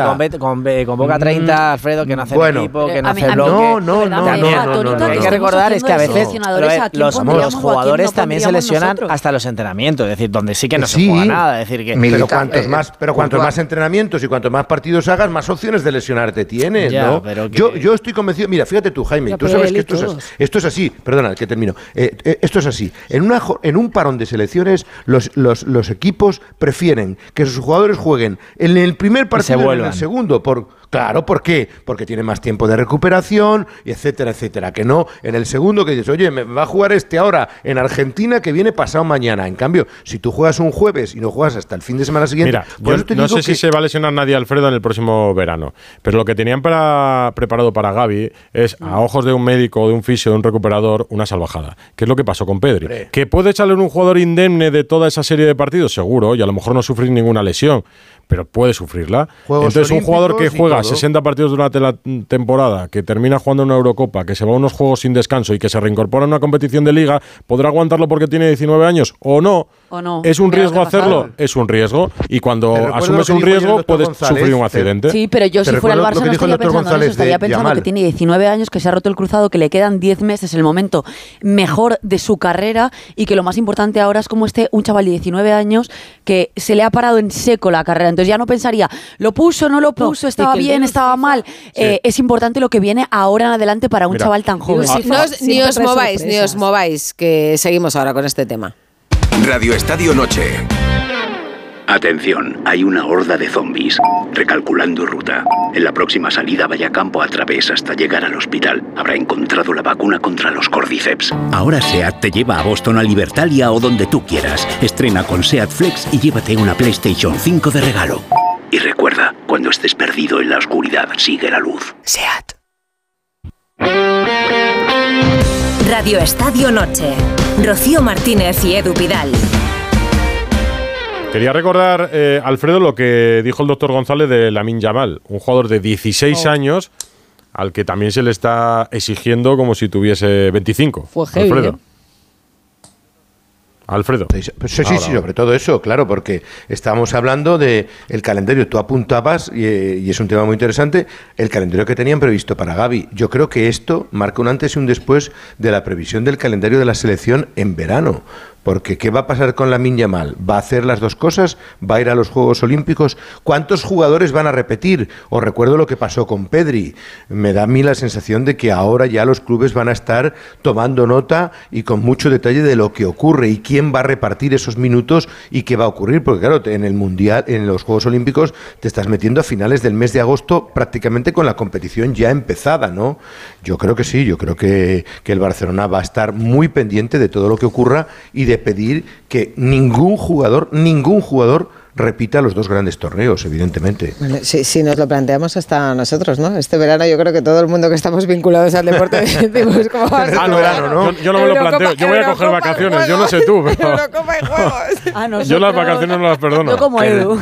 convoca 30, Alfredo, que no hace Bueno. equipo, que no hace bloque. No, no, no, También, no, no, no, hay que recordar es que a veces seleccionadores, lo- ¿a quién los, jugadores también se lesionan nosotros? hasta los entrenamientos, es decir, donde sí que no se juega nada. Es decir, que Pero cuantos eh, más, pero cuantos más entrenamientos y cuantos más partidos hagas, más opciones de lesionarte tienes, Ya, ¿no? pero que- yo, yo estoy convencido. Mira, fíjate tú, Jaime, Ya, tú sabes que esto es, así, esto es así. Perdona, que termino. Eh, eh, esto es así. En una en un parón de selecciones, los, los, los equipos prefieren que sus jugadores jueguen en el primer partido y en el segundo. Por, claro, ¿por qué? Porque tiene más tiempo de recuperación, y etcétera, etcétera. Que no en el segundo que dices, oye, me va a jugar este ahora en Argentina que viene pasado mañana. En cambio, si tú juegas un jueves y no juegas hasta el fin de semana siguiente, Mira, por yo eso te no digo sé si se va a lesionar nadie Alfredo en el próximo verano, pero lo que tenían para, preparado para Gaby es, a ojos de un médico, de un fisio, de un recuperador, una salvajada. ¿Qué es lo que pasó con Pedri? ¿Que puede salir un jugador indemne de toda esa serie de partidos? Seguro, y a lo mejor no sufrir ninguna lesión, pero puede sufrirla. Juegos Entonces, un jugador que juega todo. 60 partidos durante la temporada, que termina jugando una Eurocopa, que se va a unos juegos sin descanso y que se reincorpora a una competición de liga, ¿podrá aguantarlo porque tiene 19 años o no? ¿O no? ¿Es un riesgo hacerlo? Es un riesgo. Y cuando asumes un riesgo, puedes González, sufrir un te- accidente. Sí, pero yo si fuera el Barça no estaría pensando en González eso, estaría pensando que tiene 19 años, que se ha roto el cruzado, que le quedan 10 meses, el momento mejor de su carrera y que lo más importante ahora es como este un chaval de 19 años que se le ha parado en seco la carrera. Entonces ya no pensaría, lo puso, no lo puso, estaba bien, estaba mal. Eh, es importante lo que viene ahora en adelante para un Mira, chaval tan joven. No ni os mováis, ni os mováis, que seguimos ahora con este tema. Radio Estadio Noche. Atención, hay una horda de zombies. Recalculando ruta. En la próxima salida vaya campo a través hasta llegar al hospital. Habrá encontrado la vacuna contra los cordyceps. Ahora SEAT te lleva a Boston, a Libertalia o donde tú quieras. Estrena con SEAT Flex y llévate una PlayStation 5 de regalo. Y recuerda, cuando estés perdido en la oscuridad, sigue la luz. SEAT. Radio Estadio Noche. Rocío Martínez y Edu Pidal. Quería recordar, eh, Alfredo, lo que dijo el doctor González de Lamin Yamal, un jugador de 16 Oh. años al que también se le está exigiendo como si tuviese 25. Fue heavy, Alfredo. ¿eh? Alfredo. Pues sí, sí, Ahora, sí, sobre todo eso, claro, porque estamos hablando de el calendario. Tú apuntabas, y, eh, y es un tema muy interesante, el calendario que tenían previsto para Gaby. Yo creo que esto marca un antes y un después de la previsión del calendario de la selección en verano. Porque ¿qué va a pasar con la Yamal? ¿Va a hacer las dos cosas? ¿Va a ir a los Juegos Olímpicos? ¿Cuántos jugadores van a repetir? Os recuerdo lo que pasó con Pedri. Me da a mí la sensación de que ahora ya los clubes van a estar tomando nota y con mucho detalle de lo que ocurre y quién va a repartir esos minutos y qué va a ocurrir. Porque claro, en el Mundial, en los Juegos Olímpicos, te estás metiendo a finales del mes de agosto prácticamente con la competición ya empezada, ¿no? Yo creo que sí, yo creo que, que el Barcelona va a estar muy pendiente de todo lo que ocurra y de pedir que ningún jugador, ningún jugador repita los dos grandes torneos, evidentemente. Bueno, si, si nos lo planteamos hasta nosotros, ¿no? Este verano yo creo que todo el mundo que estamos vinculados al deporte decimos cómo va a ser Ah, no, verano, no, yo, yo no me lo planteo. Yo voy a coger vacaciones. Yo no sé tú, pero Eurocopa y Juegos. Ah, yo las vacaciones no las perdono. Yo como Edu.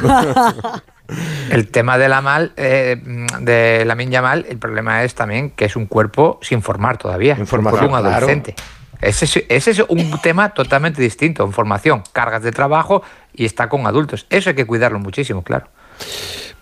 El tema de la mal, eh, de la Yamal, el problema es también que es un cuerpo sin formar todavía. Información, un claro. Ese es, ese es un tema totalmente distinto. En formación, cargas de trabajo y está con adultos. Eso hay que cuidarlo muchísimo, claro.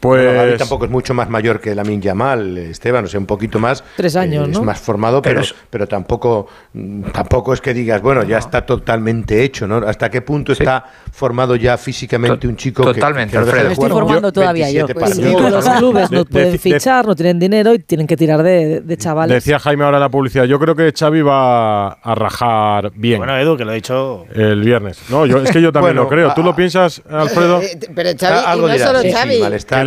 Bueno, Gaby Pues tampoco es mucho más mayor que Lamin Yamal, Esteban, o sea, un poquito más. Tres años, eh, ¿no? Es más formado, pero, Pero tampoco, mm, tampoco es que digas, bueno, ya está totalmente hecho, ¿no? ¿Hasta qué punto está formado ya físicamente To- un chico que- totalmente, que, de Alfredo. Me estoy formando todavía yo. 27 Pues sí, Y los ¿no? clubes no De- pueden de- fichar, no tienen dinero y tienen que tirar de, de chavales. Decía Jaime ahora en la publicidad. Yo creo que Xavi va a rajar bien Bueno, Edu, que lo he dicho. el viernes. No, yo, es que yo también Bueno, lo creo. ¿Tú lo piensas, Alfredo? Eh, Pero Xavi, y Algo no solo sí, sí, Xavi.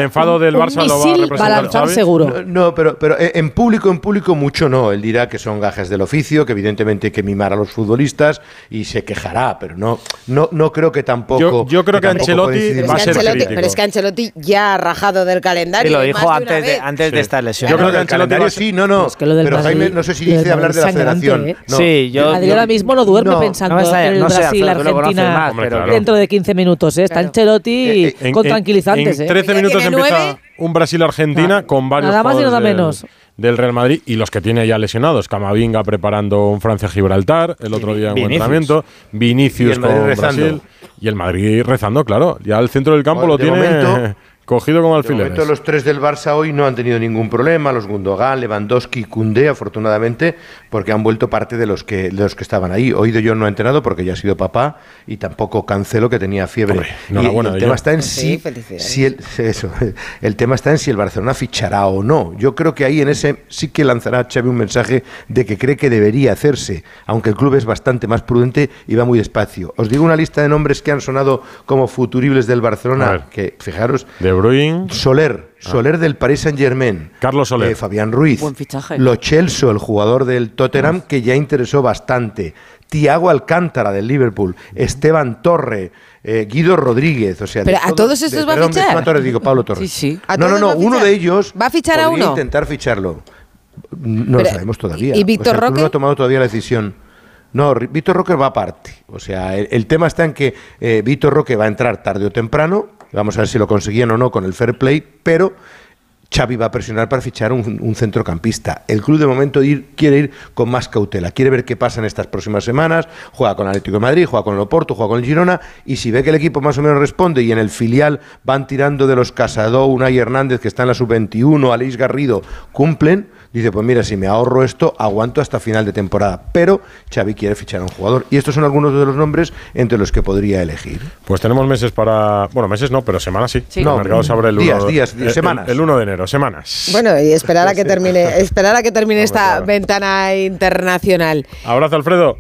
Que enfado del Barça lo va a misil va a representar lanzar Xavi. seguro. No, pero, pero eh, en público, en público mucho no. Él dirá que son gajes del oficio, que evidentemente hay que mimar a los futbolistas y se quejará, pero no, no, no creo que tampoco. Yo- yo creo que tampoco Ancelotti va a es, que ser Ancelotti, crítico. pero es que Ancelotti ya ha rajado del calendario. Y lo dijo más de antes de, antes de Sí. esta lesión. Yo creo que el Ancelotti calendario va a ser- sí, no, no. Es que lo del pero Jaime, no sé si dice hablar de la federación. ¿eh? No. Sí, yo- Adrián ahora mismo no duerme No, pensando no en el sé, Brasil, Argentina más, pero- dentro de 15 minutos. ¿eh? Está. Ancelotti Eh, eh, con En- tranquilizantes. En ¿eh? 13 Ya minutos tiene empieza un Brasil-Argentina con varios Nada más y jugadores nada del- menos. del Real Madrid y los que tiene ya lesionados. Camavinga preparando un Francia-Gibraltar, el otro día en Vinicius. entrenamiento. Vinicius Y el Madrid con rezando. Brasil. Y el Madrid rezando, claro. Ya el centro del campo Bueno, lo de tiene momento- cogido como De alfileres. momento los tres del Barça hoy no han tenido ningún problema, los Gundogan, Lewandowski y Koundé, afortunadamente, porque han vuelto parte de los que de los que estaban ahí. Hoy de John no ha entrenado porque ya ha sido papá y tampoco Cancelo que tenía fiebre. Hombre, y, enhorabuena y el de tema está en Sí, si, el, eso, el tema está en si el Barcelona fichará o no. Yo creo que ahí en ese sí que lanzará Xavi un mensaje de que cree que debería hacerse, aunque el club es bastante más prudente y va muy despacio. Os digo una lista de nombres que han sonado como futuribles del. Barcelona, que fijaros, De Bruyne, Soler, Soler del Paris Saint Germain. Carlos Soler. Eh, Fabián Ruiz. Buen fichaje. Lo Celso, el jugador del Tottenham, que ya interesó bastante. Tiago Alcántara del Liverpool. Esteban Torre. eh, Guido Rodríguez. O sea, Pero a todos estos de- va a perdón, fichar. Torres, digo, Pablo Torres. Sí, sí. ¿A No, no, no. Uno de ellos. ¿Va a fichar a uno? intentar ficharlo. No Pero, lo sabemos todavía. ¿y Víctor O sea, Roque? No ha tomado todavía la decisión. No, Víctor Roque va aparte. O sea, el, el tema está en que eh, Víctor Roque va a entrar tarde o temprano. Vamos a ver si lo conseguían o no con el fair play, pero Xavi va a presionar para fichar un, un centrocampista. El club de momento ir- quiere ir con más cautela, quiere ver qué pasa en estas próximas semanas, juega con el Atlético de Madrid, juega con el Oporto, juega con el Girona, y si ve que el equipo más o menos responde y en el filial van tirando de los Casado, Unai Hernández, que está en la sub-21, Aleix Garrido, cumplen, dice, pues mira, si me ahorro esto, aguanto hasta final de temporada. Pero Xavi quiere fichar a un jugador, y estos son algunos de los nombres entre los que podría elegir. Pues tenemos meses para. Bueno, meses no, pero semanas sí. Sí. El No, mercado se abre el días, 1 días, días, el- semanas. El 1 de enero, semanas. Bueno, y esperar a que termine, esperar a que termine esta claro. ventana internacional. Abrazo, Alfredo.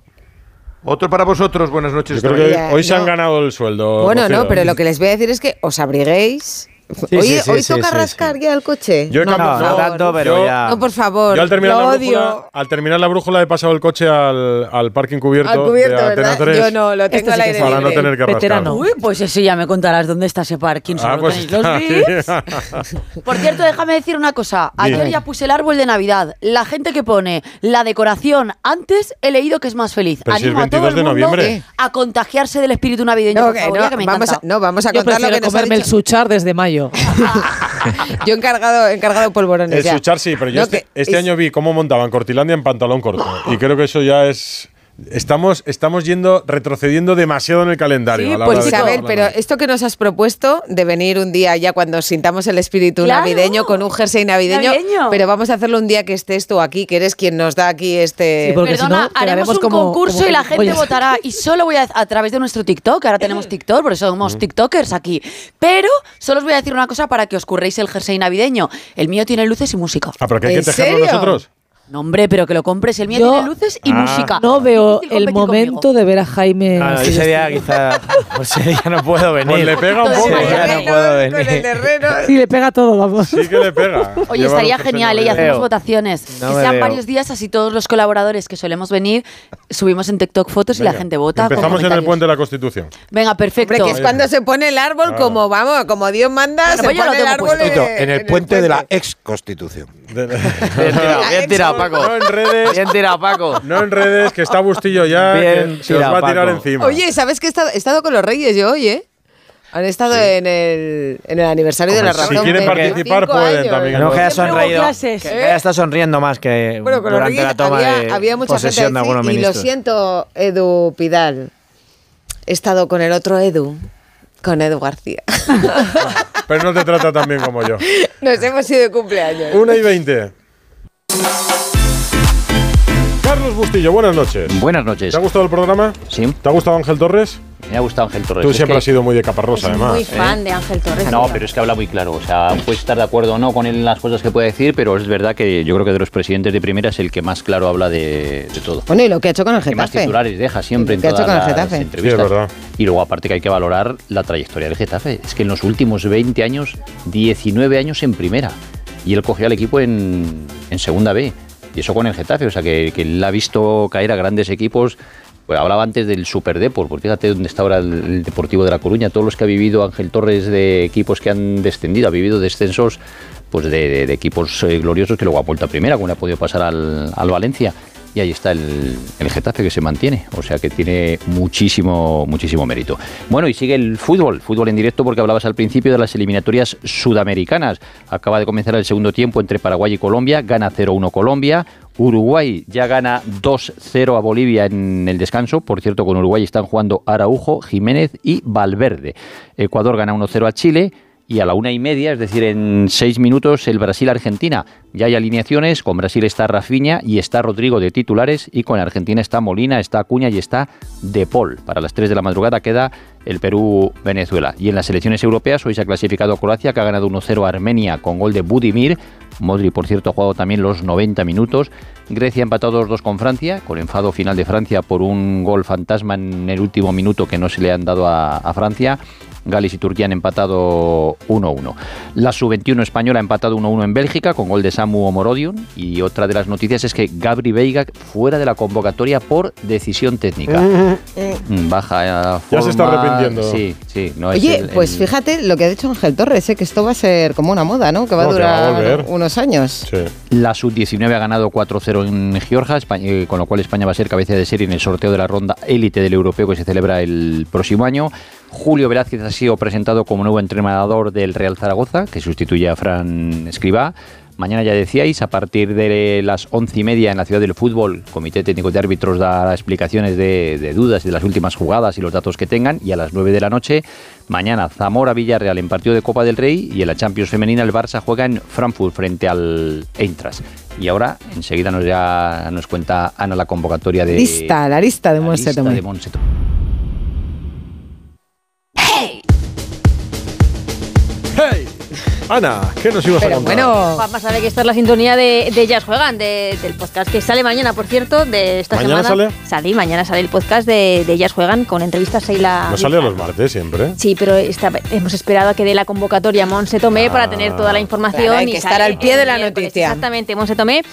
Otro para vosotros, buenas noches. Yo creo que hoy se no. han ganado el sueldo. Bueno, no, pero lo que les voy a decir es que os abriguéis. Sí, hoy sí, hoy sí, toca sí, rascar ya el coche. Yo he no, No, favor. tanto, pero Yo- ya. No, por favor. Yo al terminar, lo la odio. brújula, al terminar la brújula he pasado el coche al, al parking cubierto, Al cubierto, de Antena ¿verdad? 3 Yo no, lo tengo al aire para no tener que rascar. Uy, pues eso ya me contarás dónde está ese parking. Ah, pues está los. Por cierto, déjame decir una cosa. Ayer Dime. ya puse el árbol de Navidad. La gente que pone la decoración antes he leído que es más feliz. Pero si es Animo a todo 22 el de mundo noviembre. a contagiarse del espíritu navideño. No, por favor, no, ya que me vamos a, no, vamos a contar lo que nos ha comerme el suchar desde mayo. Yo he encargado, encargado polvorones El ya. suchar sí, pero yo No, este, este es- año vi cómo montaban Cortilandia en pantalón corto. Y creo que eso ya es Estamos, estamos yendo, retrocediendo demasiado en el calendario. a la hora Pues de Isabel, cada pero esto que nos has propuesto de venir un día ya cuando sintamos el espíritu Claro. navideño con un jersey navideño, Navideño. pero vamos a hacerlo un día que estés tú aquí, que eres quien nos da aquí este... Sí, porque si Perdona, no, haremos un como- concurso como y la gente Oye. votará. Y solo voy a, a través de nuestro TikTok, ahora tenemos TikTok, por eso somos TikTokers aquí. Pero solo os voy a decir una cosa para que os curréis el jersey navideño. El mío tiene luces y música. Ah, pero que hay que ¿En tejerlo serio? nosotros. No, hombre, pero que lo compres. El mío Yo- tiene luces y Ah. música. No veo Difícil el competir momento conmigo. de ver a Jaime. Así ese día vestido. quizá. Pues ese día no puedo venir. Pues le pega un Ese poco. día no puedo Con el venir. terreno. Sí, le pega todo, vamos. Sí que le pega. Oye, estaría genial, ¿eh? y hacemos Veo. votaciones. No que me sean veo. varios días, así todos los colaboradores que solemos venir, subimos en TikTok fotos y la Venga, gente vota. con Empezamos en el comentarios. puente de la Constitución. Venga, perfecto. Hombre, que es cuando se pone el árbol Claro. como, vamos, como Dios manda, Bueno, se pues yo lo pone el tengo árbol puesto. en el puente de la ex Constitución. De- Bien tirado, bien tirado, Paco. No en redes, Bien tirado, Paco. no en redes, que está Bustillo ya, Bien se os va a tirar Paco. encima. Oye, ¿sabes que he estado, he estado con los reyes yo hoy, eh? Han estado en, el, en el aniversario de la si razón. quieren 25 participar, pueden años. también. No, que hubo sonreído. Que, haya estado sonriendo más que Bueno, con los durante reyes la toma había, de había mucha gente posesión de ahí, algunos y lo ministros. siento, Edu Pidal. He estado con el otro Edu, con Edu García. Pero no te trata tan bien como yo. Nos hemos ido de cumpleaños. Una y veinte. Carlos Bustillo, buenas noches. Buenas noches. ¿Te ha gustado el programa? Sí. ¿Te ha gustado Ángel Torres? Me ha gustado Ángel Torres. Tú Es siempre que- has sido muy de caparrosa, Es además. muy fan de Ángel Torres. No, pero es que habla muy claro. O sea, puedes estar de acuerdo o no con él en las cosas que puede decir, pero es verdad que yo creo que de los presidentes de primera es el que más claro habla de, de todo. Bueno, y lo que ha hecho con el Que más Getafe. titulares deja siempre en ¿Qué ha hecho todas con el las Getafe? entrevistas. Sí, es verdad. Y luego aparte que hay que valorar la trayectoria del Getafe. Es que en los últimos 20 años, 19 años en primera. Y él cogió al equipo en, en segunda B. Y eso con el Getafe. O sea que, que él ha visto caer a grandes equipos. Pues hablaba antes del Super Depor, porque fíjate dónde está ahora el, Deportivo de La Coruña, todos los que ha vivido Ángel Torres de equipos que han descendido, ha vivido descensos pues de, equipos eh, gloriosos que luego ha vuelto a primera, como le ha podido pasar al Valencia. Y ahí está el, el Getafe que se mantiene, o sea que tiene muchísimo, muchísimo mérito. Bueno, y sigue el fútbol, fútbol en directo porque hablabas al principio de las eliminatorias sudamericanas. Acaba de comenzar el segundo tiempo entre Paraguay y Colombia, gana 0-1 Colombia. Uruguay ya gana 2-0 a Bolivia en el descanso. Por cierto, con Uruguay están jugando Araujo, Jiménez y Valverde. Ecuador gana 1-0 a Chile. Y a la una y media, es decir, en seis minutos, el Brasil-Argentina. Ya hay alineaciones, con Brasil está Rafinha y está Rodrigo de titulares, y con Argentina está Molina, está Acuña y está De. Para las 3 de la madrugada queda el Perú-Venezuela. Y en las selecciones europeas hoy se ha clasificado Croacia, que ha ganado 1-0 a Armenia con gol de Budimir. Modri, por cierto, ha jugado también los 90 minutos. Grecia ha empatado 2-2 con Francia, con enfado final de Francia por un gol fantasma en el último minuto que no se le han dado a Francia. Gales y Turquía han empatado 1-1. La sub-21 española ha empatado 1-1 en Bélgica con gol de Samu Omorodion. Y otra de las noticias es que Gabri Veiga fuera de la convocatoria por decisión técnica. Mm, Baja eh, Ya se está arrepintiendo. Sí, sí. No es Oye, el- pues fíjate lo que ha dicho Ángel Torres, ¿eh? que esto va a ser como una moda, ¿no? Que va No, a que va a durar unos años. La sub-19 ha ganado 4-0 en Georgia, España- eh, con lo cual España va a ser cabeza de serie en el sorteo de la ronda élite del europeo que se celebra el próximo año. Julio Velázquez ha sido presentado como nuevo entrenador del Real Zaragoza, que sustituye a Fran Escribá. Mañana ya decíais, a partir de las once y media en la ciudad del fútbol, Comité Técnico de Árbitros dará explicaciones de, de dudas y de las últimas jugadas y los datos que tengan. Y a las 9 de la noche, mañana Zamora Villarreal en partido de Copa del Rey y en la Champions Femenina el Barça juega en Frankfurt frente al Eintracht. Y ahora enseguida nos ya nos cuenta Ana la convocatoria de Lista, la lista de Monse Ana, ¿qué nos ibas a Pero contar? bueno, Juanma sabe que esta es la sintonía de, de Ellas Juegan, de- del podcast que sale mañana, por cierto, de esta ¿Mañana semana. sale? Sale, mañana sale el podcast de, de Ellas Juegan con entrevistas a Seila. No sale a los martes siempre. Sí, pero esta- hemos esperado a que dé la convocatoria Monse Tomé para tener toda la información. Claro, hay y estar al pie de la noticia. Exactamente, Monse Tomé.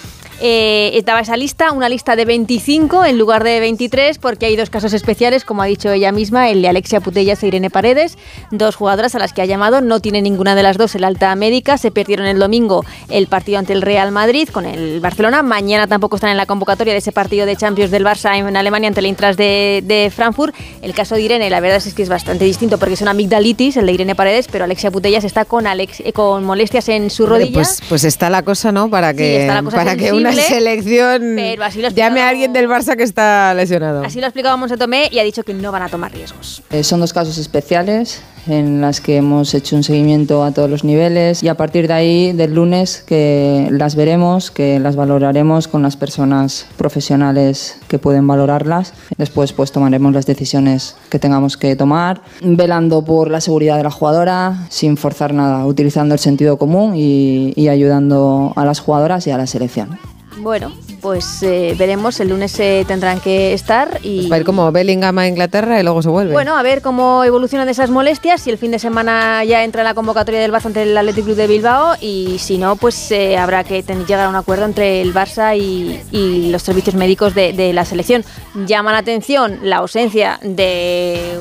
Eh, estaba esa lista, una lista de 25 en lugar de 23, porque hay dos casos especiales, como ha dicho ella misma, el de Alexia Putellas e Irene Paredes, dos jugadoras a las que ha llamado, no tiene ninguna de las dos el alta médica, se perdieron el domingo el partido ante el Real Madrid con el Barcelona, mañana tampoco están en la convocatoria de ese partido de Champions del Barça en Alemania ante el Intras de, de Frankfurt. El caso de Irene, la verdad es que es bastante distinto porque es una amigdalitis, el de Irene Paredes, pero Alexia Putellas está con, Alex, eh, con molestias en su rodilla. pues, pues está la cosa, ¿no? Para que, para que. Una selección. pero así lo Llame a alguien del Barça que está lesionado. Así lo ha explicado Monse Tomé y ha dicho que no van a tomar riesgos. Eh, son dos casos especiales en las que hemos hecho un seguimiento a todos los niveles y a partir de ahí, del lunes, que las veremos, que las valoraremos con las personas profesionales que pueden valorarlas. Después pues tomaremos las decisiones que tengamos que tomar, velando por la seguridad de la jugadora, sin forzar nada, utilizando el sentido común y, y ayudando a las jugadoras y a la selección. Bueno, pues eh, veremos. El lunes se tendrán que estar y. Va a ir como Bellingham a Inglaterra y luego se vuelve. Bueno, a ver cómo evolucionan esas molestias. Si el fin de semana ya entra en la convocatoria del Barça ante el Athletic Club de Bilbao y si no, pues eh, habrá que llegar a un acuerdo entre el Barça y, y los servicios médicos de, de la selección. Llama la atención la ausencia de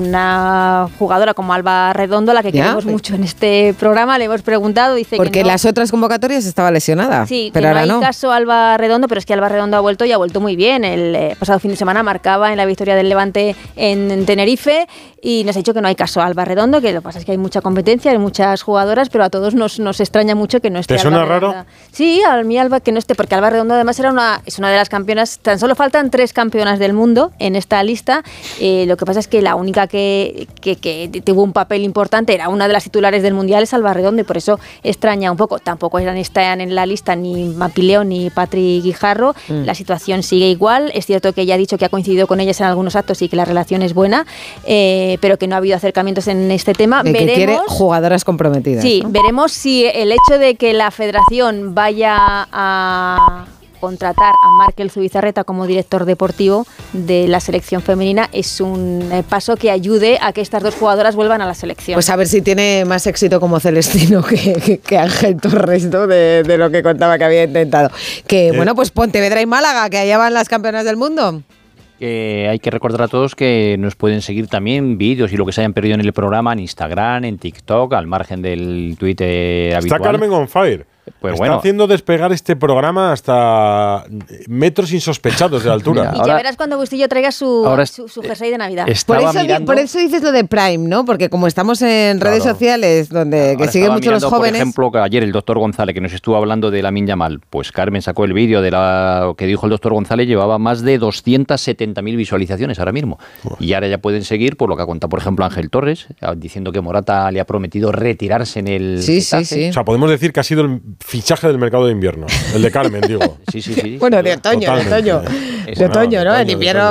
una jugadora como Alba Redondo, a la que Ya, queremos pues. mucho en este programa. Le hemos preguntado, dice Porque que no. las otras convocatorias estaba lesionada. Sí, pero que no ahora hay no. caso Alba Redondo, pero es que Alba Redondo ha vuelto y ha vuelto muy bien. El eh, pasado fin de semana marcaba en la victoria del Levante en, en Tenerife y nos ha dicho que no hay caso Alba Redondo, que lo que pasa es que hay mucha competencia, hay muchas jugadoras, pero a todos nos, nos extraña mucho que no esté ¿Te Alba suena raro? Redondo. Sí, a mí Alba que no esté, porque Alba Redondo además era una, es una de las campeonas, tan solo faltan tres campeonas del mundo en esta lista. Eh, lo que pasa es que la única que, que, que tuvo un papel importante era una de las titulares del Mundial, es Alba Redondo, y por eso extraña un poco. Tampoco eran, están en la lista ni Mapileo ni Patri Guijarro. Mm. La situación sigue igual. Es cierto que ella ha dicho que ha coincidido con ellas en algunos actos y que la relación es buena, eh, pero que no ha habido acercamientos en este tema. De que quiere Veremos. jugadoras comprometidas. Sí, ¿no? veremos si el hecho de que la federación vaya a contratar a Markel Zubizarreta como director deportivo de la selección femenina es un eh, paso que ayude a que estas dos jugadoras vuelvan a la selección. Pues a ver si tiene más éxito como Celestino que, que- que Ángel Torres, ¿no? De, de lo que contaba que había intentado. Que, bueno, pues Pontevedra y Málaga, que allá van las campeonas del mundo. Que hay que recordar a todos que nos pueden seguir también vídeos y lo que se hayan perdido en el programa en Instagram, en TikTok, al margen del Twitter Está habitual. Carmen on fire. Pues Está bueno. haciendo despegar este programa hasta metros insospechados de altura. y ya verás cuando Bustillo traiga su, ahora es- su, su jersey de Navidad. Por eso, di- mirando- por eso dices lo de Prime, ¿no? Porque como estamos en redes sociales donde que siguen mucho los mirando, jóvenes. Por ejemplo, que ayer el doctor González, que nos estuvo hablando de la Yamal, pues Carmen sacó el vídeo de la que dijo el doctor González, llevaba más de 270.000 visualizaciones ahora mismo. Y ahora ya pueden seguir por lo que ha contado, por ejemplo, Ángel Torres, ah, diciendo que Morata le ha prometido retirarse en el. Getafe. O sea, podemos decir que ha sido el fichaje del mercado de invierno. El de Carmen, digo. Sí, sí, sí. Bueno, de otoño, de otoño. De no, otoño, de ¿no? otoño, En de invierno,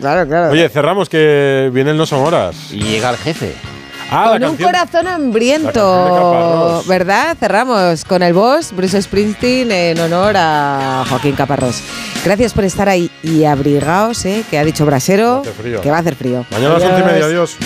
claro, claro. Oye, cerramos que vienen no son horas. Y llega el jefe. Ah, con un corazón hambriento. ¿verdad? Cerramos con el boss Bruce Springsteen en honor a Joaquín Caparrós. Gracias por estar ahí y abrigaos, ¿eh? que ha dicho Brasero hacer frío. que va a hacer frío. Mañana a las once y media, adiós.